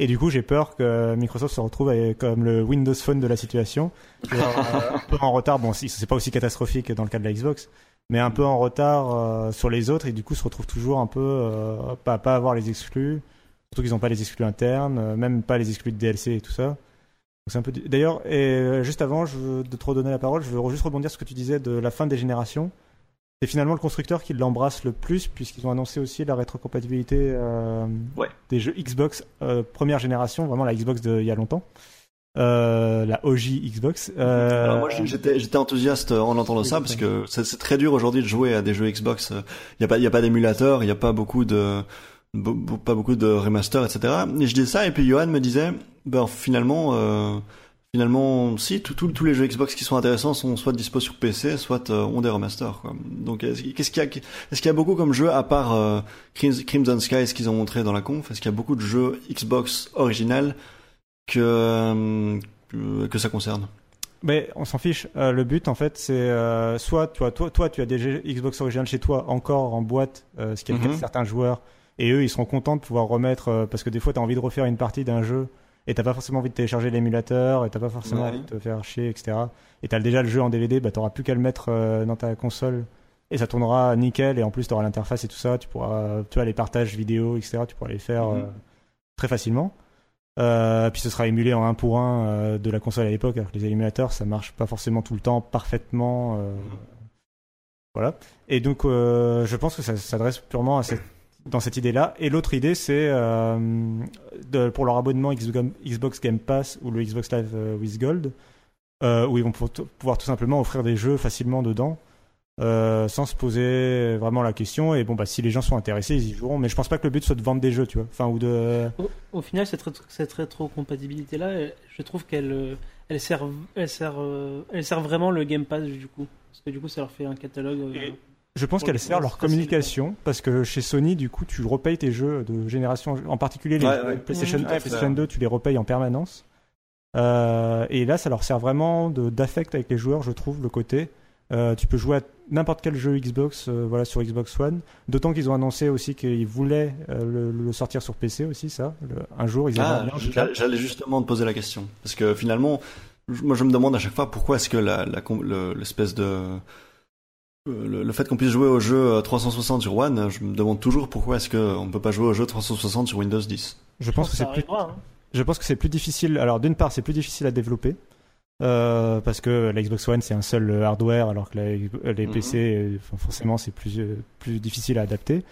Et du coup, j'ai peur que Microsoft se retrouve avec- comme le Windows Phone de la situation, euh, un peu en retard. Bon, c'est pas aussi catastrophique dans le cas de la Xbox, mais un peu en retard euh, sur les autres, et du coup, se retrouve toujours un peu euh, pas pas avoir les exclus. Surtout qu'ils n'ont pas les exclus internes, euh, même pas les exclus de DLC et tout ça. Peu. D'ailleurs, et euh, juste avant je veux de te redonner la parole, je veux juste rebondir sur ce que tu disais de la fin des générations. C'est finalement le constructeur qui l'embrasse le plus, puisqu'ils ont annoncé aussi la rétrocompatibilité euh, Ouais. des jeux Xbox euh, première génération, vraiment la Xbox d'il y a longtemps. Euh, la OG Xbox. Euh, Alors moi j'étais j'étais enthousiaste en entendant ça parce que c'est très dur aujourd'hui de jouer à des jeux Xbox. Il y a pas il y a pas d'émulateur, il y a pas beaucoup de pas beaucoup de remaster etc. Et je disais ça et puis Johan me disait ben finalement euh, finalement si tout- tout- tous les jeux Xbox qui sont intéressants sont soit dispo sur PC soit euh, ont des remasters quoi. Donc est-ce qu'est-ce qu'il y a est-ce qu'il y a beaucoup comme jeux à part euh, Crims- Crimson Sky ce qu'ils ont montré dans la conf est-ce qu'il y a beaucoup de jeux Xbox original que euh, que- ça concerne? Mais on s'en fiche. Euh, le but, en fait, c'est euh, soit toi, toi, toi, tu as des jeux Xbox original chez toi encore en boîte, euh, ce qui est le cas de Mhm. certains joueurs, et eux, ils seront contents de pouvoir remettre parce que des fois, tu as envie de refaire une partie d'un jeu et t'as pas forcément envie de télécharger l'émulateur et t'as pas forcément Ouais. envie de te faire chier, etc. Et t'as déjà le jeu en DVD, bah t'auras plus qu'à le mettre euh, dans ta console et ça tournera nickel et en plus t'auras l'interface et tout ça. Tu pourras, tu vois, les partages vidéo, etc. Tu pourras les faire Mhm. euh, très facilement. Euh, puis ce sera émulé en un pour un euh, de la console à l'époque, alors que les émulateurs ça marche pas forcément tout le temps parfaitement. euh, Voilà. Et donc je pense que ça s'adresse purement à cette, dans cette idée-là. Et l'autre idée c'est euh, de- pour leur abonnement Xbox Game Pass ou le Xbox Live euh, with Gold, euh, où ils vont pou- pouvoir tout simplement offrir des jeux facilement dedans. euh, sans se poser vraiment la question et bon bah si les gens sont intéressés ils y joueront mais je pense pas que le but soit de vendre des jeux tu vois enfin ou de Au, au final, cette, rétro- cette rétrocompatibilité-là, je trouve qu'elle elle sert, elle, sert, elle sert vraiment le Game Pass du coup. Parce que du coup, ça leur fait un catalogue. euh, Et- Je pense qu'elle le sert leur communication parce que chez Sony, du coup, tu repayes tes jeux de génération, en particulier les Ouais, jeux ouais. PlayStation Mmh, 1 tout à et fait. PlayStation 2, tu les repayes en permanence. Euh, et là, ça leur sert vraiment d'affect avec les joueurs, je trouve, le côté. Euh, tu peux jouer à n'importe quel jeu Xbox, euh, voilà, sur Xbox One. D'autant qu'ils ont annoncé aussi qu'ils voulaient le, le sortir sur PC aussi, ça. Le- un jour, ils Ah, j'allais justement te poser la question. Parce que finalement, moi je me demande à chaque fois pourquoi est-ce que la, la l'espèce de... euh, Le, le fait qu'on puisse jouer au jeu euh, 360 sur One, je me demande toujours pourquoi est-ce qu'on ne peut pas jouer au jeu 360 sur Windows 10. Je pense que ça c'est plus arrivera. hein. Je pense que c'est plus difficile. Alors, d'une part, c'est plus difficile à développer. euh, parce que la Xbox One c'est un seul euh, hardware alors que la- les Mhm. PC euh, forcément c'est plus euh, plus difficile à adapter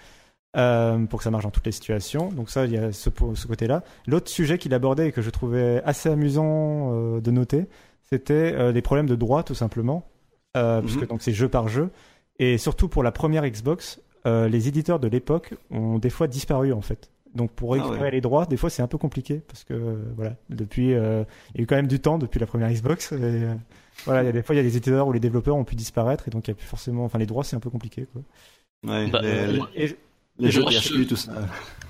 euh, pour que ça marche dans toutes les situations donc ça il y a ce, ce côté là l'autre sujet qu'il abordait et que je trouvais assez amusant euh, de noter c'était euh, des problèmes de droit tout simplement euh, Mhm. puisque donc c'est jeu par jeu et surtout pour la première Xbox euh, les éditeurs de l'époque ont des fois disparu en fait donc pour Ah récupérer ouais. les droits, des fois c'est un peu compliqué parce que euh, voilà, depuis euh, il y a eu quand même du temps depuis la première Xbox. Et, euh, voilà, il y a des fois il y a des éditeurs où les développeurs ont pu disparaître et donc il y a plus forcément, enfin les droits c'est un peu compliqué quoi. Ouais, Bah, les, jeux je- tout ça.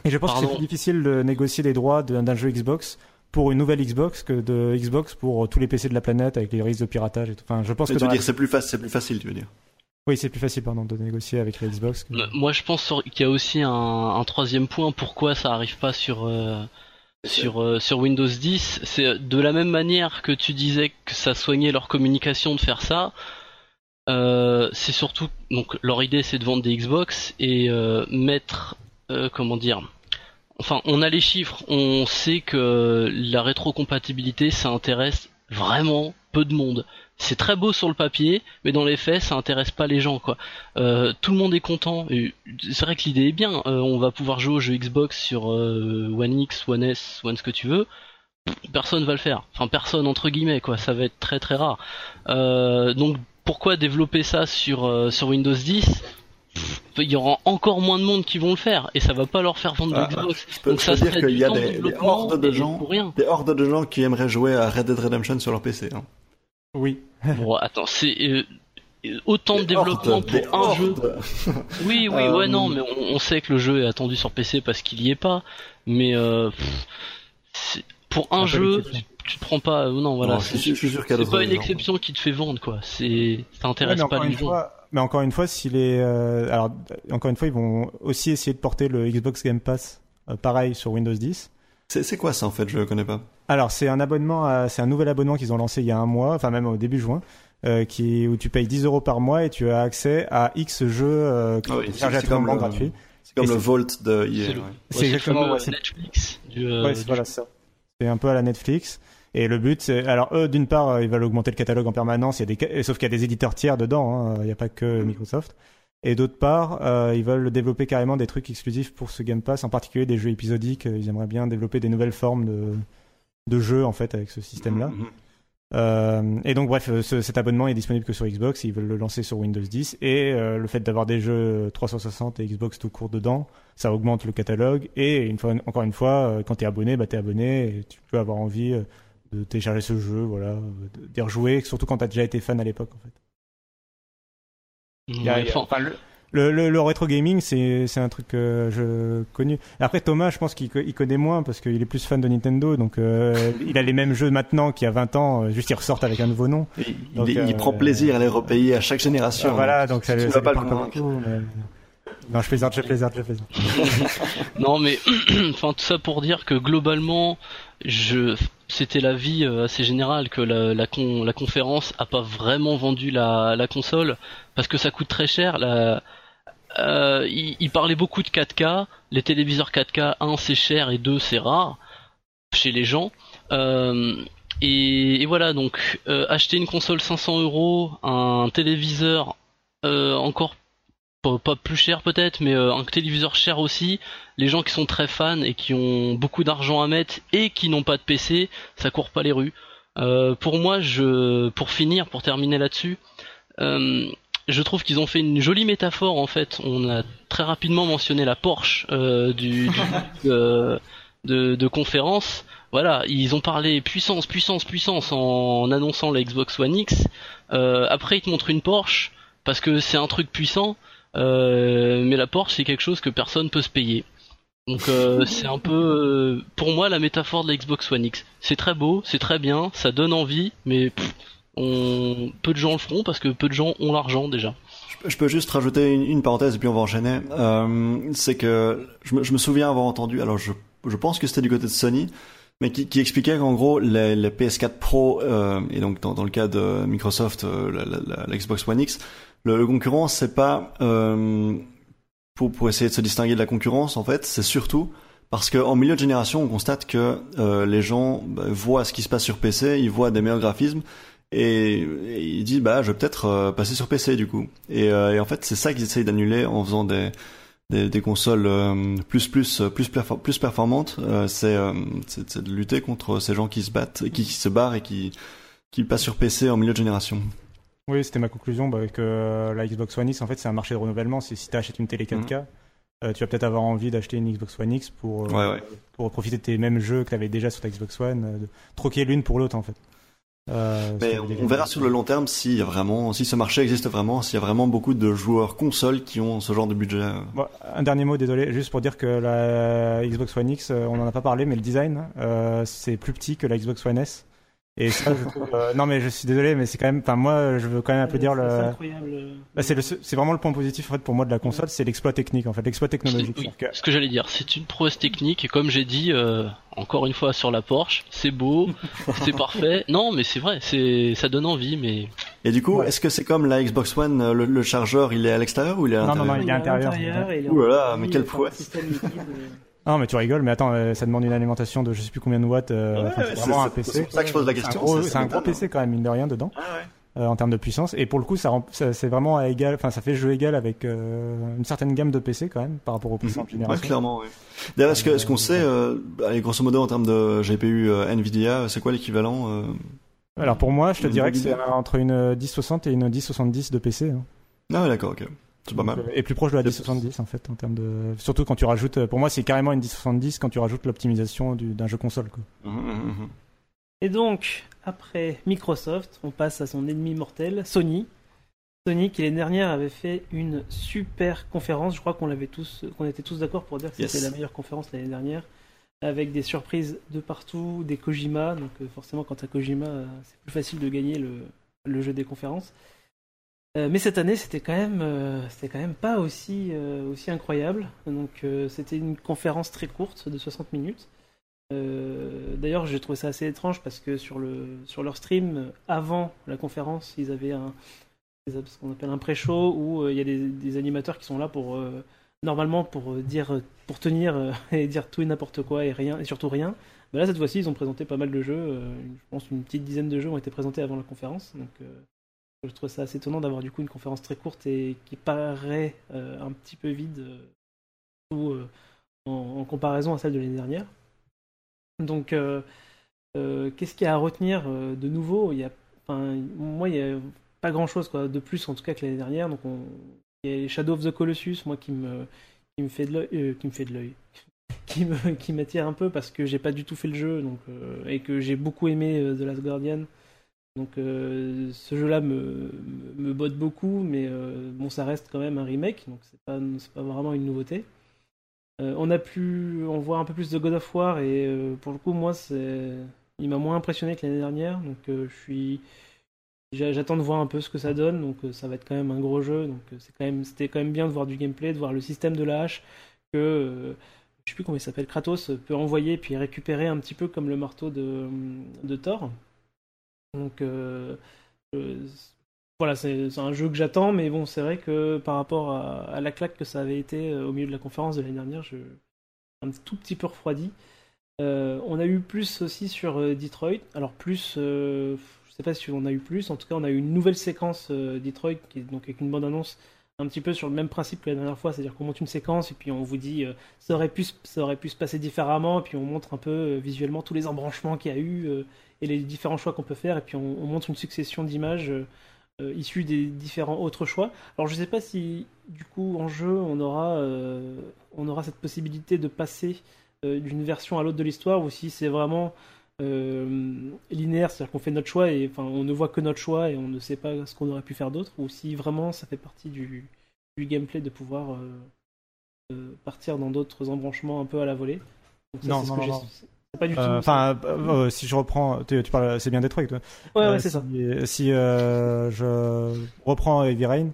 et je pense que c'est difficile de négocier les droits d'un d'un jeu Xbox pour une nouvelle Xbox que de Xbox pour euh, tous les PC de la planète avec les risques de piratage et tout. Enfin, je pense Mais que tu veux dans la- dire c'est plus, facile, c'est plus facile, tu veux dire. oui c'est plus facile pardon de négocier avec la Xbox. que- M- Moi, je pense qu'il y a aussi un, un troisième point. Pourquoi ça arrive pas sur euh, sur euh, sur Windows 10 C'est de la même manière que tu disais que ça soignait leur communication de faire ça. euh, c'est surtout donc leur idée, c'est de vendre des Xbox et euh, mettre euh, comment dire. Enfin, on a les chiffres, on sait que la rétrocompatibilité, ça intéresse vraiment peu de monde. C'est très beau sur le papier, mais dans les faits, ça intéresse pas les gens, quoi. Euh, tout le monde est content. C'est vrai que l'idée est bien. Euh, on va pouvoir jouer au jeu Xbox sur euh, One X, One S, One ce que tu veux. Personne va le faire. Enfin, personne entre guillemets, quoi. Ça va être très très rare. Donc, pourquoi développer ça sur Windows 10 pff, il y aura encore moins de monde qui vont le faire et ça va pas leur faire vendre Ah, Xbox. Je peux, Donc je ça peux dire qu'il y a des, des hordes de gens, pour rien. des hordes de gens qui aimeraient jouer à Red Dead Redemption sur leur PC. hein. Oui. Bon, attends, c'est euh, euh, autant de développement hordes, pour un jeu. Oui, oui, Euh, ouais, non, mais on, on sait que le jeu est attendu sur PC parce qu'il y est pas. Mais euh, pff, pour un jeu, tu, tu te prends pas. euh, non, voilà. C'est pas une gens. exception qui te fait vendre, quoi. C'est ça Ouais, intéresse mais, pas les gens. fois, mais encore une fois, s'il est, euh, alors encore une fois, ils vont aussi essayer de porter le Xbox Game Pass, euh, pareil sur Windows 10. C'est quoi ça en fait? Je connais pas. Alors c'est un abonnement, c'est un nouvel abonnement qu'ils ont lancé il y a un mois, enfin même au début juin, euh, qui où tu payes 10 euros par mois et tu as accès à X jeux euh, Ah oui, chargés à c'est tout comme moment le- gratuit. C'est comme Et le c'est- Vault de EA. C'est ouais. Exactement ouais, c'est- Netflix du. euh, ouais, du voilà ça. C'est un peu à la Netflix. Et le but, c'est alors eux, d'une part, euh, ils veulent augmenter le catalogue en permanence. Il y a des, sauf qu'il y a des éditeurs tiers dedans. hein, Il n'y a pas que Microsoft. Et d'autre part, euh, ils veulent développer carrément des trucs exclusifs pour ce Game Pass, en particulier des jeux épisodiques. Ils aimeraient bien développer des nouvelles formes de, de jeux en fait avec ce système-là. Mhm. Euh, et donc bref, euh, ce- cet abonnement est disponible que sur Xbox, ils veulent le lancer sur Windows 10 et euh, le fait d'avoir des jeux 360 et Xbox tout court dedans, ça augmente le catalogue et une fois, encore une fois, euh, quand t'es abonné, bah t'es abonné et tu peux avoir envie euh, de télécharger ce jeu, voilà, euh, de- d'y rejouer, surtout quand t'as déjà été fan à l'époque en fait. Il y a- il y a- enfin, enfin, le, le, le- le rétro gaming, c'est c'est un truc que je connu. Après Thomas, je pense qu'il co- il connaît moins parce qu'il est plus fan de Nintendo, donc euh, il a les mêmes jeux maintenant qu'il y a 20 ans, euh, juste ils ressortent avec un nouveau nom. Il, Donc, il- il euh, prend plaisir à les repayer à chaque génération. Voilà, donc ça, tu ça ne vas lui pas le convaincre. Non, je plaisante, je plaisante, je plaisante. Non mais enfin tout ça pour dire que globalement je c'était l'avis euh, assez général que la, la, con- la conférence a pas vraiment vendu la, console parce que ça coûte très cher euh, il, parlait beaucoup de 4K les téléviseurs 4K un c'est cher et deux c'est rare chez les gens Euh, et, voilà donc acheter une console 500 euros un téléviseur encore pas, plus cher peut-être mais un téléviseur cher aussi les gens qui sont très fans et qui ont beaucoup d'argent à mettre et qui n'ont pas de PC, ça court pas les rues. Euh, pour moi, je, pour finir, pour terminer là-dessus, euh, je trouve qu'ils ont fait une jolie métaphore en fait. On a très rapidement mentionné la Porsche euh, du, du- euh, de, de conférence. Voilà, ils ont parlé puissance, puissance, puissance en annonçant la Xbox One X. Euh, après, ils te montrent une Porsche parce que c'est un truc puissant. Euh, mais la Porsche c'est quelque chose que personne peut se payer. Donc euh, c'est un peu euh, pour moi la métaphore de la Xbox One X. C'est très beau, c'est très bien, ça donne envie, mais pff, on... peu de gens le feront parce que peu de gens ont l'argent déjà. Je- Je peux juste rajouter une, une parenthèse et puis on va enchaîner. Euh, c'est que je me, je me souviens avoir entendu, alors je, je pense que c'était du côté de Sony, mais qui, qui expliquait qu'en gros les, les PS4 Pro euh, et donc dans, dans le cas de Microsoft, euh, la, la- la- la Xbox One X, le, le concurrent c'est pas euh, pour, pour essayer de se distinguer de la concurrence en fait, c'est surtout parce qu'en milieu de génération, on constate que euh, les gens bah, voient ce qui se passe sur PC, ils voient des meilleurs graphismes et, ils disent bah je vais peut-être euh, passer sur PC du coup. Et, euh, et en fait c'est ça qu'ils essayent d'annuler en faisant des des, des consoles euh, plus plus plus plus performantes. Euh, c'est euh, c'est de lutter contre ces gens qui se battent, qui, qui se barrent et qui qui passent sur PC en milieu de génération. Oui, c'était ma conclusion, bah, que euh, la Xbox One X, en fait, c'est un marché de renouvellement. Si tu achètes une télé 4K, euh, tu vas peut-être avoir envie d'acheter une Xbox One X pour, euh, Ouais, ouais. pour profiter de tes mêmes jeux que tu avais déjà sur ta Xbox One, de troquer l'une pour l'autre, en fait. Euh, Mais on, verra sur le long terme a vraiment, si ce marché existe vraiment, s'il y a vraiment beaucoup de joueurs consoles qui ont ce genre de budget. Bon, un dernier mot, désolé, juste pour dire que la Xbox One X, on en a pas parlé, mais le design, euh, c'est plus petit que la Xbox One S. Et ça, je trouve, euh, non, mais je suis désolé, mais c'est quand même, enfin, moi, je veux quand même applaudir C'est le, incroyable. Bah, c'est le, c'est vraiment le point positif, en fait, pour moi, de la console, c'est l'exploit technique, en fait, l'exploit technologique. Oui, que- ce que j'allais dire, c'est une prouesse technique et comme j'ai dit euh, encore une fois sur la Porsche, c'est beau, c'est parfait. Non, mais c'est vrai, c'est ça donne envie, mais Et du coup, Ouais. est-ce que c'est comme la Xbox One, euh, le, le chargeur, il est à l'extérieur ou il est à Non, non, l'intérieur non, il est à l'intérieur. et il est Ouh là là, mais quelle prouesse. Non, mais tu rigoles, mais attends, euh, ça demande une alimentation de je sais plus combien de watts. euh, Ouais, c'est ouais, vraiment un PC. c'est pour ça que je pose la question, gros- c'est- un gros. PC quand même, mine de rien, dedans, Ah ouais. euh, en termes de puissance. Et pour le coup, ça, c'est vraiment à égal, enfin, ça fait jeu égal avec euh, une certaine gamme de PC quand même, par rapport aux puissantes Ouais, générations. clairement, oui. D'ailleurs, est-ce que- est-ce qu'on sait, allez, grosso modo, en termes de GPU Nvidia, c'est quoi l'équivalent Alors pour moi, je te dirais que c'est entre une 1060 et une 1070 de PC. hein. Ah ouais, d'accord, ok. C'est pas mal. Donc, euh, Et plus proche de la 1070 en fait en termes de. Surtout quand tu rajoutes. euh, Pour moi, c'est carrément une 1070 quand tu rajoutes l'optimisation du- d'un jeu console. Quoi. Mhm, mhm, mhm. Et donc, après Microsoft, on passe à son ennemi mortel, Sony. Sony qui l'année dernière avait fait une super conférence. Je crois qu'on l'avait tous, qu'on était tous d'accord pour dire que Yes. c'était la meilleure conférence l'année dernière, avec des surprises de partout, des Kojima. Donc euh, forcément, quand t'as Kojima, c'est plus facile de gagner le, le jeu des conférences. Euh, mais cette année, c'était quand même, euh, c'était quand même pas aussi, euh, aussi incroyable. Donc, c'était une conférence très courte de 60 minutes. D'ailleurs, j'ai trouvé ça assez étrange parce que sur, le, sur leur stream, avant la conférence, ils avaient ce qu'on appelle un pré-show où il y a des, animateurs qui sont là pour, normalement, pour dire, pour tenir et dire tout et n'importe quoi et rien, et surtout rien. Mais là, cette fois-ci, ils ont présenté pas mal de jeux. je pense une petite dizaine de jeux ont été présentés avant la conférence. Je trouve ça assez étonnant d'avoir du coup une conférence très courte et qui paraît euh, un petit peu vide euh, euh, en, comparaison à celle de l'année dernière. Donc, qu'est-ce qu'il y a à retenir de nouveau? Il y a, moi, il y a pas grand-chose de plus en tout cas que l'année dernière. Donc, on, il y a Shadow of the Colossus, moi qui me qui me fait de l'œil, qui me fait de l'œil, qui m'attire un peu parce que j'ai pas du tout fait le jeu, donc et que j'ai beaucoup aimé The Last Guardian. Donc euh, ce jeu-là me, botte beaucoup, mais euh, bon, ça reste quand même un remake, donc c'est pas, vraiment une nouveauté. Euh, on a pu, on voit un peu plus de God of War et pour le coup, moi, c'est, il m'a moins impressionné que l'année dernière, donc je suis, j'a- j'attends de voir un peu ce que ça donne, donc ça va être quand même un gros jeu, donc c'est quand même, c'était quand même bien de voir du gameplay, de voir le système de la hache que je sais plus comment il s'appelle, Kratos peut envoyer puis récupérer un petit peu comme le marteau de Thor. Donc euh, voilà, c'est un jeu que j'attends, mais bon, c'est vrai que par rapport à, la claque que ça avait été euh, au milieu de la conférence de l'année dernière, je un tout petit peu refroidi. Euh, on a eu plus aussi sur Detroit. Alors plus, euh, je sais pas si on a eu plus. En tout cas, on a eu une nouvelle séquence Detroit, qui est donc avec une bande annonce un petit peu sur le même principe que la dernière fois, c'est-à-dire qu'on monte une séquence et puis on vous dit euh, ça aurait pu ça aurait pu se passer différemment, et puis on montre un peu euh, visuellement tous les embranchements qu'il y a eu euh, et les différents choix qu'on peut faire, et puis on, on montre une succession d'images issues des différents autres choix. Alors je sais pas si du coup en jeu on aura on aura cette possibilité de passer d'une version à l'autre de l'histoire ou si c'est vraiment linéaire, c'est-à-dire qu'on fait notre choix et enfin on ne voit que notre choix et on ne sait pas ce qu'on aurait pu faire d'autre, ou si vraiment ça fait partie du, du gameplay de pouvoir euh, euh, partir dans d'autres embranchements un peu à la volée. Donc ça, Non, c'est ce non, que non, non. pas du tout. Euh, Enfin, euh, euh, si je reprends, tu, tu parles, c'est bien Detroit, toi. ouais, ouais, Euh, c'est si, ça. Si euh, je reprends Heavy Rain,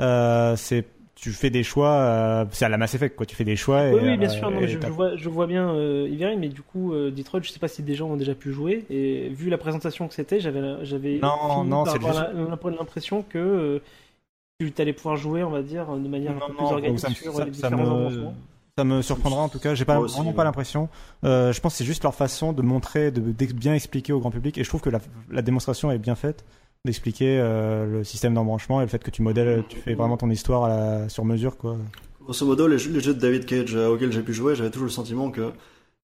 euh, c'est tu fais des choix, euh, c'est à la Mass Effect quoi. Tu fais des choix. Et, Oui, oui, bien euh, sûr. Non, et mais je, vois, je vois bien euh, mais du coup, euh, Detroit, je sais pas si des gens ont déjà pu jouer. Et vu la présentation que c'était, j'avais, la- j'avais Non, non, par avoir l'impression que euh, tu allais pouvoir jouer, on va dire, de manière un Non, peu non, plus organique ça me- sur ça- les ça différents me-. Ça me surprendra en tout cas. J'ai pas aussi, vraiment ouais. pas l'impression. Euh, je pense que c'est juste leur façon de montrer, de, de bien expliquer au grand public. Et je trouve que la, la démonstration est bien faite d'expliquer euh, le système d'embranchement et le fait que tu modèles, tu fais vraiment ton histoire à la, sur mesure quoi. Grosso modo, les jeux, les jeux de David Cage euh, auxquels j'ai pu jouer, j'avais toujours le sentiment que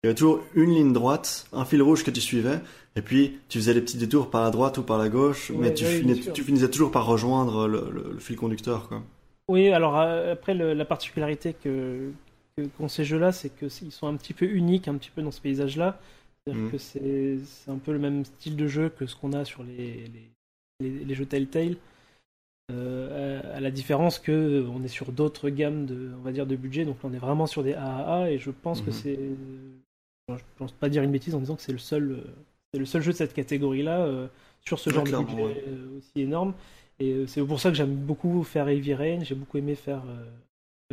il y avait toujours une ligne droite, un fil rouge que tu suivais, et puis tu faisais des petits détours par la droite ou par la gauche, Ouais, mais tu, ouais, finis- bien sûr. tu finissais toujours par rejoindre le, le- le fil conducteur, quoi. Oui, alors euh, après, le- la particularité que, que qu'ont ces jeux-là, c'est qu'ils sont un petit peu uniques, un petit peu dans ce paysage-là. C'est-à-dire que c'est, c'est un peu le même style de jeu que ce qu'on a sur les, les, les, les jeux Telltale. Euh, à, à la différence que euh, on est sur d'autres gammes de, on va dire, de budget, donc là, on est vraiment sur des AAA et je pense que Mhm. c'est, je pense pas dire une bêtise en disant que c'est le seul, euh, c'est le seul jeu de cette catégorie-là euh, sur ce Ouais, genre de budget ouais. aussi énorme. Et c'est pour ça que j'aime beaucoup faire Heavy Rain, j'ai beaucoup aimé faire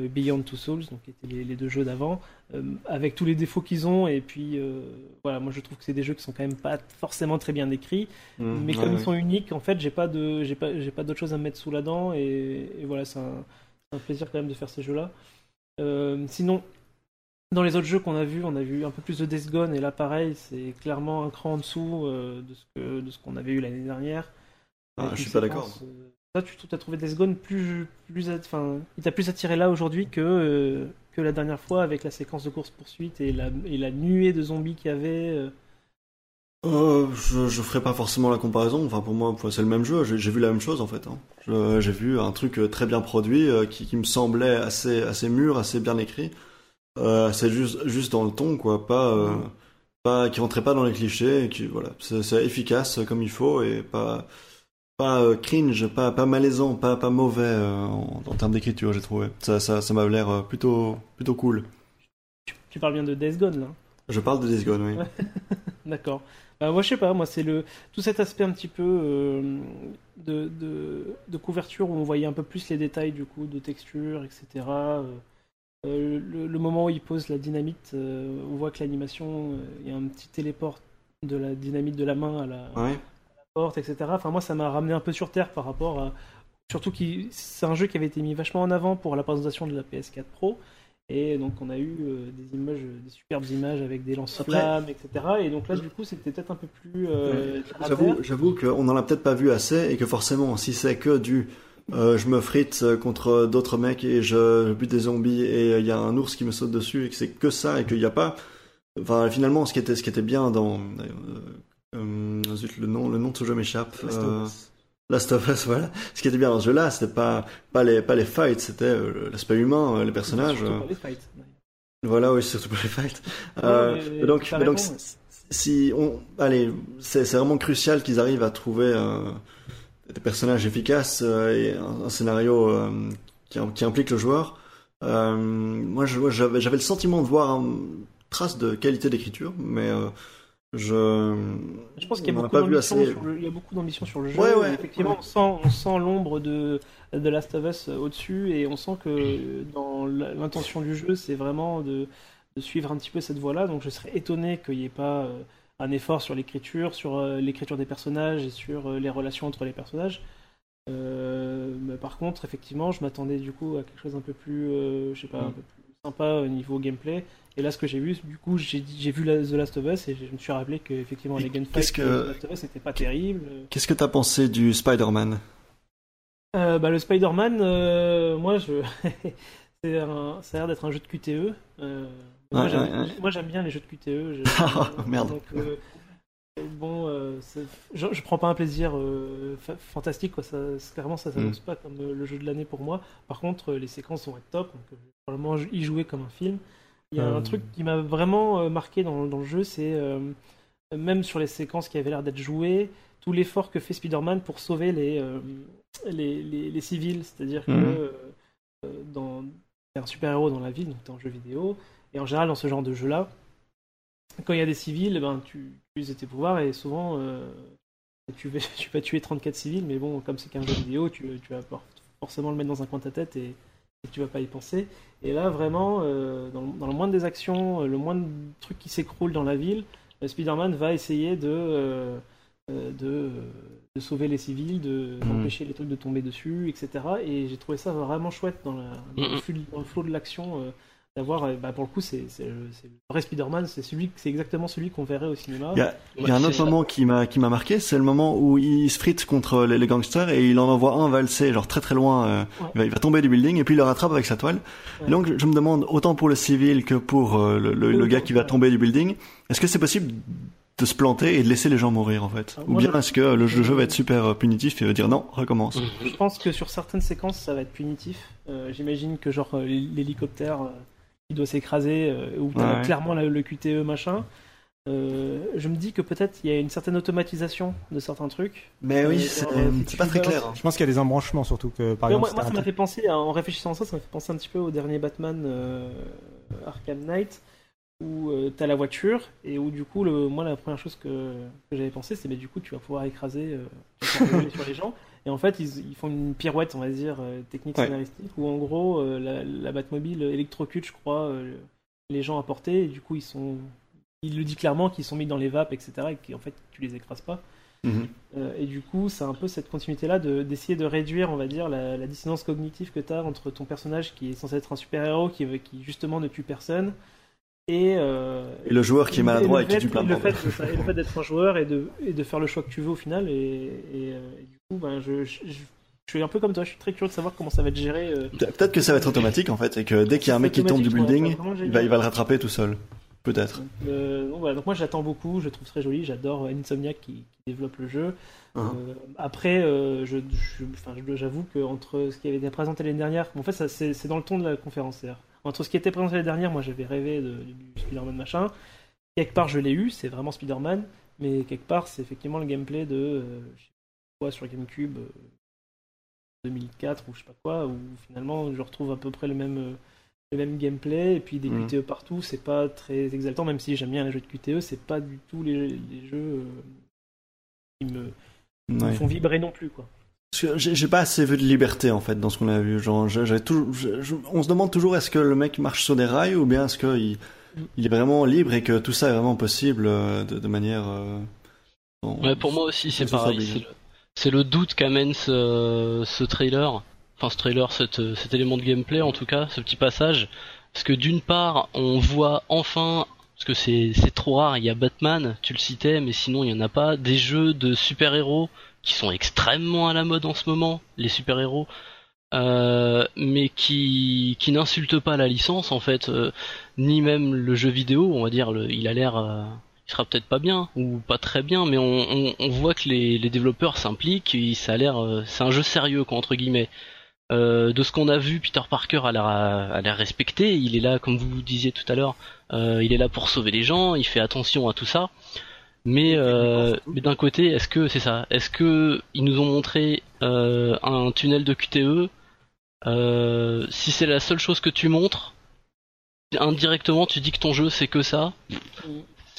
Beyond Two Souls, donc qui étaient les, les deux jeux d'avant, euh, avec tous les défauts qu'ils ont. Et puis euh, voilà, moi je trouve que c'est des jeux qui sont quand même pas forcément très bien écrits, Mhm. mais Ouais, comme ouais. ils sont uniques, en fait, j'ai pas de, j'ai pas, j'ai pas d'autre chose à me mettre sous la dent. Et, et voilà, c'est un, plaisir quand même de faire ces jeux-là. Euh, sinon. Dans les autres jeux qu'on a vus, on a vu un peu plus de Death Gone, et là pareil, c'est clairement un cran en dessous euh, de ce que de ce qu'on avait eu l'année dernière. Ah, je suis pas d'accord. Toi, tu as trouvé Death Gone plus, plus, enfin, il t'a plus attiré là aujourd'hui que euh, que la dernière fois avec la séquence de course poursuite et la et la nuée de zombies qu'il y avait. euh. Euh, je, je ferai pas forcément la comparaison. Enfin, pour moi, c'est le même jeu. J'ai j'ai vu la même chose en fait. hein. Je- J'ai vu un truc très bien produit, euh, qui, qui me semblait assez, assez mûr, assez bien écrit. Euh, c'est juste, juste dans le ton, quoi. Pas, euh, pas qui rentrait pas dans les clichés. Et qui, voilà, c'est c'est efficace comme il faut et pas, pas euh, cringe, pas, pas malaisant, pas, pas mauvais euh, en, en termes d'écriture. J'ai trouvé. Ça, ça, ça m'a l'air euh, plutôt, plutôt cool. Tu, tu parles bien de Days Gone là. Je parle de Days Gone, oui. D'accord. Bah, moi, je sais pas, moi, c'est le tout cet aspect un petit peu euh, de, de, de couverture où on voyait un peu plus les détails du coup, de texture, etc. Euh, le, le moment où il pose la dynamite, euh, on voit que l'animation, il y a un petit téléport de la dynamite de la main à la, Ouais. Porte, etc. Enfin, moi, ça m'a ramené un peu sur terre par rapport à. Surtout que c'est un jeu qui avait été mis vachement en avant pour la présentation de la PS4 Pro. Et donc, on a eu euh, des images, des superbes images avec des lance-flammes, etc. Et donc là, du coup, c'était peut-être un peu plus. euh, J'avoue, qu'on en a peut-être pas vu assez et que forcément, si c'est que du euh, je me frite contre d'autres mecs et je bute des zombies et il y a un ours qui me saute dessus et que c'est que ça et qu'il n'y a pas. Enfin, finalement, ce qui était, ce qui était bien dans. Euh, zut, le nom, le nom de ce jeu m'échappe. Last of Euh, Us. Last of Us, voilà. Ce qui était bien dans ce jeu-là, c'était pas, pas, les, pas les fights, c'était euh, l'aspect humain, euh, les personnages. Surtout pour les fights. voilà, oui, surtout pour les fights. Ouais, Euh, mais- mais donc, mais si- on, allez, c'est vraiment crucial qu'ils arrivent à trouver des personnages efficaces et un, un scénario qui, qui implique le joueur. Moi, j'avais j'avais le sentiment de voir une trace de qualité d'écriture, mais je. Je pense qu'il y sur le- il y a beaucoup d'ambition sur le jeu. Ouais, ouais, effectivement, ouais. on sent, l'ombre de, de Last of Us au-dessus et on sent que dans la- l'intention du jeu, c'est vraiment de, de suivre un petit peu cette voie-là. Donc je serais étonné qu'il n'y ait pas euh, un effort sur l'écriture, sur euh, l'écriture des personnages et sur euh, les relations entre les personnages. Euh, mais par contre, effectivement, je m'attendais du coup à quelque chose un peu plus, euh, je sais pas, un peu plus sympa au niveau gameplay. Et là, ce que j'ai vu, du coup, j'ai vu The Last of Us et je me suis rappelé qu'effectivement, les gunfights que- de The Last of Us n'étaient pas terribles. Qu'est-ce que t'as pensé du Spider-Man? Euh, bah, le Spider-Man, euh, moi, je... un- ça a l'air d'être un jeu de QTE. Euh, moi, j'aime moi, bien les jeux de QTE. je- Ah, merde. Donc, bon, je, je prends pas un plaisir fa- fantastique, quoi. Ça, clairement, ça s'annonce Mm. pas comme le jeu de l'année pour moi. Par contre, les séquences vont être top. Donc, euh, probablement y jouer comme un film. Il y a Euh. un truc qui m'a vraiment euh, marqué dans, dans le jeu, c'est euh, même sur les séquences qui avaient l'air d'être jouées, tout l'effort que fait Spider-Man pour sauver les, euh, les, les, les civils. C'est-à-dire que Mhm. euh, euh, dans un super-héros dans la ville, donc t'es en jeu vidéo, et en général dans ce genre de jeu-là, quand il y a des civils, eh ben, tu, tu utilises tes pouvoirs et souvent euh, tu, vas, tu vas tuer 34 civils, mais bon, comme c'est qu'un jeu vidéo, tu, tu vas for- forcément le mettre dans un coin de ta tête et, et tu vas pas y penser. Et là, vraiment, euh, dans, le- dans le moindre des actions, euh, le moindre truc qui s'écroule dans la ville, euh, Spider-Man va essayer de, de, de sauver les civils, de- Mhm. d'empêcher les trucs de tomber dessus, etc. Et j'ai trouvé ça vraiment chouette dans, la, dans le, Mhm. flow de l'action. D'avoir, euh, bah, pour le coup, c'est le vrai Spider-Man, c'est celui, c'est exactement celui qu'on verrait au cinéma. Il y a, y un autre ça. moment qui m'a qui m'a marqué, c'est le moment où il se frite contre les, les gangsters et il en envoie un valser genre très très loin. euh, Ouais. il, va, il va tomber du building et puis il le rattrape avec sa toile. Ouais. Et donc je, je me demande autant pour le civil que pour euh, le, le- le gars qui va Ouais. tomber du building, est-ce que c'est possible de se planter et de laisser les gens mourir en fait? Ah, Ou moi, bien je- est-ce que le, jeu- le jeu va être super punitif et va dire non, recommence? Je pense que sur certaines séquences, ça va être punitif. Euh, J'imagine que genre l'hélicoptère euh, qui doit s'écraser, euh, où t'as Ouais. clairement la- le QTE machin. euh, je me dis que peut-être il y a une certaine automatisation de certains trucs. Mais oui, c'est euh, c'est tu pas très clair. hein. Je pense qu'il y a des embranchements surtout que par exemple. moi, ça m'a fait penser, à- en réfléchissant à ça, ça m'a fait penser un petit peu au dernier Batman euh, Arkham Knight, où euh, t'as la voiture, et où du coup, le, moi, la première chose que, que j'avais pensé, c'est mais du coup, tu vas pouvoir écraser, euh, tu vas pouvoir voler sur les gens. Et en fait, ils, ils font une pirouette, on va dire, euh, technique Ouais. scénaristique, où en gros, euh, la, la Batmobile électrocute, je crois, euh, les gens à portée, et du coup, ils sont. Il le dit clairement qu'ils sont mis dans les vapes, etc., et qu'en fait, tu les écrases pas. Mhm. Euh, et du coup, c'est un peu cette continuité-là de- d'essayer de, réduire, on va dire, la, la dissonance cognitive que tu as entre ton personnage qui est censé être un super-héros, qui, qui justement ne tue personne, et, euh, Et le joueur qui est maladroit et, le qui tue plein de monde. et le fait d'être un joueur et de, et de faire le choix que tu veux au final. Et, et, euh, et du coup, ben, je, je, je- je suis un peu comme toi, je suis très curieux de savoir comment ça va être géré. euh. Pe- Peut-être que ça va être automatique en fait et que dès qu'il y a un mec qui tombe du building, il va, génial. il va le rattraper tout seul. Peut-être. Donc, euh, donc voilà, donc moi j'attends beaucoup, je trouve très joli, j'adore Insomniac qui, qui développe le jeu. Uh-huh. Euh, après, euh, je, j'avoue que entre ce qui avait été présenté l'année dernière, en fait c'est dans le ton de la conférence. Entre ce qui était présenté l'année dernière, moi j'avais rêvé de, du Spider-Man machin. Quelque part je l'ai eu, c'est vraiment Spider-Man, mais quelque part c'est effectivement le gameplay de euh, je sais quoi sur GameCube euh, 2004 ou je sais pas quoi, où finalement je retrouve à peu près le même. euh, le même gameplay et puis des Mhm. QTE partout, c'est pas très exaltant, même si j'aime bien les jeux de QTE, c'est pas du tout les, les jeux euh, qui me, font vibrer non plus quoi. Parce que J'ai pas assez vu de liberté en fait dans ce qu'on a vu. Genre, je- je- on se demande toujours est-ce que le mec marche sur des rails ou bien est-ce qu'il il est vraiment libre et que tout ça est vraiment possible euh, de, de manière. euh, Ouais, pour moi aussi, c'est pareil. C'est le, doute qu'amène ce, trailer. Enfin, ce trailer, cet élément de gameplay, en tout cas, ce petit passage. Parce que d'une part, on voit enfin, parce que c'est, trop rare, il y a Batman, tu le citais, mais sinon il y en a pas, des jeux de super-héros qui sont extrêmement à la mode en ce moment, les super-héros, euh, mais qui, n'insultent pas la licence, en fait, euh, ni même le jeu vidéo, on va dire, il a l'air... euh, il sera peut-être pas bien ou pas très bien, mais on, on, on voit que les, les développeurs s'impliquent. et Ça a l'air, euh, c'est un jeu sérieux quoi entre guillemets. Euh, de ce qu'on a vu, Peter Parker a l'air a l'air respecté. Il est là, comme vous disiez tout à l'heure, euh, il est là pour sauver les gens. Il fait attention à tout ça. Mais, euh, mais d'un côté, est-ce que c'est ça Est-ce que ils nous ont montré un tunnel de QTE Si c'est la seule chose que tu montres, indirectement, tu dis que ton jeu c'est que ça?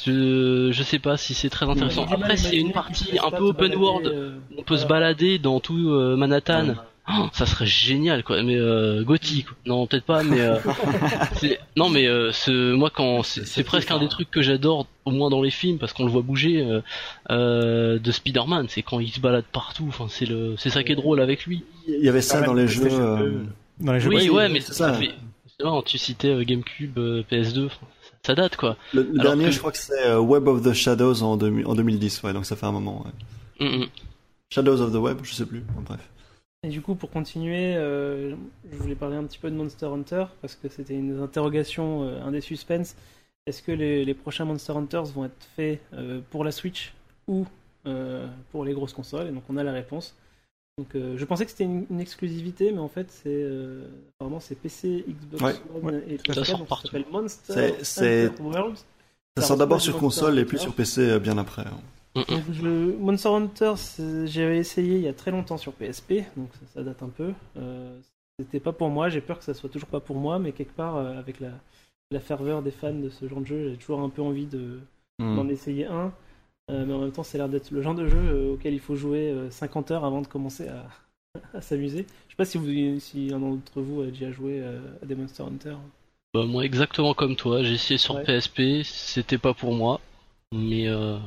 Je, je sais pas si c'est très intéressant. À Après, c'est une partie un peu open world. euh, On peut se balader dans tout euh, Manhattan. Oh, ça serait génial, quoi. Mais euh, non peut-être pas, mais euh, c'est- non, mais euh, ce, moi quand c'est presque un des trucs que j'adore, au moins dans les films, parce qu'on le voit bouger euh, euh, de Spider-Man, c'est quand il se balade partout. Enfin, c'est le, c'est ça qui est drôle avec lui. Il y avait ça dans les jeux. PlayStation euh, 2. Dans les jeux Oui, ouais, mais c'est ça, ça. fait. Non, tu citais euh, GameCube, euh, PS2, enfin, ça date quoi. Le, dernier, que- je crois que c'est euh, Web of the Shadows en, 2000 en 2010, ouais, donc ça fait un moment. ouais. Mm, mm. Shadows of the Web, je sais plus. Bref. Et du coup, pour continuer, euh, je voulais parler un petit peu de Monster Hunter parce que c'était une interrogation, euh, un des suspens. Est-ce que les, les prochains Monster Hunters vont être faits euh, pour la Switch ou euh, pour les grosses consoles? Et donc, on a la réponse. Donc, euh, je pensais que c'était une, une exclusivité, mais en fait, c'est euh, apparemment c'est PC, Xbox Ouais. One et Ça 360, sort donc ça s'appelle Monster C'est- c'est- Hunter World. Ça Ça sort d'abord sur console et plus sur PC euh, bien après. hein. Mm, mm. Je- Monster Hunter, j'avais essayé il y a très longtemps sur PSP, donc ça, ça date un peu. Euh, C'était pas pour moi, j'ai peur que ça soit toujours pas pour moi, mais quelque part, euh, avec la, la ferveur des fans de ce genre de jeu, j'ai toujours un peu envie de, Hmm. d'en essayer un. Euh, mais en même temps, c'est l'air d'être le genre de jeu euh, auquel il faut jouer euh, 50 heures avant de commencer à, à s'amuser. Je sais pas si, vous, si un d'entre vous a déjà joué euh, à des Monster Hunter. Bah, moi, exactement comme toi, j'ai essayé sur Ouais. PSP, c'était pas pour moi, mais euh,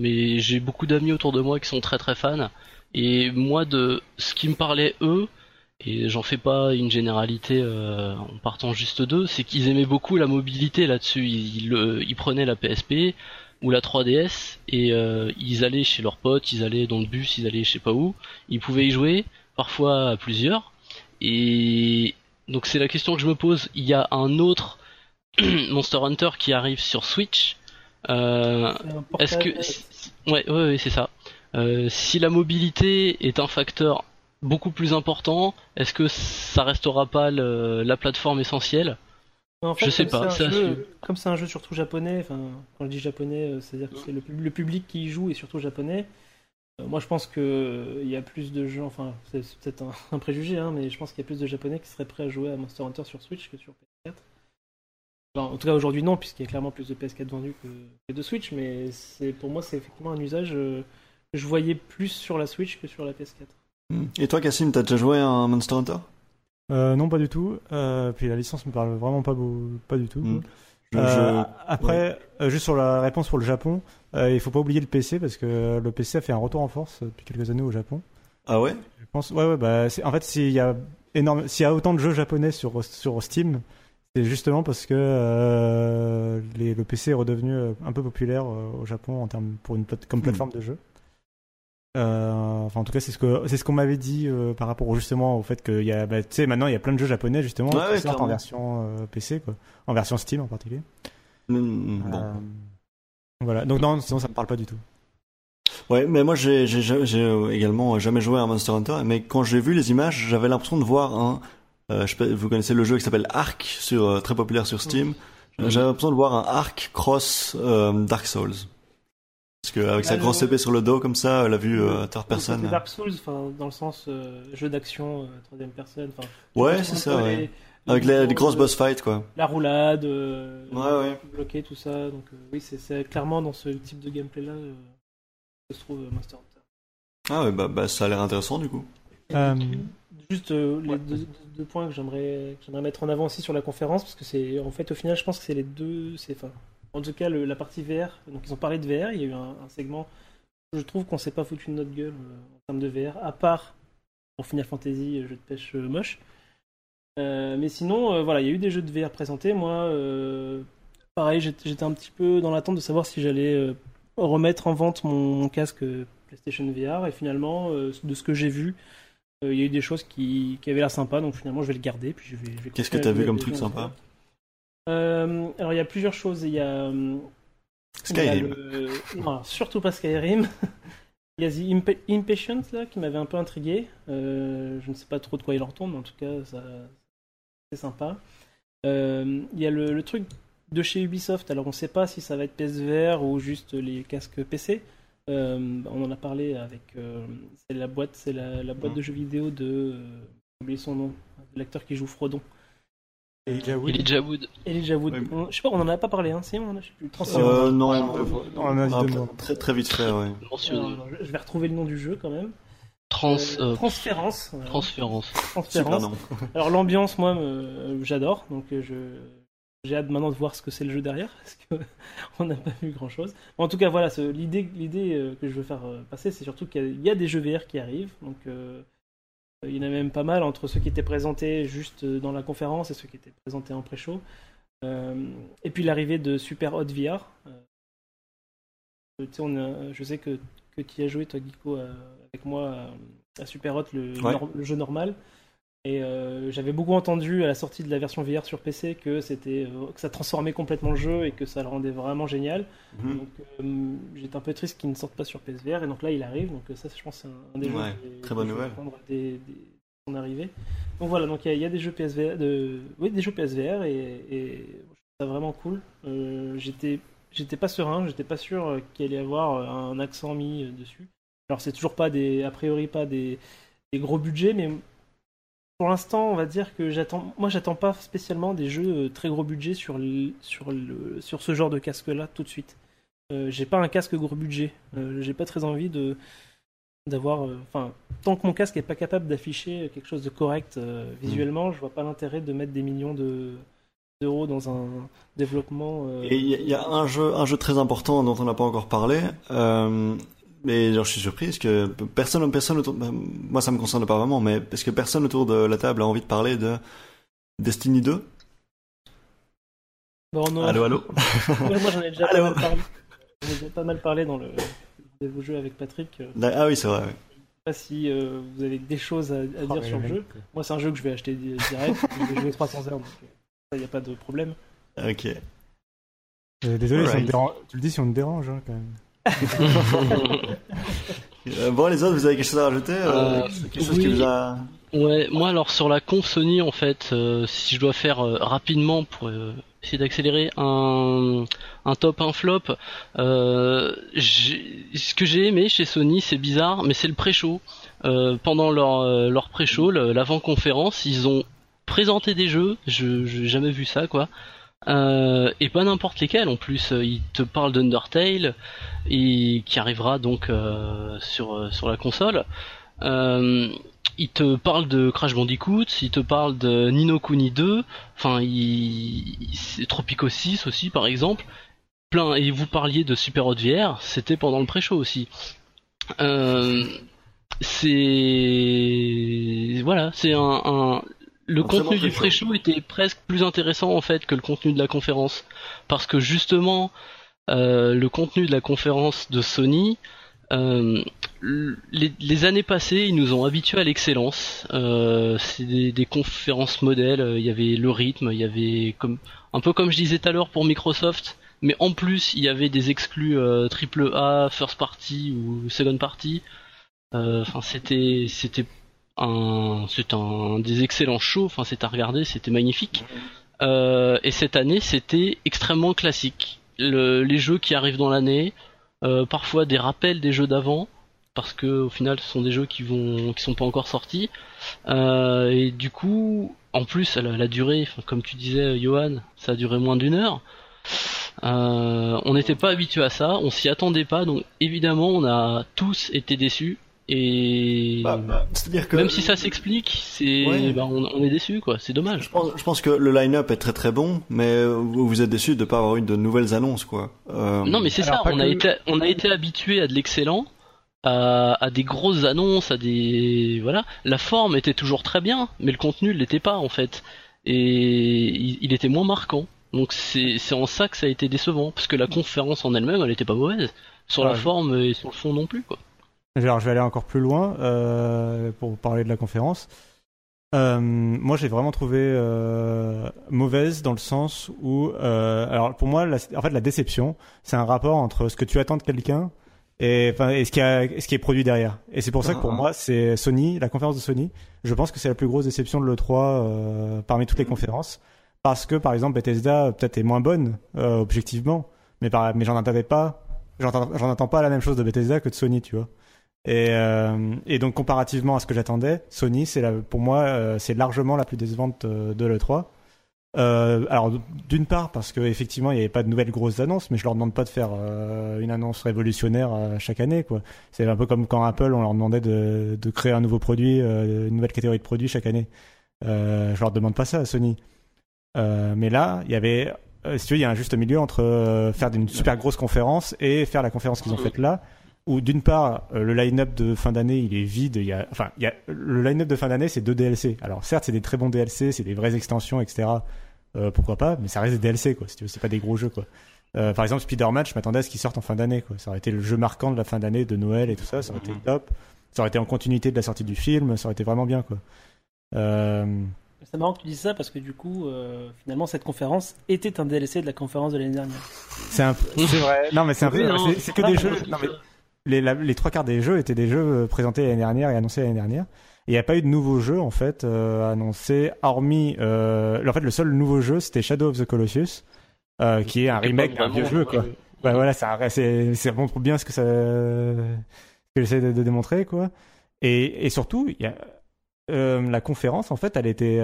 mais j'ai beaucoup d'amis autour de moi qui sont très très fans, et moi de ce qui me parlait eux, et j'en fais pas une généralité euh, en partant juste d'eux, c'est qu'ils aimaient beaucoup la mobilité là-dessus. Ils, le- ils prenaient la PSP ou la 3DS et euh, ils allaient chez leurs potes, ils allaient dans le bus, ils allaient je sais pas où, ils pouvaient y jouer, parfois à plusieurs. Et donc c'est la question que je me pose. Il y a un autre Monster Hunter qui arrive sur Switch. Euh, est-ce que ouais, ouais c'est ça. Euh, si la mobilité est un facteur beaucoup plus important, est-ce que ça restera pas le- la plateforme essentielle? En fait, Je sais comme pas, c'est jeu-. Comme c'est un jeu surtout japonais, enfin, quand je dis japonais, euh, c'est-à-dire que c'est le, pub- le public qui y joue est surtout japonais. Euh, moi, je pense que euh, il y a plus de gens, enfin, c'est peut-être un, un préjugé, hein, mais je pense qu'il y a plus de japonais qui seraient prêts à jouer à Monster Hunter sur Switch que sur PS4. Enfin, en tout cas, aujourd'hui, non, puisqu'il y a clairement plus de PS4 vendus que, que de Switch, mais pour moi, c'est effectivement un usage euh, que je voyais plus sur la Switch que sur la PS4. Hmm. Et toi, Cassim, t'as déjà joué à un Monster Hunter? Euh, non, pas du tout. Euh, puis la licence me parle vraiment pas, beau- pas du tout. Hmm. Je- Euh, je- Après, euh, juste sur la réponse pour le Japon, euh, il faut pas oublier le PC parce que le PC a fait un retour en force depuis quelques années au Japon. Ah ouais? Je pense, ouais, ouais, bah, en fait, s'il y a énorme, s'il y a autant de jeux japonais sur sur Steam, c'est justement parce que les- le PC est redevenu un peu populaire au Japon en termes pour une plate- comme Hmm. plateforme de jeu. Euh, enfin, en tout cas, c'est ce que c'est ce qu'on m'avait dit euh, par rapport justement au fait qu'il y a, bah, tu sais, maintenant il y a plein de jeux japonais justement Ouais, qui ouais, sortent en version euh, PC, quoi, en version Steam en particulier. Mm, Bon. Euh, Voilà. Donc non, sinon ça me parle pas du tout. Ouais, mais moi j'ai également jamais joué à Monster Hunter, mais quand j'ai vu les images, j'avais l'impression de voir un. euh, je sais pas, vous connaissez le jeu qui s'appelle Ark, sur euh, très populaire sur Steam. J'avais l'impression de voir un Ark cross euh, Dark Souls. Parce que avec sa grosse épée sur le dos comme ça, la vue euh, third C'est person. Dark Souls, dans le sens euh, jeu d'action, euh, troisième personne. Ouais, c'est ça, ouais. les- Avec les, grosses de- boss fights quoi. La roulade, euh, Ouais, ouais. bloquer, tout ça. Donc euh, oui, c'est- clairement dans ce type de gameplay là que se trouve euh, Monster Hunter. Ah ouais, bah, bah ça a l'air intéressant du coup. Euh, Juste euh, les deux, deux- deux points que j'aimerais que j'aimerais mettre en avant aussi sur la conférence parce que c'est en fait au final je pense que c'est les deux c'est enfin en tout cas le- la partie VR donc ils ont parlé de VR il y a eu un, un segment je trouve qu'on s'est pas foutu de notre gueule euh, en termes de VR à part pour Final Fantasy euh, jeu de pêche euh, moche. Euh, mais sinon euh, voilà il y a eu des jeux de VR présentés. Moi euh, pareil j'étais un petit peu dans l'attente de savoir si j'allais remettre en vente mon, mon casque PlayStation VR et finalement de ce que j'ai vu il y a eu des choses qui, qui avaient l'air sympa, donc finalement je vais le garder. Puis je vais, vais Qu'est-ce que t'as vu comme truc sympa Alors il y a plusieurs choses. Il y a, euh, Skyrim. le- non, surtout pas Skyrim. il y a The Impa- Impatient là qui m'avait un peu intrigué. Euh, je ne sais pas trop de quoi il en retourne, mais en tout cas ça c'est sympa. Euh, il y a le, le truc de chez Ubisoft. Alors on ne sait pas si ça va être PSVR ou juste les casques PC. Euh, on en a parlé avec euh, c'est la boîte c'est la, la boîte de jeux vidéo de euh, j'ai oublié son nom de l'acteur qui joue Frodon Elijah Wood. Elijah Wood. Elijah Wood Ouais. On- je sais pas on en a pas parlé hein si on a je sais plus. Euh, non, on a dit ah, très très vite fait, ouais. mentionné. Alors, je vais retrouver le nom du jeu quand même Trans, Euh, euh, Transférence voilà. transférence. Transférence. Alors l'ambiance, moi, j'adore. Donc euh, je j'ai hâte maintenant de voir ce que c'est le jeu derrière parce que on n'a pas vu grand chose. En tout cas, voilà, l'idée l'idée que je veux faire passer, c'est surtout qu'il y, a- il y a des jeux VR qui arrivent. Donc euh, il y en a même pas mal entre ceux qui étaient présentés juste euh, dans la conférence et ceux qui étaient présentés en pré-show. Euh, et puis l'arrivée de Super Hot VR. Euh, on a- je sais que, que tu as joué, toi, euh, avec moi à, Super Hot, le, Ouais. nor- le jeu normal. Et euh, j'avais beaucoup entendu à la sortie de la version VR sur PC que c'était euh, que ça transformait complètement le jeu et que ça le rendait vraiment génial. Mhm. Donc euh, j'étais un peu triste qu'il ne sorte pas sur PSVR et donc là il arrive. Donc ça je pense c'est un, des jeux Ouais, très bonne nouvelle. son arrivée. Donc voilà donc il y, a- il y a des jeux PSVR de oui des jeux PSVR et, et je trouve ça vraiment cool. J'étais j'étais pas serein, j'étais pas sûr qu'il allait y avoir un accent mis dessus. Alors c'est toujours pas des a priori pas des, des gros budgets mais pour l'instant, on va dire que j'attends. Moi, j'attends pas spécialement des jeux euh, très gros budget sur le, sur le, sur ce genre de casque-là tout de suite. Euh, j'ai pas un casque gros budget. Euh, j'ai pas très envie de d'avoir. euh, Enfin, tant que mon casque est pas capable d'afficher quelque chose de correct euh, visuellement, je vois pas l'intérêt de mettre des millions de d'euros dans un développement. Et il y, y a un jeu, un jeu très important dont on n'a pas encore parlé. Mais genre, je suis surpris parce que personne, personne autour, bah, moi ça me concerne pas vraiment, mais est-ce que personne autour de la table a envie de parler de Destiny 2 bon, non, Allô, allô? Moi, moi, j'en ai déjà pas mal parlé. J'en ai déjà pas mal parlé dans le de vos jeux avec Patrick. euh, Ah oui, c'est vrai. ouais. sais pas si euh, vous avez des choses à, à Oh, dire mais sur le jeu. Moi, c'est un jeu que je vais acheter di- direct. je vais jouer 300 heures, donc euh, ça, y a pas de problème. Ok. Euh, désolé, si on dérange- tu le dis si on te dérange hein, quand même. Euh, bon, les autres, vous avez quelque chose à rajouter euh, Euh, Quelque chose qui oui. vous a. Ouais, moi alors sur la conf Sony en fait, euh, si je dois faire rapidement pour essayer d'accélérer un, un top, un flop, ce que j'ai aimé chez Sony, c'est bizarre, mais c'est le pré-show. Pendant leur, leur pré-show, l'avant-conférence, ils ont présenté des jeux, je j'ai jamais vu ça quoi. Euh, et pas n'importe lesquels en plus. Ils te parlent d'Undertale et qui arrivera donc euh, sur euh, sur la console. Euh, il te parle de Crash Bandicoot, il te parle de Nino Kuni 2, enfin il, il- Tropico 6 aussi par exemple. Plein et vous parliez de Super Hot VR, c'était pendant le pré-show aussi. Euh, c'est voilà, c'est un- le contenu du pré-show. était presque plus intéressant en fait que le contenu de la conférence parce que justement euh, le contenu de la conférence de Sony euh, les, les années passées, ils nous ont habitués à l'excellence. Euh, c'est des, des conférences modèles. Il y avait le rythme, il y avait comme un peu comme je disais tout à l'heure pour Microsoft, mais en plus il y avait des exclus euh, triple A, first party ou second party. Euh, Enfin, c'était c'était c'est un des excellents shows. Enfin, c'est à regarder, c'était magnifique. Euh, et cette année, c'était extrêmement classique. Le- les jeux qui arrivent dans l'année, euh, parfois des rappels des jeux d'avant, parce que au final, ce sont des jeux qui vont qui sont pas encore sortis. Euh, et du coup, en plus, la, la durée, comme tu disais, Johan, ça a duré moins d'une heure. On n'était pas habitué à ça, on s'y attendait pas, donc évidemment, on a tous été déçus. Et Bah, bah, C'est-à-dire que même si ça s'explique, c'est Ouais. bah, on, on est déçus, quoi. C'est dommage. je pense, je pense que le line-up est très très bon, mais vous, vous êtes déçu de pas avoir eu de nouvelles annonces, quoi. Euh, Non, mais c'est ça. On a été, on a été habitué à de l'excellent, à, à des grosses annonces, à des voilà. La forme était toujours très bien, mais le contenu ne l'était pas en fait, et il, il était moins marquant. Donc c'est c'est en ça que ça a été décevant, parce que la conférence en elle-même, elle était pas mauvaise sur la forme et sur le fond non plus quoi. Alors, je vais aller encore plus loin euh, pour parler de la conférence. Euh, moi, j'ai vraiment trouvé euh, mauvaise dans le sens où, euh, alors pour moi, la, en fait, la déception, c'est un rapport entre ce que tu attends de quelqu'un et, enfin, et ce qui a, ce qui est produit derrière. Et c'est pour ça que pour Ah. moi, c'est Sony, la conférence de Sony. Je pense que c'est la plus grosse déception de l'E3 euh, parmi toutes les conférences, parce que par exemple Bethesda peut-être est moins bonne euh, objectivement, mais par, mais j'en attendais pas, j'en attends pas la même chose de Bethesda que de Sony, tu vois. Et, euh, et donc comparativement à ce que j'attendais, Sony, c'est pour moi, euh, c'est largement la plus décevante euh, de l'E3. Euh, alors d'une part parce qu'effectivement il n'y avait pas de nouvelles grosses annonces, mais je leur demande pas de faire une annonce révolutionnaire chaque année. C'est un peu comme quand Apple on leur demandait de, créer un nouveau produit, une nouvelle catégorie de produits chaque année. Je leur demande pas ça à Sony. Mais là il y avait, tu veux, il y a un juste milieu entre faire une super grosse conférence et faire la conférence qu'ils ont faite là où d'une part euh, le line-up de fin d'année il est vide, il y a, enfin il y a, le line-up de fin d'année c'est deux DLC. Alors certes c'est des très bons DLC, c'est des vraies extensions etc. Euh, pourquoi pas, mais ça reste des DLC quoi. Si tu veux, c'est pas des gros jeux quoi. Euh, par exemple Spider-Man, je m'attendais à ce qu'il sorte en fin d'année quoi. Ça aurait été le jeu marquant de la fin d'année de Noël et tout ça, ça aurait été top. Ça aurait été en continuité de la sortie du film, ça aurait été vraiment bien quoi. Euh, C'est marrant que tu dises ça parce que du coup, euh, finalement, cette conférence était un DLC de la conférence de l'année dernière. c'est un, c'est vrai. Non mais c'est un peu, c'est- c'est que des jeux. Non, mais les, la- les trois quarts des jeux étaient des jeux euh, présentés l'année dernière et annoncés l'année dernière. Et il n'y a pas eu de nouveaux jeux en fait euh, annoncés, hormis euh, en fait le seul nouveau jeu c'était Shadow of the Colossus, euh, qui est un remake d'un vieux jeu quoi. Ouais, voilà, ça, c'est, ça montre bien ce que ça, ce que j'essaie de, de démontrer, quoi. Et, et surtout, il y a, la conférence, en fait, elle était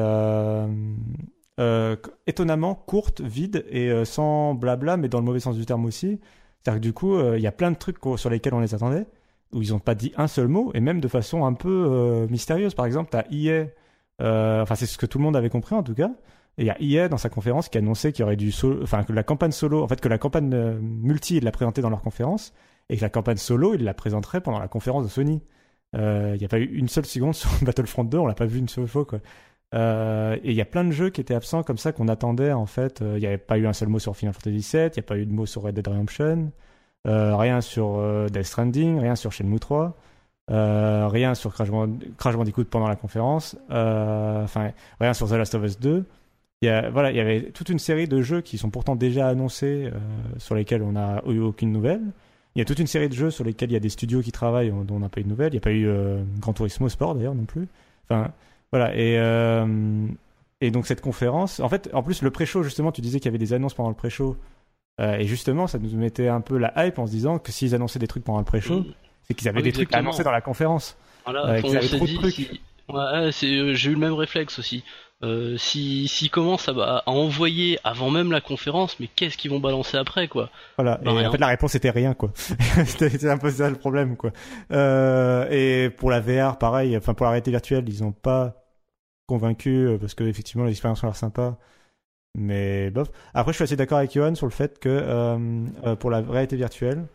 étonnamment courte, vide et sans blabla, mais dans le mauvais sens du terme aussi. C'est-à-dire que du coup, euh, il y a plein de trucs sur lesquels on les attendait, où ils n'ont pas dit un seul mot, et même de façon un peu euh, mystérieuse. Par exemple, t'as EA, euh, enfin c'est ce que tout le monde avait compris en tout cas. Et il y a EA dans sa conférence qui annonçait qu'il y aurait du solo, enfin que la campagne solo, en fait que la campagne multi ils l'a présentée dans leur conférence et que la campagne solo ils la présenteraient pendant la conférence de Sony. Il n'y a pas eu une seule seconde sur Battlefront 2, on l'a pas vu une seule fois quoi. Euh, et il y a plein de jeux qui étaient absents comme ça qu'on attendait en fait. Euh, Il n'y avait pas eu un seul mot sur Final Fantasy VII, il n'y a pas eu de mot sur Red Dead Redemption, euh, rien sur Death Stranding, rien sur Shenmue 3. Euh, rien sur Crash, Band- Crash Bandicoot pendant la conférence, enfin rien sur The Last of Us 2. Il y voilà, il y avait toute une série de jeux qui sont pourtant déjà annoncés, sur lesquels on n'a eu aucune nouvelle. Il y a toute une série de jeux sur lesquels il y a des studios qui travaillent dont on n'a pas eu de nouvelles. Il n'y a pas eu Gran Turismo Sport d'ailleurs non plus. Enfin, voilà. Et, euh, et donc cette conférence, en fait, en plus le pré-show justement, tu disais qu'il y avait des annonces pendant le pré-show. Euh, et justement, ça nous mettait un peu la hype en se disant que s'ils annonçaient des trucs pendant le pré-show, c'est qu'ils avaient. Oui, des trucs annoncés dans la conférence. Voilà, Euh, on trop de trucs. si- ouais, c'est, euh, j'ai eu le même réflexe aussi. Euh, si s'ils commencent à, à envoyer avant même la conférence, mais qu'est-ce qu'ils vont balancer après quoi Voilà. Bah, et rien. en fait, la réponse était rien, quoi. c'était un peu ça le problème, quoi. Euh, et pour la VR, pareil. Enfin, pour la réalité virtuelle, ils ont pas convaincu euh, parce que effectivement, les expériences ont l'air sympas. Mais bof. Après, je suis assez d'accord avec Johan sur le fait que euh, pour la réalité virtuelle,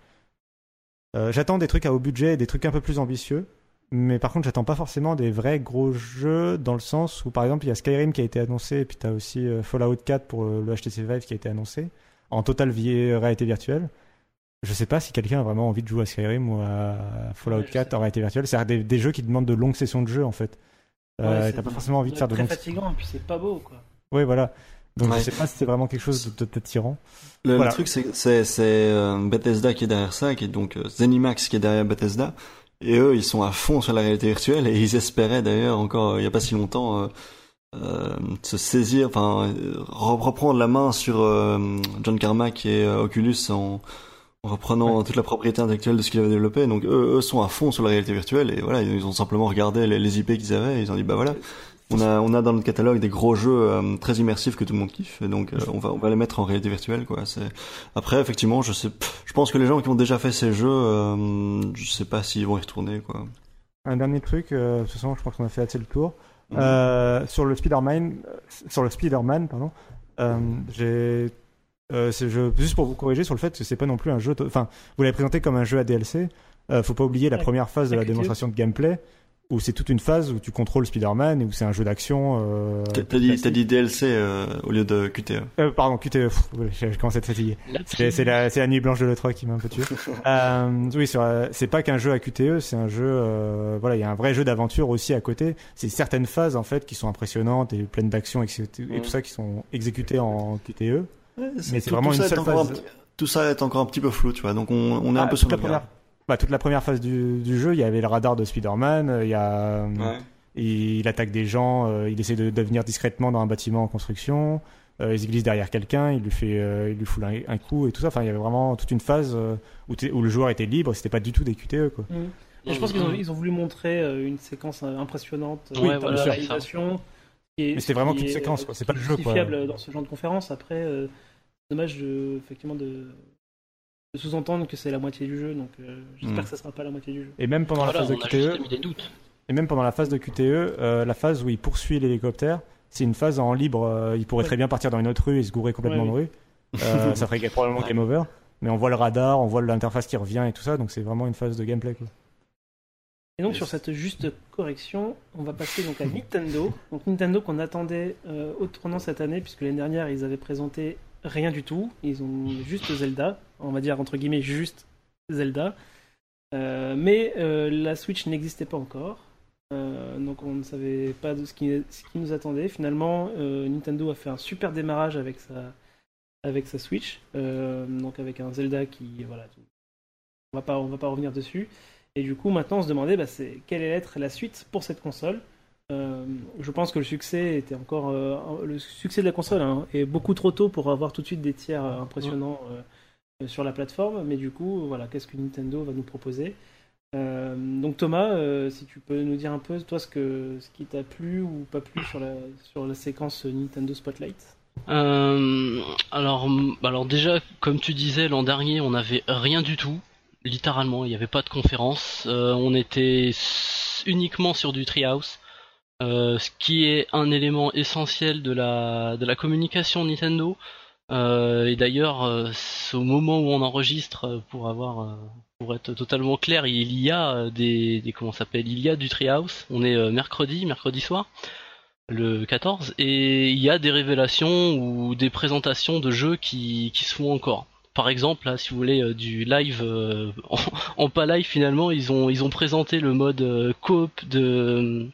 j'attends des trucs à haut budget et des trucs un peu plus ambitieux. Mais par contre, j'attends pas forcément des vrais gros jeux dans le sens où, par exemple, il y a Skyrim qui a été annoncé, et puis tu as aussi euh, Fallout 4 pour euh, le HTC Vive qui a été annoncé en totale réalité virtuelle. Je sais pas si quelqu'un a vraiment envie de jouer à Skyrim ou à Fallout Ouais, je 4 sais. en réalité virtuelle. C'est des, des jeux qui demandent de longues sessions de jeu en fait. Euh, Ouais, et c'est- t'as pas forcément envie de c'est faire de longues. fatigant et puis c'est pas beau quoi. Oui, voilà. Donc Ouais. je sais pas si c'est vraiment quelque chose de- d'attirant. Le, le Voilà. truc, c'est c'est c'est euh, Bethesda qui est derrière ça, qui est donc euh, Zenimax qui est derrière Bethesda. Et eux, ils sont à fond sur la réalité virtuelle et ils espéraient d'ailleurs encore il y a pas si longtemps euh, euh, se saisir, enfin euh, re- reprendre la main sur euh, John Carmack et Oculus en, en reprenant toute la propriété intellectuelle de ce qu'il avait développé. Donc eux, eux sont à fond sur la réalité virtuelle et voilà, ils ont simplement regardé les, les IP qu'ils avaient et ils ont dit bah voilà. On a, on a dans notre catalogue des gros jeux euh, très immersifs que tout le monde kiffe, et donc euh, on va, on va les mettre en réalité virtuelle, quoi. C'est après effectivement, je sais, je pense que les gens qui ont déjà fait ces jeux, euh, je sais pas s'ils vont y retourner, quoi. Un dernier truc, euh, de toute façon, je pense qu'on a fait assez le tour. Euh, sur le Spider-Man, euh, sur le Spider-Man, pardon, euh, j'ai, euh, c'est- je, juste pour vous corriger sur le fait que c'est pas non plus un jeu, enfin, vous l'avez présenté comme un jeu à DLC. Euh, faut pas oublier la première phase de la démonstration de gameplay, où c'est toute une phase où tu contrôles Spider-Man et où c'est un jeu d'action. Euh, T'as dit, DLC euh, au lieu de QTE. euh, pardon, QTE, j'ai commencé à être fatigué. C'est la, nuit blanche de l'E3 qui m'a un peu tué. euh, oui, c'est pas qu'un jeu à QTE, c'est un jeu, euh, voilà, il y a un vrai jeu d'aventure aussi à côté. C'est certaines phases en fait qui sont impressionnantes et pleines d'action et, et tout ça qui sont exécutées en QTE. Ouais, Mais c'est tout- vraiment une ça est seule encore un phase. petit- tout ça est encore un petit peu flou, tu vois. Donc on, on est Ah, un peu toute sur la le première, bah, toute la première phase du, du jeu, il y avait le radar de Spider-Man, euh, il y a, Ouais. il attaque des gens, euh, il essaie de, de venir discrètement dans un bâtiment en construction, euh, il se glisse derrière quelqu'un, il lui fait, euh, il lui fout un, un coup et tout ça. Enfin, il y avait vraiment toute une phase euh, où, le joueur était libre, c'était pas du tout des QTE quoi. Et je pense qu'ils ont, ils ont voulu montrer euh, une séquence euh, impressionnante euh, Oui, termes voilà, réalisation. est- Mais c'était vraiment qu'une séquence, euh, quoi. C'est pas le jeu, quoi. dans ce genre de conférence. Après, euh, dommage de, effectivement de sous-entendre que c'est la moitié du jeu. Donc euh, j'espère Mhm. que ça sera pas la moitié du jeu. Et même pendant Voilà, la phase de QTE, doutes. et même pendant la phase de QTE, euh, la phase où il poursuit l'hélicoptère, c'est une phase en libre. euh, il pourrait Ouais. très bien partir dans une autre rue et se gourer complètement Ouais, de rue. Euh, ça ferait probablement game over. Mais on voit le radar, on voit l'interface qui revient et tout ça, donc c'est vraiment une phase de gameplay. Quoi. Et donc Yes. sur cette juste correction, on va passer donc à Nintendo. Donc Nintendo qu'on attendait euh, au tournant cette année, puisque l'année dernière ils avaient présenté rien du tout. Ils ont juste Zelda, on va dire entre guillemets juste Zelda. Euh, mais euh, la Switch n'existait pas encore. Euh, donc on ne savait pas ce qui, nous attendait. Finalement, Nintendo a fait un super démarrage avec sa, Switch. Donc avec un Zelda qui, voilà, on on va pas revenir dessus. Et du coup, maintenant, on se demandait bah, quelle allait être la suite pour cette console. Euh, je pense que le succès était encore euh, le succès de la console hein, est beaucoup trop tôt pour avoir tout de suite des tiers euh, impressionnants euh, sur la plateforme. Mais du coup, voilà, qu'est-ce que Nintendo va nous proposer? Euh, Donc Thomas, euh, si tu peux nous dire un peu toi ce que ce qui t'a plu ou pas plu sur la sur la séquence Nintendo Spotlight? Euh, alors, alors déjà, comme tu disais, l'an dernier, on n'avait rien du tout. Littéralement, il n'y avait pas de conférence. Euh, on était s- uniquement sur du Treehouse, euh, ce qui est un élément essentiel de la de la communication Nintendo. Euh, et d'ailleurs, euh, au moment où on enregistre, pour avoir, pour être totalement clair, il y a des, des comment s'appelle, il y a du Treehouse. On est mercredi, mercredi soir le 14 et il y a des révélations ou des présentations de jeux qui, qui se font encore. Par exemple, là, si vous voulez du live en, en pas live finalement, ils ont ils ont présenté le mode coop de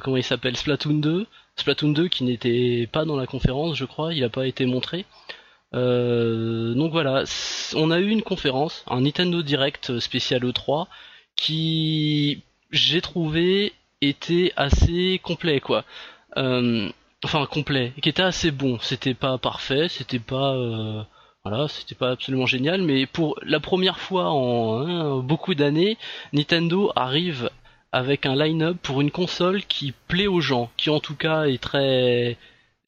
comment il s'appelle? Splatoon 2, Splatoon 2 qui n'était pas dans la conférence, je crois, il n'a pas été montré. Euh, donc voilà, on a eu une conférence, un Nintendo Direct spécial E3 qui j'ai trouvé était assez complet quoi. Euh, enfin complet, qui était assez bon. C'était pas parfait, c'était pas euh, voilà, c'était pas absolument génial, mais pour la première fois en hein, beaucoup d'années, Nintendo arrive avec un line-up pour une console qui plaît aux gens, qui en tout cas est très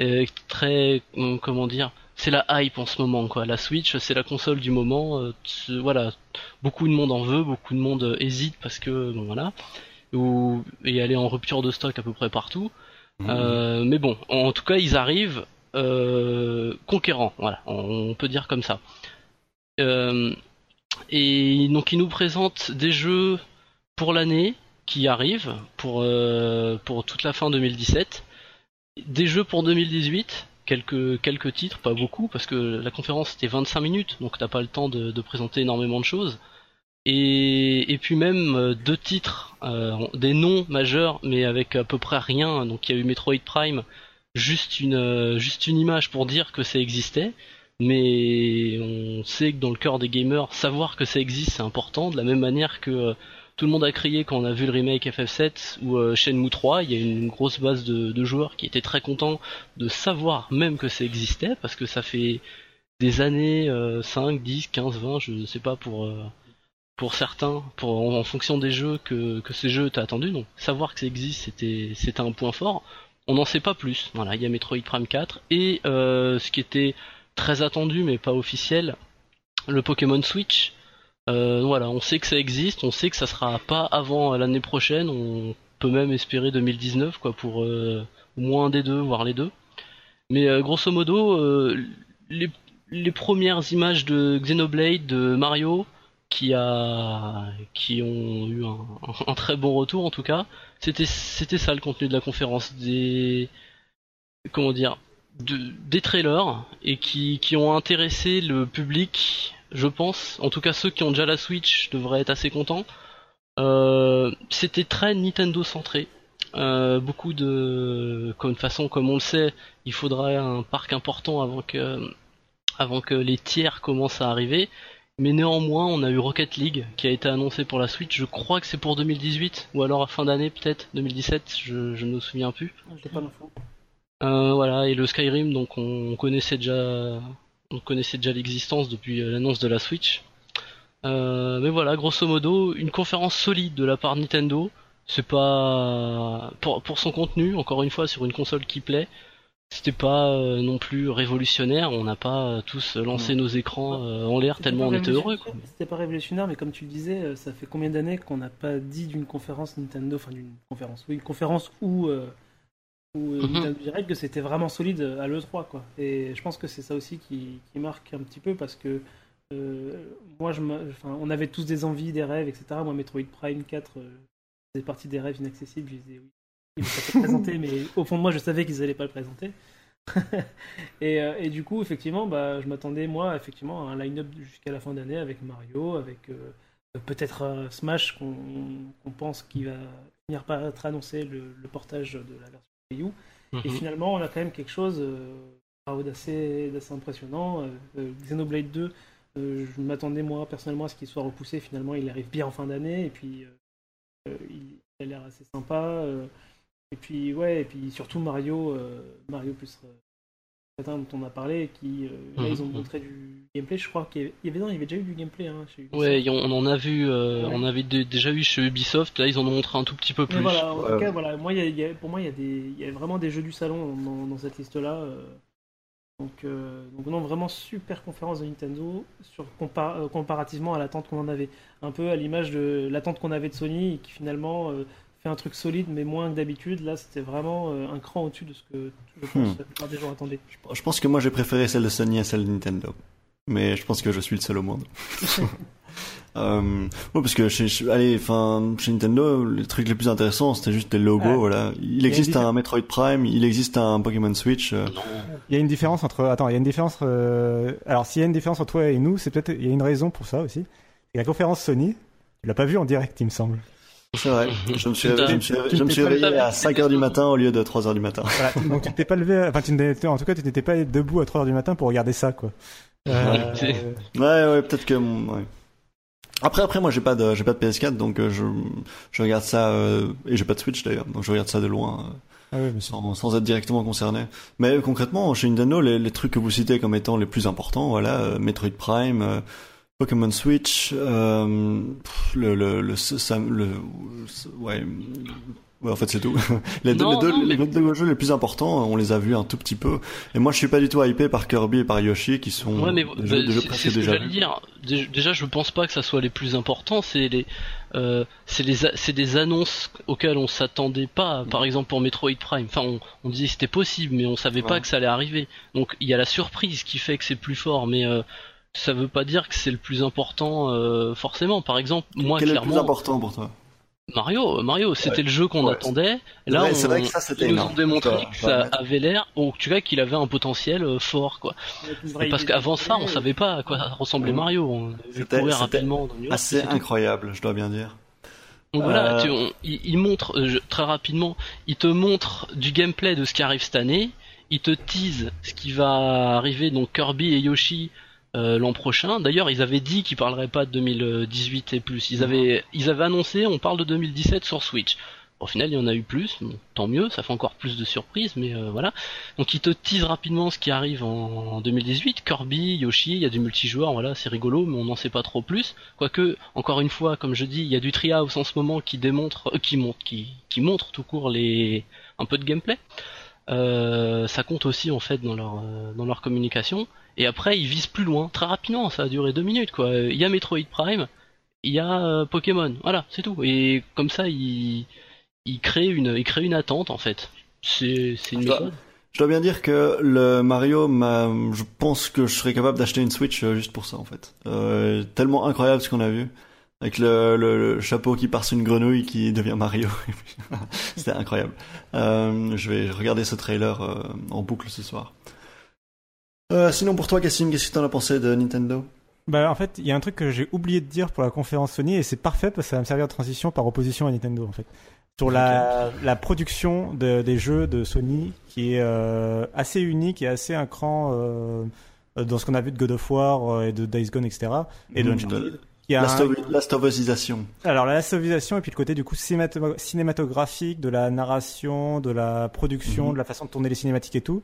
euh, très euh, comment dire, c'est la hype en ce moment quoi. La Switch, c'est la console du moment. euh, voilà, beaucoup de monde en veut, beaucoup de monde hésite parce que bon voilà, ou et elle est en rupture de stock à peu près partout. Euh, mais bon, en tout cas, ils arrivent euh, conquérants, voilà, on peut dire comme ça. Et donc, ils nous présentent des jeux pour l'année qui arrivent, pour, euh, pour toute la fin 2017, des jeux pour 2018, quelques, quelques titres, pas beaucoup, parce que la conférence c'était 25 minutes, donc t'as pas le temps de, de présenter énormément de choses. Et, et puis même euh, deux titres, euh, des noms majeurs, mais avec à peu près rien. Donc il y a eu Metroid Prime, juste une euh, juste une image pour dire que ça existait. Mais on sait que dans le cœur des gamers, savoir que ça existe, c'est important. De la même manière que euh, tout le monde a crié quand on a vu le remake FF7 ou euh, Shenmue 3, il y a une grosse base de, joueurs qui étaient très contents de savoir même que ça existait, parce que ça fait des années, euh, 5, 10, 15, 20, je sais pas pour euh, certains, en, fonction des jeux que, que ces jeux étaient attendus. Donc savoir que ça existe, c'était c'était un point fort. On n'en sait pas plus. Voilà, il y a Metroid Prime 4 et euh, ce qui était très attendu mais pas officiel, le Pokémon Switch. Euh, voilà, on sait que ça existe, on sait que ça sera pas avant l'année prochaine. On peut même espérer 2019 quoi pour euh, au moins un des deux, voire les deux. Mais euh, grosso modo, euh, les premières images de Xenoblade, de Mario, qui a, qui ont eu un, très bon retour en tout cas, c'était, ça le contenu de la conférence, des, comment dire, de, des trailers et qui, qui ont intéressé le public, je pense. En tout cas, ceux qui ont déjà la Switch devraient être assez contents. Euh, c'était très Nintendo centré. Euh, beaucoup de, comme façon, comme on le sait, il faudrait un parc important avant que avant que les tiers commencent à arriver. Mais néanmoins, on a eu Rocket League qui a été annoncé pour la Switch. Je crois que c'est pour 2018 ou alors à fin d'année peut-être 2017. Je, je ne me souviens plus. J'ai pas l'info. Euh, voilà et le Skyrim donc on connaissait déjà on connaissait déjà l'existence depuis euh, l'annonce de la Switch. Euh, mais voilà, grosso modo, une conférence solide de la part de Nintendo. C'est pas pour, pour son contenu, encore une fois, sur une console qui plaît. C'était pas euh, non plus révolutionnaire. On n'a pas tous lancé nos écrans euh, en l'air tellement on était heureux. C'était pas révolutionnaire, mais comme tu le disais, ça fait combien d'années qu'on n'a pas dit d'une conférence Nintendo, enfin d'une conférence, oui, une conférence où, où euh, Mhm. Direct que c'était vraiment solide à l'E3, quoi. Et je pense que c'est ça aussi qui, qui marque un petit peu parce que euh, moi, je me- enfin, on avait tous des envies, des rêves, etc. Moi, Metroid Prime 4 euh, faisait partie des rêves inaccessibles. Je disais oui, ils vont pas présenter, mais au fond de moi, je savais qu'ils allaient pas le présenter. et, euh, et du coup, effectivement, bah, je m'attendais, moi, effectivement, à un line-up jusqu'à la fin d'année avec Mario, avec euh, peut-être euh, Smash qu'on qu'on pense qu'il va finir par être annoncé, le, le portage de la version Et Mhm. finalement, on a quand même quelque chose euh, d'assez impressionnant. Euh, euh, Xenoblade 2, euh, je m'attendais, moi, personnellement, à ce qu'il soit repoussé. Finalement, il arrive bien en fin d'année, et puis il, a l'air assez sympa. et puis, ouais, et puis surtout Mario, Mario plus Patin dont on a parlé, qui, euh, là, Mhm. ils ont montré du gameplay. Je crois qu'il y avait, il y avait, non, il y avait déjà eu du gameplay hein, chez Ubisoft. Ouais, on en a vu, euh, Ouais. on avait dé- déjà eu chez Ubisoft. Là, ils en ont montré un tout petit peu Mais plus. voilà, en tout cas, voilà, moi, il y a- il y a- pour moi, il y, a des- il y a vraiment des jeux du salon dans, dans cette liste-là. euh. donc, euh, donc, non, vraiment super conférence de Nintendo sur, comparativement à l'attente qu'on en avait. Un peu à l'image de l'attente qu'on avait de Sony et qui finalement euh, fait un truc solide mais moins que d'habitude. Là, c'était vraiment euh, un cran au-dessus de ce que je pense Hmm. la plupart des gens attendaient. Je pense que moi j'ai préféré celle de Sony à celle de Nintendo. Mais je pense que je suis le seul au monde. euh, ouais, parce que chez, chez- allez, enfin, chez Nintendo, les trucs les plus intéressants, c'était juste des logos, Ouais. voilà. Il existe un Metroid Prime, il existe un Pokémon Switch. euh. Il y a une différence entre. Attends, il y a une différence. euh, Alors, s'il y a une différence entre toi et nous, c'est peut-être. Il y a une raison pour ça aussi. Et la conférence Sony, tu l'as pas vue en direct, il me semble. C'est vrai. Je me suis, je me suis, je me suis réveillé levé. à 5h du matin au lieu de 3h du matin. Voilà. Donc, tu t'es pas levé. Enfin, tu n'étais- en tout cas, tu n'étais pas debout à 3h du matin pour regarder ça, quoi. Euh, Ouais, ouais, peut-être que, ouais. Après, après, moi, j'ai pas de, j'ai pas de PS4, donc euh, je, je regarde ça, euh, et j'ai pas de Switch d'ailleurs, donc je regarde ça de loin. euh, ah ouais, mais sans, sans être directement concerné. Mais concrètement, chez Nintendo, les, les trucs que vous citez comme étant les plus importants, voilà, euh, Metroid Prime, euh, Pokémon Switch, euh, le, le, le, Sam- le, ouais, ouais, en fait c'est tout. les deux, Non, les deux, non, mais- les deux jeux les plus importants, on les a vus un tout petit peu. Et moi, je suis pas du tout hypé par Kirby et par Yoshi, qui sont Ouais, mais des jeux, des jeux c'est presque c'est ce que déjà dire. Déjà, je pense pas que ça soit les plus importants. C'est les, euh, c'est des annonces auxquelles on s'attendait pas. Par exemple pour Metroid Prime. Enfin, on, on disait que c'était possible, mais on savait pas que ça allait arriver. Donc, il y a la surprise qui fait que c'est plus fort, mais euh, ça veut pas dire que c'est le plus important euh, forcément. Par exemple, moi Quel est le plus important pour toi? Mario, Mario, c'était Ouais. le jeu qu'on Ouais, attendait. Là, vrai- on, c'est vrai que ça, c'était ils nous ont démontré dois- que ça avait l'air, ou en tout cas qu'il avait un potentiel euh, fort, quoi. Parce qu'avant ça, on savait pas à quoi ressemblait Ouais. Mario. On avait rapidement dans Assez incroyable, je dois bien dire. Donc voilà, Euh, tu- on- il, il montre euh, je- très rapidement, il te montre du gameplay de ce qui arrive cette année. ils te teasent ce qui va arriver, donc Kirby et Yoshi euh, l'an prochain. D'ailleurs, ils avaient dit qu'ils parleraient pas de 2018 et plus. Ils avaient, annoncé, on parle de 2017 sur Switch. Au final, il y en a eu plus, tant mieux, ça fait encore plus de surprises, mais euh, voilà. Donc ils te teasent rapidement ce qui arrive en, en 2018. Kirby, Yoshi, il y a du multijoueur, voilà, c'est rigolo, mais on n'en sait pas trop plus. Quoique, encore une fois, comme je dis, il y a du Treehouse en ce moment qui démontre, euh, montre tout court les, un peu de gameplay. Euh, ça compte aussi en fait dans leur euh, dans leur communication. Et après, ils visent plus loin, très rapidement. Ça a duré deux minutes quoi. Il y a Metroid Prime, il y a euh, Pokémon, voilà, c'est tout. Et comme ça, ils ils créent une ils créent une attente en fait. C'est c'est une Je dois- méthode. Je dois bien dire que le Mario, m'a, je pense que je serais capable d'acheter une Switch juste pour ça en fait. Tellement incroyable ce qu'on a vu. Avec le, le, le chapeau qui part sur une grenouille qui devient Mario. C'était incroyable. Euh, je vais regarder ce trailer euh, en boucle ce soir. Euh, sinon pour toi Cassim, qu'est-ce que t'en as pensé de Nintendo? Bah, en fait, il y a un truc que j'ai oublié de dire pour la conférence Sony et c'est parfait parce que ça va me servir de transition par opposition à Nintendo en fait. Sur la, la production de- des jeux de Sony qui est assez unique et assez un cran dans ce qu'on a vu de God of War et de Days Gone, etc. Et de Uncharted. Il y a un- alors la lastovisation et puis le côté du coup cinémato- cinématographique de la narration, de la production, Mhm. de la façon de tourner les cinématiques et tout,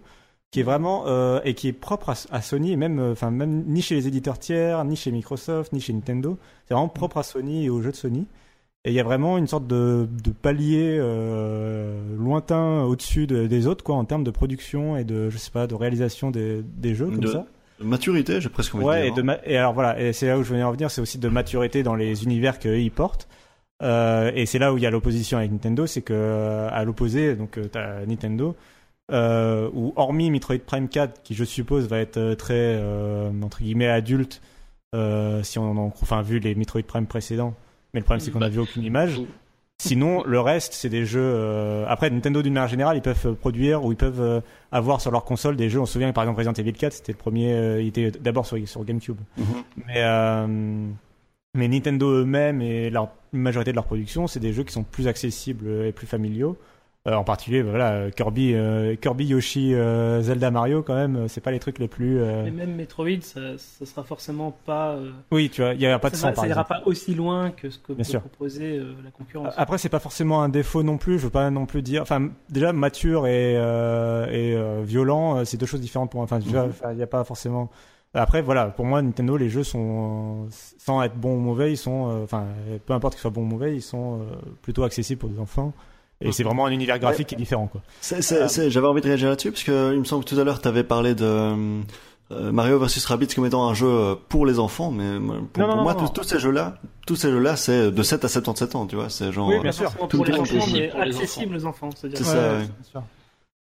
qui est vraiment euh, et qui est propre à, à Sony et même euh, enfin même ni chez les éditeurs tiers, ni chez Microsoft, ni chez Nintendo, c'est vraiment propre à Sony et aux jeux de Sony. Et il y a vraiment une sorte de, de palier euh, lointain au-dessus de- des autres quoi en termes de production et de je sais pas de réalisation des, des jeux comme De- ça. De maturité, j'ai presque envie de Ouais, dire. et, de hein. ma- et alors voilà, et c'est là où je venais en venir, c'est aussi de maturité dans les univers qu'ils portent. Euh, et c'est là où il y a l'opposition avec Nintendo, c'est que euh, à l'opposé, donc euh, t'as Nintendo, euh, où hormis Metroid Prime 4, qui je suppose va être très euh, entre guillemets adulte, euh, si on en, enfin vu les Metroid Prime précédents, mais le problème c'est qu'on Bah, a vu aucune image. Sinon, le reste, c'est des jeux. euh, Après, Nintendo d'une manière générale, ils peuvent euh, produire ou ils peuvent euh, avoir sur leur console des jeux. On se souvient, par exemple, Resident Evil 4, c'était le premier. euh, il était d'abord sur, sur GameCube. Mhm. Mais, mais Nintendo eux-mêmes et la majorité de leur production, c'est des jeux qui sont plus accessibles et plus familiaux. Euh, en particulier, voilà, euh, Kirby, euh, Kirby, Yoshi, euh, Zelda, Mario, quand même, euh, c'est pas les trucs les plus. euh, Mais même Metroid, ça, ça sera forcément pas. euh, Oui, tu vois, il y a pas de sang ça ira pas aussi loin que ce que Bien peut sûr. proposer euh, la concurrence. Après, c'est pas forcément un défaut non plus. Je veux pas non plus dire. Enfin, déjà, mature et, euh, et euh, violent, c'est deux choses différentes pour moi. Enfin, enfin, il n'y a pas forcément. Après, voilà, pour moi, Nintendo, les jeux sont, sans être bons ou mauvais, ils sont, euh, enfin, peu importe qu'ils soient bons ou mauvais, ils sont euh, plutôt accessibles pour des enfants. Et c'est vraiment un univers graphique qui est différent, quoi. C'est- J'avais envie de réagir là-dessus parce que il me semble que tout à l'heure tu avais parlé de euh, Mario vs Rabbids comme étant un jeu euh, pour les enfants, mais pour, Non, non, pour moi non, tous, ces jeux-là, tous ces jeux-là, c'est de 7 à 77 ans, tu vois, c'est genre. Oui, euh, bien sûr. Tout pour le les enfants, accessible mais pour les accessible aux enfants. c'est-à-dire C'est ça, ouais. sûr.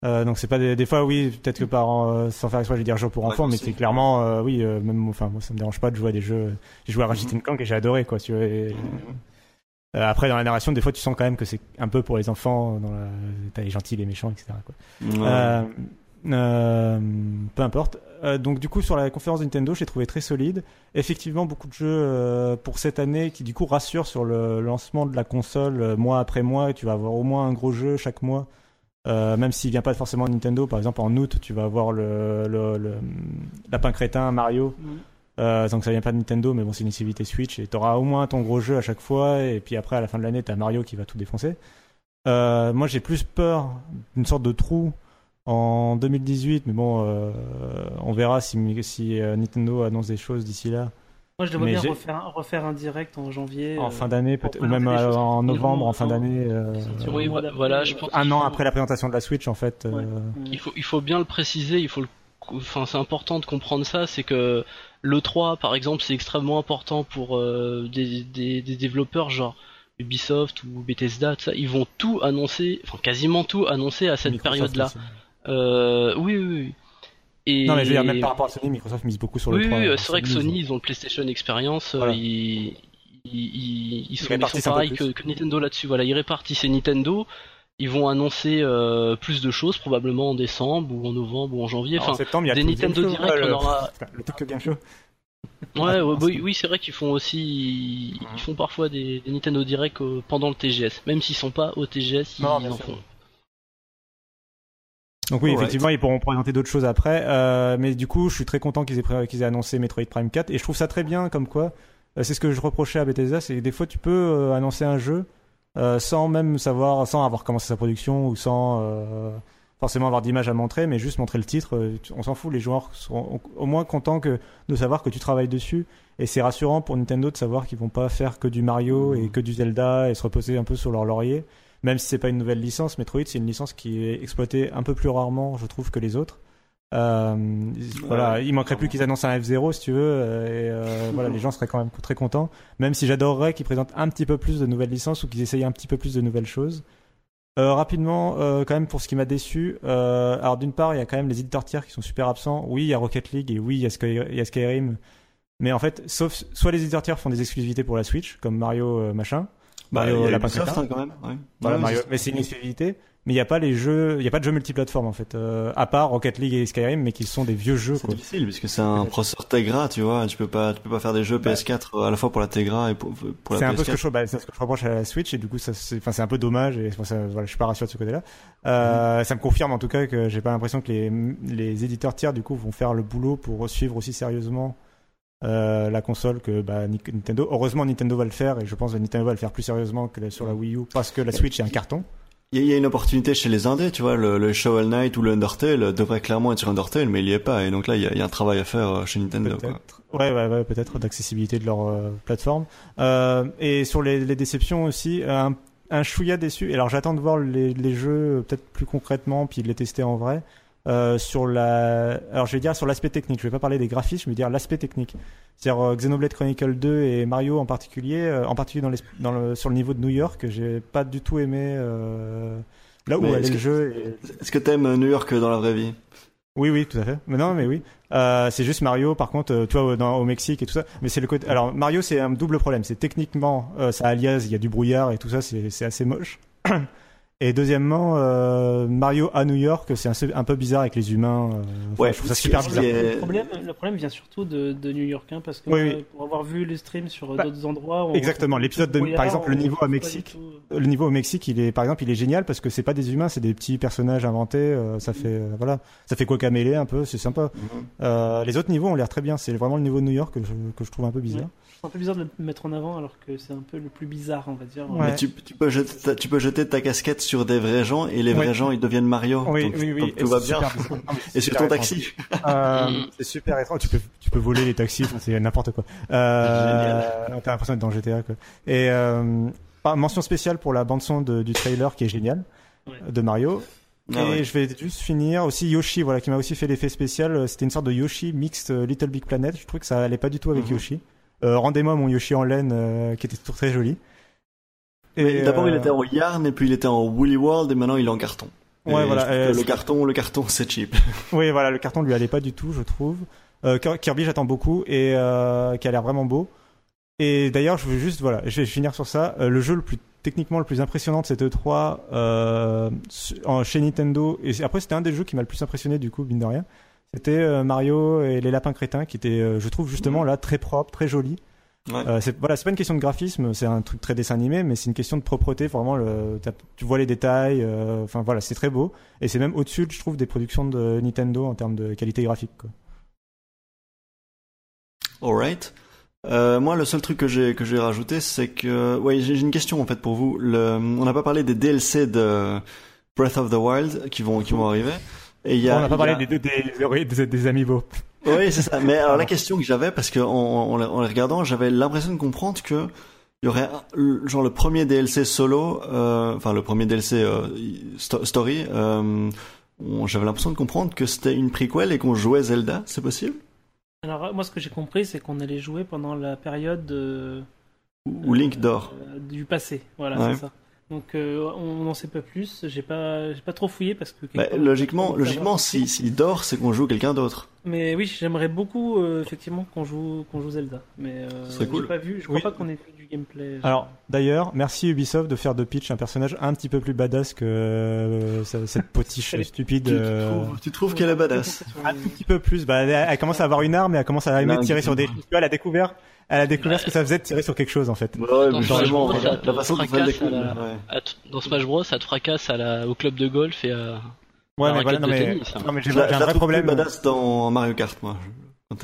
Euh, donc c'est pas des, des fois oui peut-être que par euh, sans faire exprès je vais dire jeu pour Ouais, enfants mais c'est clairement euh, oui euh, même enfin moi ça me dérange pas de jouer à des jeux j'ai joué à Ratchet Clank et j'ai adoré quoi tu vois, et- Euh, après dans la narration des fois tu sens quand même que c'est un peu pour les enfants dans la... t'as les gentils les méchants etc quoi. Ouais. Euh, euh, peu importe. Euh, donc du coup sur la conférence Nintendo, j'ai trouvé très solide. Effectivement, beaucoup de jeux euh, pour cette année qui du coup rassurent sur le lancement de la console euh, mois après mois. Et tu vas avoir au moins un gros jeu chaque mois, Euh, même s'il vient pas forcément de Nintendo. Par exemple, en août, tu vas avoir le, le, le lapin crétin Mario. Mhm. Euh, donc ça vient pas de Nintendo, mais bon, c'est une exclusivité Switch et t'auras au moins ton gros jeu à chaque fois. Et puis après, à la fin de l'année, t'as Mario qui va tout défoncer. Euh, moi, j'ai plus peur d'une sorte de trou en 2018, mais bon, euh, on verra si, si euh, Nintendo annonce des choses d'ici là. Moi, je devrais Mais bien refaire, un- refaire un direct en janvier. En euh, fin d'année, peut-être, ou même euh, en novembre, en fin d'année. Oui, voilà, je pense un an faut- après la présentation de la Switch, en fait. Ouais. euh, Il faut, il faut bien le préciser, il faut le, enfin, c'est important de comprendre ça, c'est que le 3, par exemple, c'est extrêmement important pour euh, des, des, des développeurs genre Ubisoft ou Bethesda, tout ça, ils vont tout annoncer, enfin quasiment tout annoncer à cette période-là. Euh, oui, oui, oui. Et... Non, mais je veux dire, même par rapport à Sony, Microsoft mise beaucoup sur le oui, 3. oui, euh, c'est vrai que Sony, ils ont le PlayStation Experience, euh, Voilà. ils, ils, ils, ils sont, ils sont pareils que, que Nintendo là-dessus. Voilà, ils répartissent et Nintendo. Ils vont annoncer euh, plus de choses probablement en décembre ou en novembre ou en janvier. Alors, en septembre, il y a des Nintendo Show. Direct, Ouais, le- on aura- Le Tokyo Game Show. ouais, ouais, oui, oui, c'est vrai qu'ils font aussi, ils font parfois des, des Nintendo Direct euh, pendant le TGS, même s'ils sont pas au TGS, ils Non, bien en font. Donc oui, Alright. effectivement, ils pourront présenter d'autres choses après. Euh, mais du coup, je suis très content qu'ils aient, qu'ils aient annoncé Metroid Prime 4. Et je trouve ça très bien, comme quoi. euh, c'est ce que je reprochais à Bethesda, c'est que des fois, tu peux euh, annoncer un jeu euh, sans même savoir, sans avoir commencé sa production ou sans euh, forcément avoir d'image à montrer, mais juste montrer le titre. euh, on s'en fout, les joueurs seront au moins contents que, de savoir que tu travailles dessus. Et c'est rassurant pour Nintendo de savoir qu'ils vont pas faire que du Mario et que du Zelda et se reposer un peu sur leur laurier. Même si c'est pas une nouvelle licence, Metroid c'est une licence qui est exploitée un peu plus rarement, je trouve, que les autres. Euh, voilà, il manquerait plus qu'ils annoncent un F0 si tu veux, euh, et euh, voilà, les gens seraient quand même très contents. Même si j'adorerais qu'ils présentent un petit peu plus de nouvelles licences ou qu'ils essayent un petit peu plus de nouvelles choses. Euh, rapidement, euh, quand même pour ce qui m'a déçu, euh, alors d'une part il y a quand même les éditeurs tiers qui sont super absents. Oui, il y a Rocket League et oui, il y a, Sky- il y a Skyrim, mais en fait, sauf soit les éditeurs tiers font des exclusivités pour la Switch, comme Mario machin, Bah, Mario y a Lapin Ubisoft, hein, quand même. Ouais. Voilà, Ouais, Mario, c'est- mais c'est une exclusivité. Mais il n'y a pas les jeux, il y a pas de jeux multiplateformes en fait, euh, à part Rocket League et Skyrim, mais qui sont des vieux jeux C'est difficile puisque c'est un processeur Tegra, tu vois. Tu peux pas, tu peux pas faire des jeux PS4 à la fois pour la Tegra et pour, pour la C'est un PS4. peu ce que je, bah, c'est ce que je reproche à la Switch et du coup ça c'est enfin c'est un peu dommage et ça voilà je suis pas rassuré de ce côté-là. Euh, Ça me confirme en tout cas que j'ai pas l'impression que les les éditeurs tiers du coup vont faire le boulot pour suivre aussi sérieusement euh, la console que bah, Ni- Nintendo. Heureusement Nintendo va le faire et je pense que Nintendo va le faire plus sérieusement que sur la Wii U parce que la Switch est un carton. Il y a- une opportunité chez les indés, tu vois, le, le Shovel Knight ou le Undertale devrait clairement être sur Undertale, mais il y est pas. Et donc là, il y a, un travail à faire euh, chez Nintendo. Quoi. Ouais, ouais, ouais, peut-être d'accessibilité de leur euh, plateforme. Euh, et sur les, déceptions aussi, un, un déçu. Et alors j'attends de voir les, jeux euh, peut-être plus concrètement, puis de les tester en vrai. Euh, sur la, alors je vais dire sur l'aspect technique. Je vais pas parler des graphismes, je vais dire l'aspect technique. C'est-à-dire euh, Xenoblade Chronicle 2 et Mario en particulier, euh, en particulier dans, les, dans le, sur le niveau de New York, j'ai pas du tout aimé euh, là où Mais est-ce le jeu. et- Est-ce que t'aimes New York dans la vraie vie? Oui, oui, tout à fait. Mais non, mais oui. Euh, c'est juste Mario, par contre, euh, tu vois, dans, au Mexique et tout ça. Mais c'est le côté. Alors, Mario, c'est un double problème. C'est techniquement, euh, ça alias, il y a du brouillard et tout ça, c'est c'est assez moche. Et deuxièmement, euh, Mario à New York, c'est un, un peu bizarre avec les humains. euh, enfin, Ouais, je trouve ça super bizarre. est- Le problème, le problème vient surtout de, de New York, hein, parce que Oui, pour avoir vu les streams sur euh, Bah, d'autres endroits, on exactement. L'épisode de- par exemple, le niveau à Mexique, tout- Le niveau au Mexique, il est, par exemple, il est génial parce que c'est pas des humains, c'est des petits personnages inventés. euh, ça fait, euh, voilà, ça fait quoi camélé un peu, c'est sympa. Euh, les autres niveaux ont l'air très bien. C'est vraiment le niveau de New York que je, que je trouve un peu bizarre. C'est un peu bizarre de le mettre en avant alors que c'est un peu le plus bizarre, on va dire. Ouais. Mais tu, tu peux jeter ta, tu peux jeter ta casquette sur des vrais gens et les vrais gens ils deviennent Mario. Oui, donc, oui, oui. donc et tout va bien. Et sur ton étrange. taxi. Euh, c'est super étrange. Tu peux, tu peux voler les taxis, c'est n'importe quoi. Euh, T'as l'impression d'être dans GTA, quoi. Et euh, ah, mention spéciale pour la bande son de- du trailer qui est géniale Ouais. de Mario. Ah et ouais. je vais juste finir aussi Yoshi, voilà, qui m'a aussi fait l'effet spécial. C'était une sorte de Yoshi mixte euh, Little Big Planet. Je trouvais que ça allait pas du tout avec Mhm. Yoshi. Euh, Rendez-moi mon Yoshi en laine, euh, qui était toujours très joli. Et, D'abord il euh, était en yarn et puis il était en Woolly World et maintenant il est en carton. Ouais, Et voilà, le carton, le carton c'est cheap. Oui, voilà, le carton lui allait pas du tout, je trouve. Euh, Kir- Kirby, j'attends beaucoup et euh, qui a l'air vraiment beau. Et d'ailleurs, je veux juste, voilà, je vais finir sur ça. Euh, le jeu le plus techniquement le plus impressionnant de cette E3 euh, su- en- chez Nintendo. Et après, c'était un des jeux qui m'a le plus impressionné du coup, mine de rien. C'était euh, Mario et les lapins crétins, qui était, euh, je trouve justement là très propre, très joli. Ouais. Euh, c'est voilà, c'est pas une question de graphisme, c'est un truc très dessin animé, mais c'est une question de propreté. Vraiment, le, tu vois les détails. euh, Enfin voilà, c'est très beau et c'est même au-dessus, je trouve, des productions de Nintendo en termes de qualité graphique. Quoi. Alright. Euh, moi, le seul truc que j'ai que j'ai rajouté, c'est que, ouais, j'ai j'ai une question en fait pour vous. Le, on n'a pas parlé des DLC de Breath of the Wild qui vont qui vont arriver. Et il y a, on n'a pas parlé a- des, des, des, des, des amiibo. Oui, c'est ça. Mais alors la question que j'avais, parce que en, en, en les regardant, j'avais l'impression de comprendre que il y aurait genre le premier DLC solo, euh, enfin le premier DLC euh, sto- story. Euh, j'avais l'impression de comprendre que c'était une prequel et qu'on jouait Zelda. C'est possible? Alors, moi, ce que j'ai compris, c'est qu'on allait jouer pendant la période euh, Ou Link dort. euh, du passé. Voilà, Ouais. c'est ça. Donc, euh, on n'en sait pas plus. J'ai pas, j'ai pas trop fouillé parce que. Bah, logiquement, logiquement, si s'il dort, c'est qu'on joue quelqu'un d'autre. Mais oui, j'aimerais beaucoup euh, effectivement qu'on joue, qu'on joue Zelda. Mais euh, Ce serait cool. pas vu. Je crois Oui. pas qu'on ait vu du gameplay. Alors, d'ailleurs, merci Ubisoft de faire de Peach un personnage un petit peu plus badass que euh, ce- cette potiche stupide. Tu, euh, trouves, tu trouves qu'elle est badass Un tout petit peu plus. Bah, elle, elle commence à avoir une arme et elle commence à aimer Non, tirer sur des. Tu vois, elle a découvert. Elle a découvert Bah, ce que ça faisait de tirer sur quelque chose en fait. Ouais, Dans mais Smash justement, Bros, la, façon dont elle découvre. Dans Smash Bros, ça te fracasse à la... au club de golf et à... Ouais, La mais voilà, non, mais, tennis, hein. non, mais j'ai un vrai problème. badass dans Mario Kart, moi.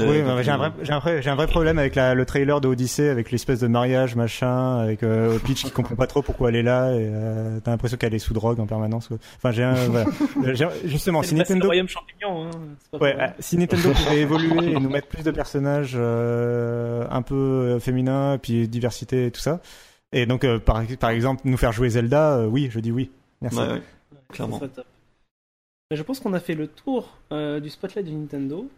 Oui, j'ai un elle- vrai, j'ai un vrai, j'ai un vrai problème avec la, le trailer de Odyssey, avec l'espèce de mariage, machin, avec euh, Peach qui comprend pas trop pourquoi elle est là, et euh, t'as l'impression qu'elle est sous drogue en permanence. quoi. Enfin, j'ai un, voilà. Euh, j'ai- Justement, si Nintendo, royaume champignon. Hein. ouais, pour- euh, si Nintendo pouvait évoluer et nous mettre plus de personnages euh, un peu euh, féminins, et puis diversité et tout ça, et donc euh, par, par exemple nous faire jouer Zelda, euh, oui, je dis oui. Merci. Ouais, ouais, clairement. ça je pense qu'on a fait le tour euh, du spotlight du Nintendo.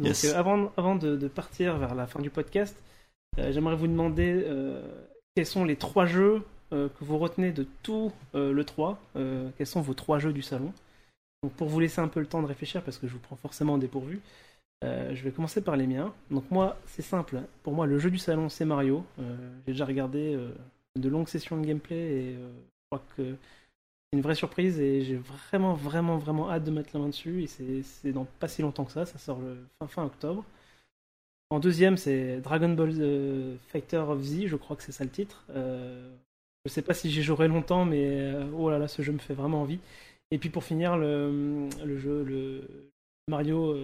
Donc, Yes. euh, avant, avant de, de partir vers la fin du podcast, euh, j'aimerais vous demander quels sont les trois jeux que vous retenez de tout le 3. euh, quels sont vos trois jeux du salon? Donc, pour vous laisser un peu le temps de réfléchir, parce que je vous prends forcément dépourvu, je vais commencer par les miens. Donc, moi, c'est simple. Pour moi, le jeu du salon, c'est Mario. J'ai déjà regardé de longues sessions de gameplay et je crois que une vraie surprise et j'ai vraiment, vraiment, vraiment hâte de mettre la main dessus. Et c'est- c'est dans pas si longtemps que ça, ça sort le fin, fin octobre. En deuxième, c'est Dragon Ball euh, Fighter of Z, je crois que c'est ça le titre. Euh, je sais pas si j'y jouerai longtemps, mais euh, oh là là, ce jeu me fait vraiment envie. Et puis pour finir, le, jeu, le Mario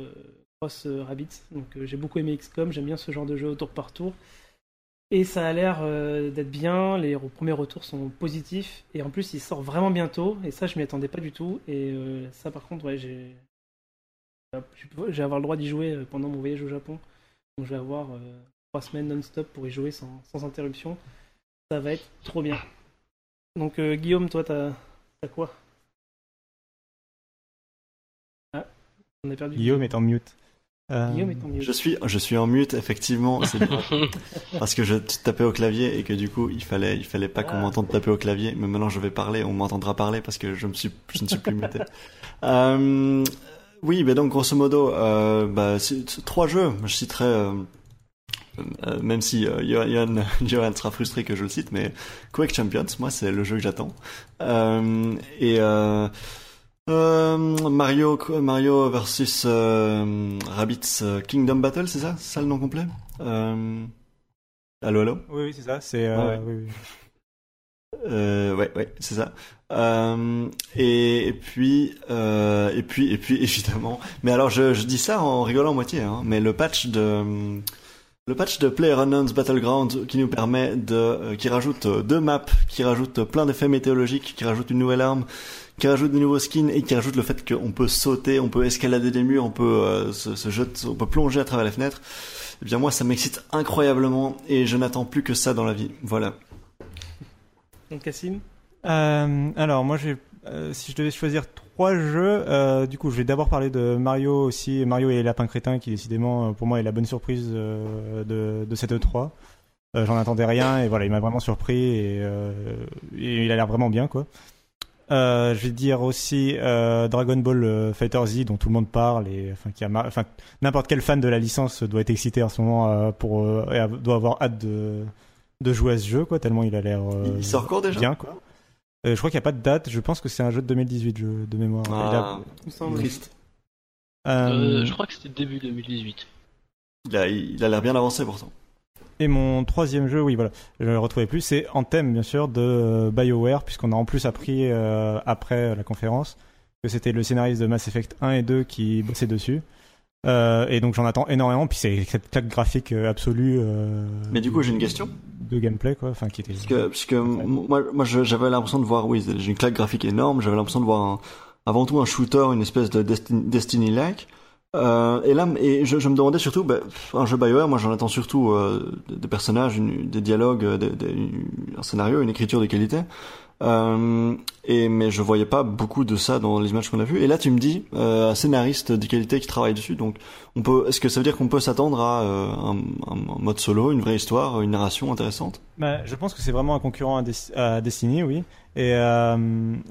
Cross euh, Rabbids. Donc j'ai beaucoup aimé XCOM, j'aime bien ce genre de jeu au tour par tour. Et ça a l'air euh, d'être bien, les re- premiers retours sont positifs, et en plus il sort vraiment bientôt, et ça je m'y attendais pas du tout, et euh, ça par contre, ouais, j'ai. Je vais avoir le droit d'y jouer euh, pendant mon voyage au Japon, donc je vais avoir trois semaines non-stop pour y jouer sans, interruption. Ça va être trop bien. Donc Guillaume, toi t'as t'as quoi? Ah, on a perdu. Guillaume est en mute. Euh. Je suis, je suis en mute, effectivement. C'est bien. parce que je tapais au clavier et que du coup, il fallait, il fallait pas qu'on Ah. m'entende taper au clavier. Mais maintenant, je vais parler, on m'entendra parler parce que je me suis, je ne suis plus muté. Euh, oui, mais donc grosso modo, euh, bah, trois jeux. Je citerai, euh, euh, même si euh, Johan, Johan, sera frustré que je le cite, mais Quake Champions, moi, c'est le jeu que j'attends. Euh, et euh, Mario, Mario versus euh, Rabbids euh, Kingdom Battle, c'est ça? C'est ça le nom complet? Euh... Allô, allô? Oui, oui, c'est ça. C'est. euh, Ouais, ouais. oui, oui. ouais, ouais, c'est ça. Et, et puis, et puis, et puis, évidemment. Mais alors, je, je dis ça en rigolant à moitié, hein, mais le patch de, le patch de PlayerUnknown's Battleground qui nous permet de, qui rajoute deux maps, qui rajoute plein d'effets météorologiques, qui rajoute une nouvelle arme, qui rajoute de nouveaux skins et qui rajoute le fait qu'on peut sauter, on peut escalader des murs, on peut euh, se, se jeter, on peut plonger à travers les fenêtres. Eh bien, moi, ça m'excite incroyablement et je n'attends plus que ça dans la vie. Voilà. Donc Cassim? Euh, alors moi, j'ai, euh, si je devais choisir trois jeux, euh, du coup, je vais d'abord parler de Mario aussi, Mario et les lapins crétins, qui décidément, pour moi, est la bonne surprise euh, de, de cette E3. Euh, J'en attendais rien et voilà, il m'a vraiment surpris et, euh, et il a l'air vraiment bien quoi. Euh, je vais dire aussi euh, Dragon Ball euh, Fighter Z dont tout le monde parle et enfin qui a mar- enfin n'importe quel fan de la licence doit être excité en ce moment euh, pour euh, et a- doit avoir hâte de de jouer à ce jeu quoi tellement il a l'air euh, Il sort quand déjà? bien quoi. Euh, je crois qu'il n'y a pas de date. Je pense que c'est un jeu de 2018 jeu de mémoire. Ah, a- triste. euh, Euh, je crois que c'était début 2018. Il a, il a l'air bien avancé pourtant. Et mon troisième jeu, oui, voilà, je ne le retrouvais plus, c'est Anthem, bien sûr, de euh, BioWare, puisqu'on a en plus appris euh, après la conférence que c'était le scénariste de Mass Effect 1 et 2 qui bossait dessus. Euh, et donc j'en attends énormément, puis c'est cette claque graphique euh, absolue. euh, Mais du coup, j'ai une question. De gameplay, quoi, enfin qui était. Parce que, parce que moi, j'avais l'impression de voir, oui, j'ai une claque graphique énorme, j'avais l'impression de voir un- avant tout un shooter, une espèce de Destiny- Destiny-like. Euh, et là, et je, je me demandais surtout, bah, un jeu BioWare, moi j'en attends surtout euh, des, personnages, des dialogues, euh, des- des- un scénario, une écriture de qualité. Euh, et mais je voyais pas beaucoup de ça dans les images qu'on a vues. Et là, tu me dis euh, un scénariste de qualité qui travaille dessus. Donc, on peut. Est-ce que ça veut dire qu'on peut s'attendre à euh, un, mode solo, une vraie histoire, une narration intéressante? Bah, je pense que c'est vraiment un concurrent à, Des- à Destiny, oui. Et,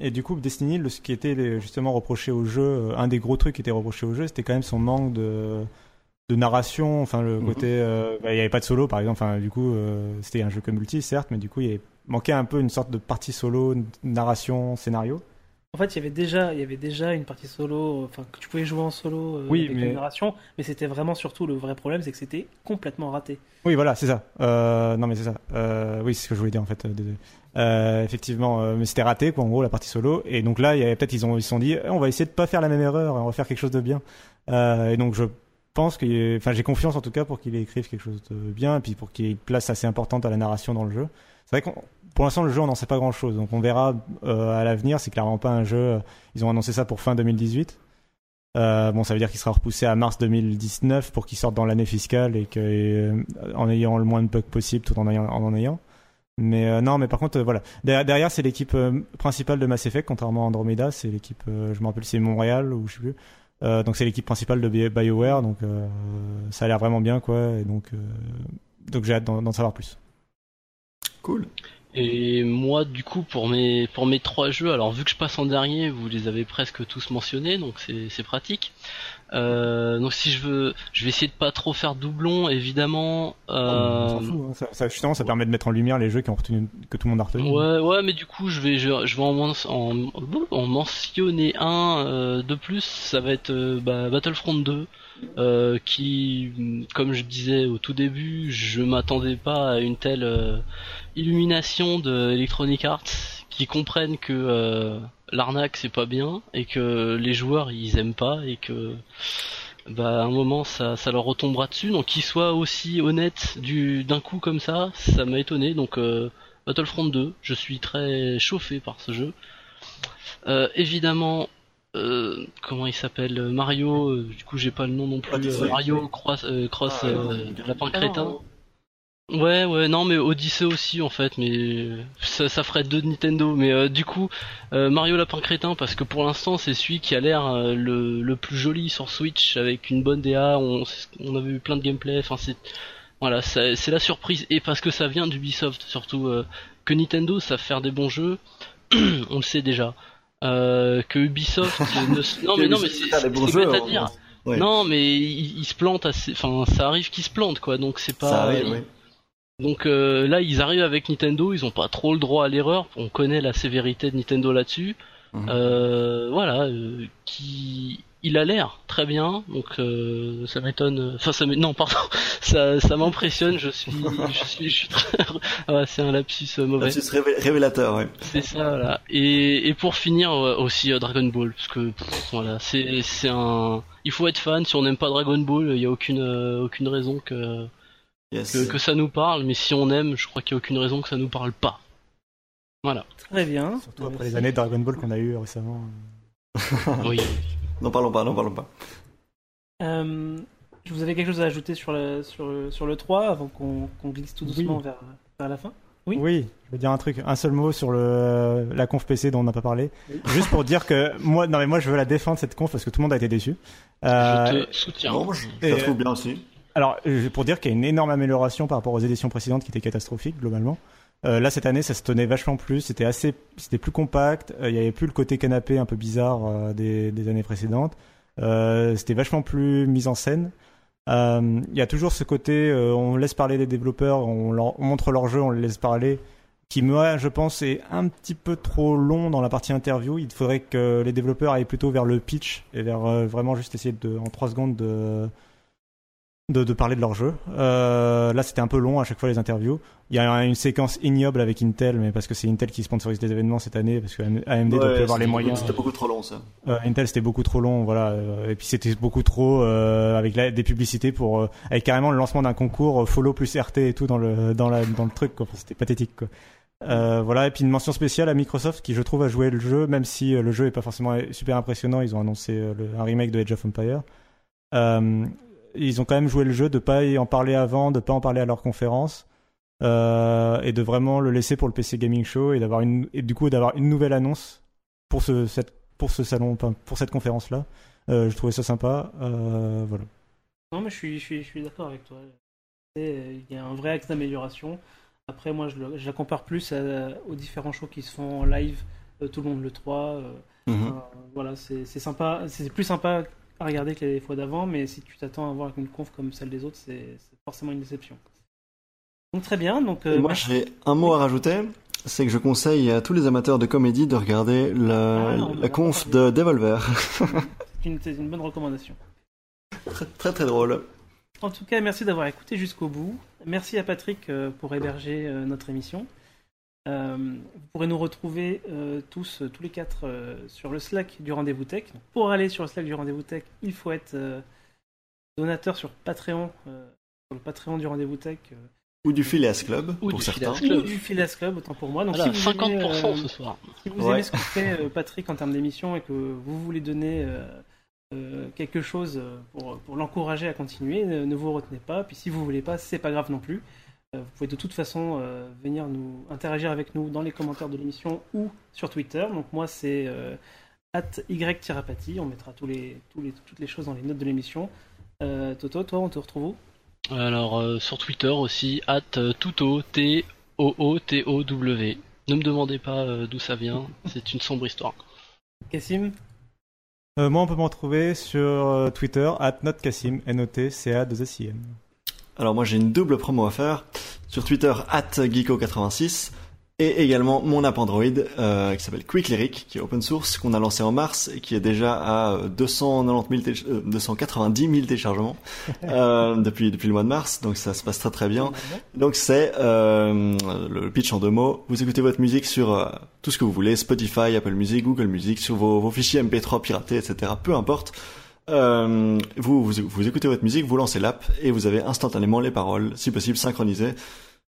et du coup, Destiny, le, ce qui était justement reproché au jeu, un des gros trucs qui était reproché au jeu, c'était quand même son manque de, de narration. Enfin, le Mhm. côté, bah, il n'y avait pas de solo, par exemple. Enfin, du coup, c'était un jeu que multi, certes, mais du coup, il y avait- manquait un peu une sorte de partie solo, narration, scénario. En fait, il y avait déjà, il y avait déjà une partie solo, enfin que tu pouvais jouer en solo euh, Oui, avec mais- la narration, mais c'était vraiment surtout le vrai problème, c'est que c'était complètement raté. Oui, voilà, c'est ça. Euh, non, mais c'est ça. Euh, oui, c'est ce que je voulais dire en fait. désolé. Effectivement, euh, mais c'était raté, quoi, en gros, la partie solo. Et donc là, il y avait peut-être ils ont ils se sont dit, Eh, on va essayer de pas faire la même erreur, on va faire quelque chose de bien. Euh, et donc je pense que, enfin, j'ai confiance en tout cas pour qu'il écrive quelque chose de bien, et puis pour qu'il y ait une place assez importante à la narration dans le jeu. C'est vrai qu'on pour l'instant, le jeu, on n'en sait pas grand-chose, donc on verra euh, à l'avenir. C'est clairement pas un jeu. euh, Ils ont annoncé ça pour fin 2018. Euh, bon, ça veut dire qu'il sera repoussé à mars 2019 pour qu'il sorte dans l'année fiscale et que en ayant le moins de bugs possible, tout en ayant. En en ayant. Mais non, mais par contre, voilà. Derrière, derrière, c'est l'équipe principale de Mass Effect, contrairement à Andromeda. C'est l'équipe, je me rappelle, c'est Montréal ou je sais plus. Donc c'est l'équipe principale de Bi- BioWare, donc ça a l'air vraiment bien, quoi. Et donc, donc j'ai hâte d'en savoir plus. Cool. Et moi, du coup, pour mes pour mes trois jeux, alors vu que je passe en dernier, vous les avez presque tous mentionnés, donc c'est pratique. Euh, donc si je veux, je vais essayer de pas trop faire doublon, évidemment. Euh, fout, hein. ça, ça, justement, ça permet de mettre en lumière les jeux qui ont retenu, que tout le monde a retenu. Ouais, ouais, mais du coup, je vais, je, je vais en, en, en mentionner un euh, de plus. Ça va être bah, Battlefront 2, euh, qui, comme je disais au tout début, je m'attendais pas à une telle euh, illumination de Electronic Arts, qui comprennent que euh, l'arnaque c'est pas bien et que les joueurs ils aiment pas et que bah à un moment ça, ça leur retombera dessus. Donc qu'ils soient aussi honnêtes du d'un coup comme ça ça m'a étonné. Donc Battlefront 2 je suis très chauffé par ce jeu. Évidemment euh, comment il s'appelle Mario euh, du coup j'ai pas le nom non plus Odyssey. euh, Mario Cross, euh, Cross Ah, euh. Lapin Ah, Crétin non, Ouais, ouais, non, mais Odyssey aussi en fait, mais ça, ça ferait deux de Nintendo. Mais euh, du coup, euh, Mario Lapin Crétin, parce que pour l'instant c'est celui qui a l'air euh, le, le plus joli sur Switch avec une bonne DA. On, on avait eu plein de gameplay. Enfin, c'est voilà, c'est la surprise et parce que ça vient d'Ubisoft surtout. euh, que Nintendo savent faire des bons jeux, on le sait déjà. Euh, que Ubisoft ne... non mais non mais c'est à on- dire. Ouais. Non mais ils il se plantent assez. Enfin, ça arrive qu'ils se plantent quoi. Donc c'est pas. ça arrive, oui. Donc euh, là, ils arrivent avec Nintendo, ils ont pas trop le droit à l'erreur. On connaît la sévérité de Nintendo là-dessus. Mhm. Euh, voilà, euh, qui il a l'air très bien, donc euh, ça m'étonne. Enfin, ça non, pardon, ça, ça m'impressionne. Je suis, je suis, je suis très. Ah, c'est un lapsus euh, mauvais. Lapsus révé- révélateur, ouais. C'est ça, voilà. Et, et pour finir euh, aussi euh, Dragon Ball, parce que pff, voilà, c'est c'est un. Il faut être fan. Si on n'aime pas Dragon Ball, il y a aucune euh, aucune raison que Yes. que, que ça nous parle, mais si on aime, je crois qu'il n'y a aucune raison que ça nous parle pas. Voilà. Très bien. Surtout après les années de Dragon Ball qu'on a eu récemment. Oui. N'en parlons pas, n'en parlons pas. Euh, vous avez quelque chose à ajouter sur le, sur le, sur le 3 avant qu'on qu'on glisse tout doucement Oui. vers, vers la fin Oui. Oui, je veux dire un truc, un seul mot sur le la conf PC dont on n'a pas parlé. Juste pour dire que moi, non mais moi je veux la défendre cette conf parce que tout le monde a été déçu. Euh, je te soutiens. Non, je, je la trouve bien aussi. Alors, pour dire qu'il y a une énorme amélioration par rapport aux éditions précédentes qui étaient catastrophiques globalement. Euh, là, cette année, ça se tenait vachement plus. C'était assez, c'était plus compact. Euh, Il y avait plus le côté canapé un peu bizarre euh, des, années précédentes. C'était vachement plus mis en scène. Il y a toujours ce côté, on laisse parler les développeurs, on, leur, on montre leur jeu, on les laisse parler. Qui moi, je pense, est un petit peu trop long dans la partie interview. Il faudrait que les développeurs aillent plutôt vers le pitch et vers vraiment juste essayer de, en trois secondes de de, de parler de leur jeu. Euh, là, c'était un peu long à chaque fois les interviews. Il y a une séquence ignoble avec Intel, mais parce que c'est Intel qui sponsorise les événements cette année, parce que AMD doit Ouais, plus avoir les moyens. C'était beaucoup trop long, ça. Euh, Intel c'était beaucoup trop long, voilà, euh, et puis c'était beaucoup trop euh, avec la, des publicités pour avec carrément le lancement d'un concours follow plus RT et tout dans le dans la dans le truc, quoi. Enfin, c'était pathétique, quoi. Euh, voilà, et puis une mention spéciale à Microsoft qui je trouve a joué le jeu, même si euh, le jeu est pas forcément super impressionnant. Ils ont annoncé euh, le- un remake de Age of Empire. Ils ont quand même joué le jeu de pas y en parler avant, de pas en parler à leur conférence. euh, et de vraiment le laisser pour le PC Gaming Show et d'avoir une et du coup d'avoir une nouvelle annonce pour ce cette pour ce salon pour cette conférence là euh, je trouvais ça sympa euh, voilà Non, mais je suis, je suis, je suis d'accord avec toi. Il y a un vrai axe d'amélioration. Après, moi, je, le- je la compare plus à- aux différents shows qui se font en live euh, tout le long de l'E3. euh, Mhm. enfin, voilà, c'est sympa. C'est plus sympa à regarder que les fois d'avant, mais si tu t'attends à voir une conf comme celle des autres, c'est forcément une déception. Donc très bien. Donc, euh, moi, j'ai un mot à rajouter. c'est que je conseille à tous les amateurs de comédie de regarder la, Ah, on en la conf de Devolver. C'est une, bonne recommandation. très, très très drôle. En tout cas, merci d'avoir écouté jusqu'au bout. Merci à Patrick euh, pour héberger euh, notre émission. Euh, vous pourrez nous retrouver euh, tous, euh, tous les quatre, euh, sur le Slack du Rendez-vous Tech. Donc, pour aller sur le Slack du Rendez-vous Tech, il faut être euh, donateur sur Patreon, euh, sur le Patreon du Rendez-vous Tech, euh, Ou du Phileas Club, Ou pour du certains. Ou du Phileas Club, autant pour moi. Donc, Voilà, si vous 50% aimez, euh, ce soir. Si vous Ouais. aimez ce que fait euh, Patrick en termes d'émission et que vous voulez donner quelque chose pour, pour l'encourager à continuer, ne, ne vous retenez pas. Puis si vous voulez pas, c'est pas grave non plus. Euh, vous pouvez de toute façon euh, venir nous interagir avec nous dans les commentaires de l'émission ou sur Twitter. Donc moi c'est euh, @y-apathy. On mettra tous les, tous les, toutes les choses dans les notes de l'émission. Euh, Toto, toi, on te retrouve où? Alors euh, sur Twitter aussi, at tuto, T-O-O-T-O-W. Ne me demandez pas euh, d'où ça vient, c'est une sombre histoire. Cassim Euh, moi, on peut me retrouver sur Twitter, at notcassim, N-O-T-C-A-2-S-I-M. Alors moi j'ai une double promo à faire sur Twitter @geeko86 et également mon app Android euh, qui s'appelle Quick Lyric qui est open source qu'on a lancé en mars et qui est déjà à euh, 290 000 téléch- euh, 290 000 téléchargements euh, depuis depuis le mois de mars donc ça se passe très très bien. Donc c'est euh, le pitch en deux mots. Vous écoutez votre musique sur euh, tout ce que vous voulez, Spotify, Apple Music, Google Music, sur vos, vos fichiers MP3 piratés, etc. Peu importe. Euh, vous, vous, vous écoutez votre musique, vous lancez l'app et vous avez instantanément les paroles, si possible synchronisées.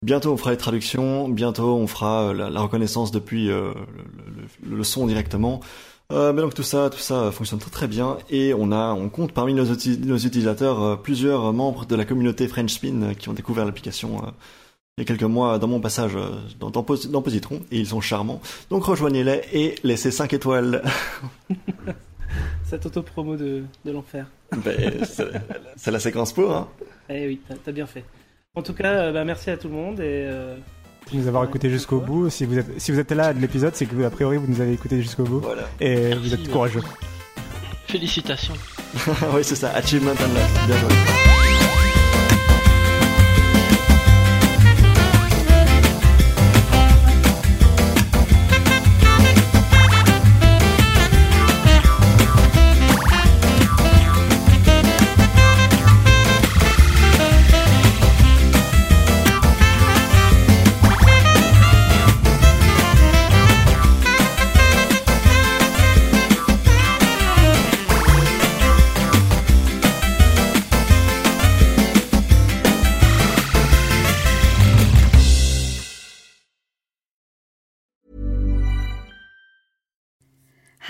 Bientôt on fera les traductions, bientôt on fera euh, la, reconnaissance depuis euh, le, le- le son directement. Euh, mais donc tout ça, tout ça fonctionne très très bien et on a, on compte parmi nos, nos utilisateurs plusieurs membres de la communauté French Spin qui ont découvert l'application il y a quelques mois dans mon passage dans, dans, dans Positron et ils sont charmants. Donc rejoignez-les et laissez 5 étoiles. Cette auto-promo de, de l'enfer. Ben, c'est la séquence pour, hein. Eh oui, t'as bien fait. En tout cas, euh, bah, merci à tout le monde et euh, de nous avoir écouté jusqu'au bout. Si vous êtes, si vous êtes là de l'épisode, c'est que vous, a priori vous nous avez écouté jusqu'au bout Voilà. et vous êtes courageux. Félicitations. oui, c'est ça. Achievement unlocked. Bien joué.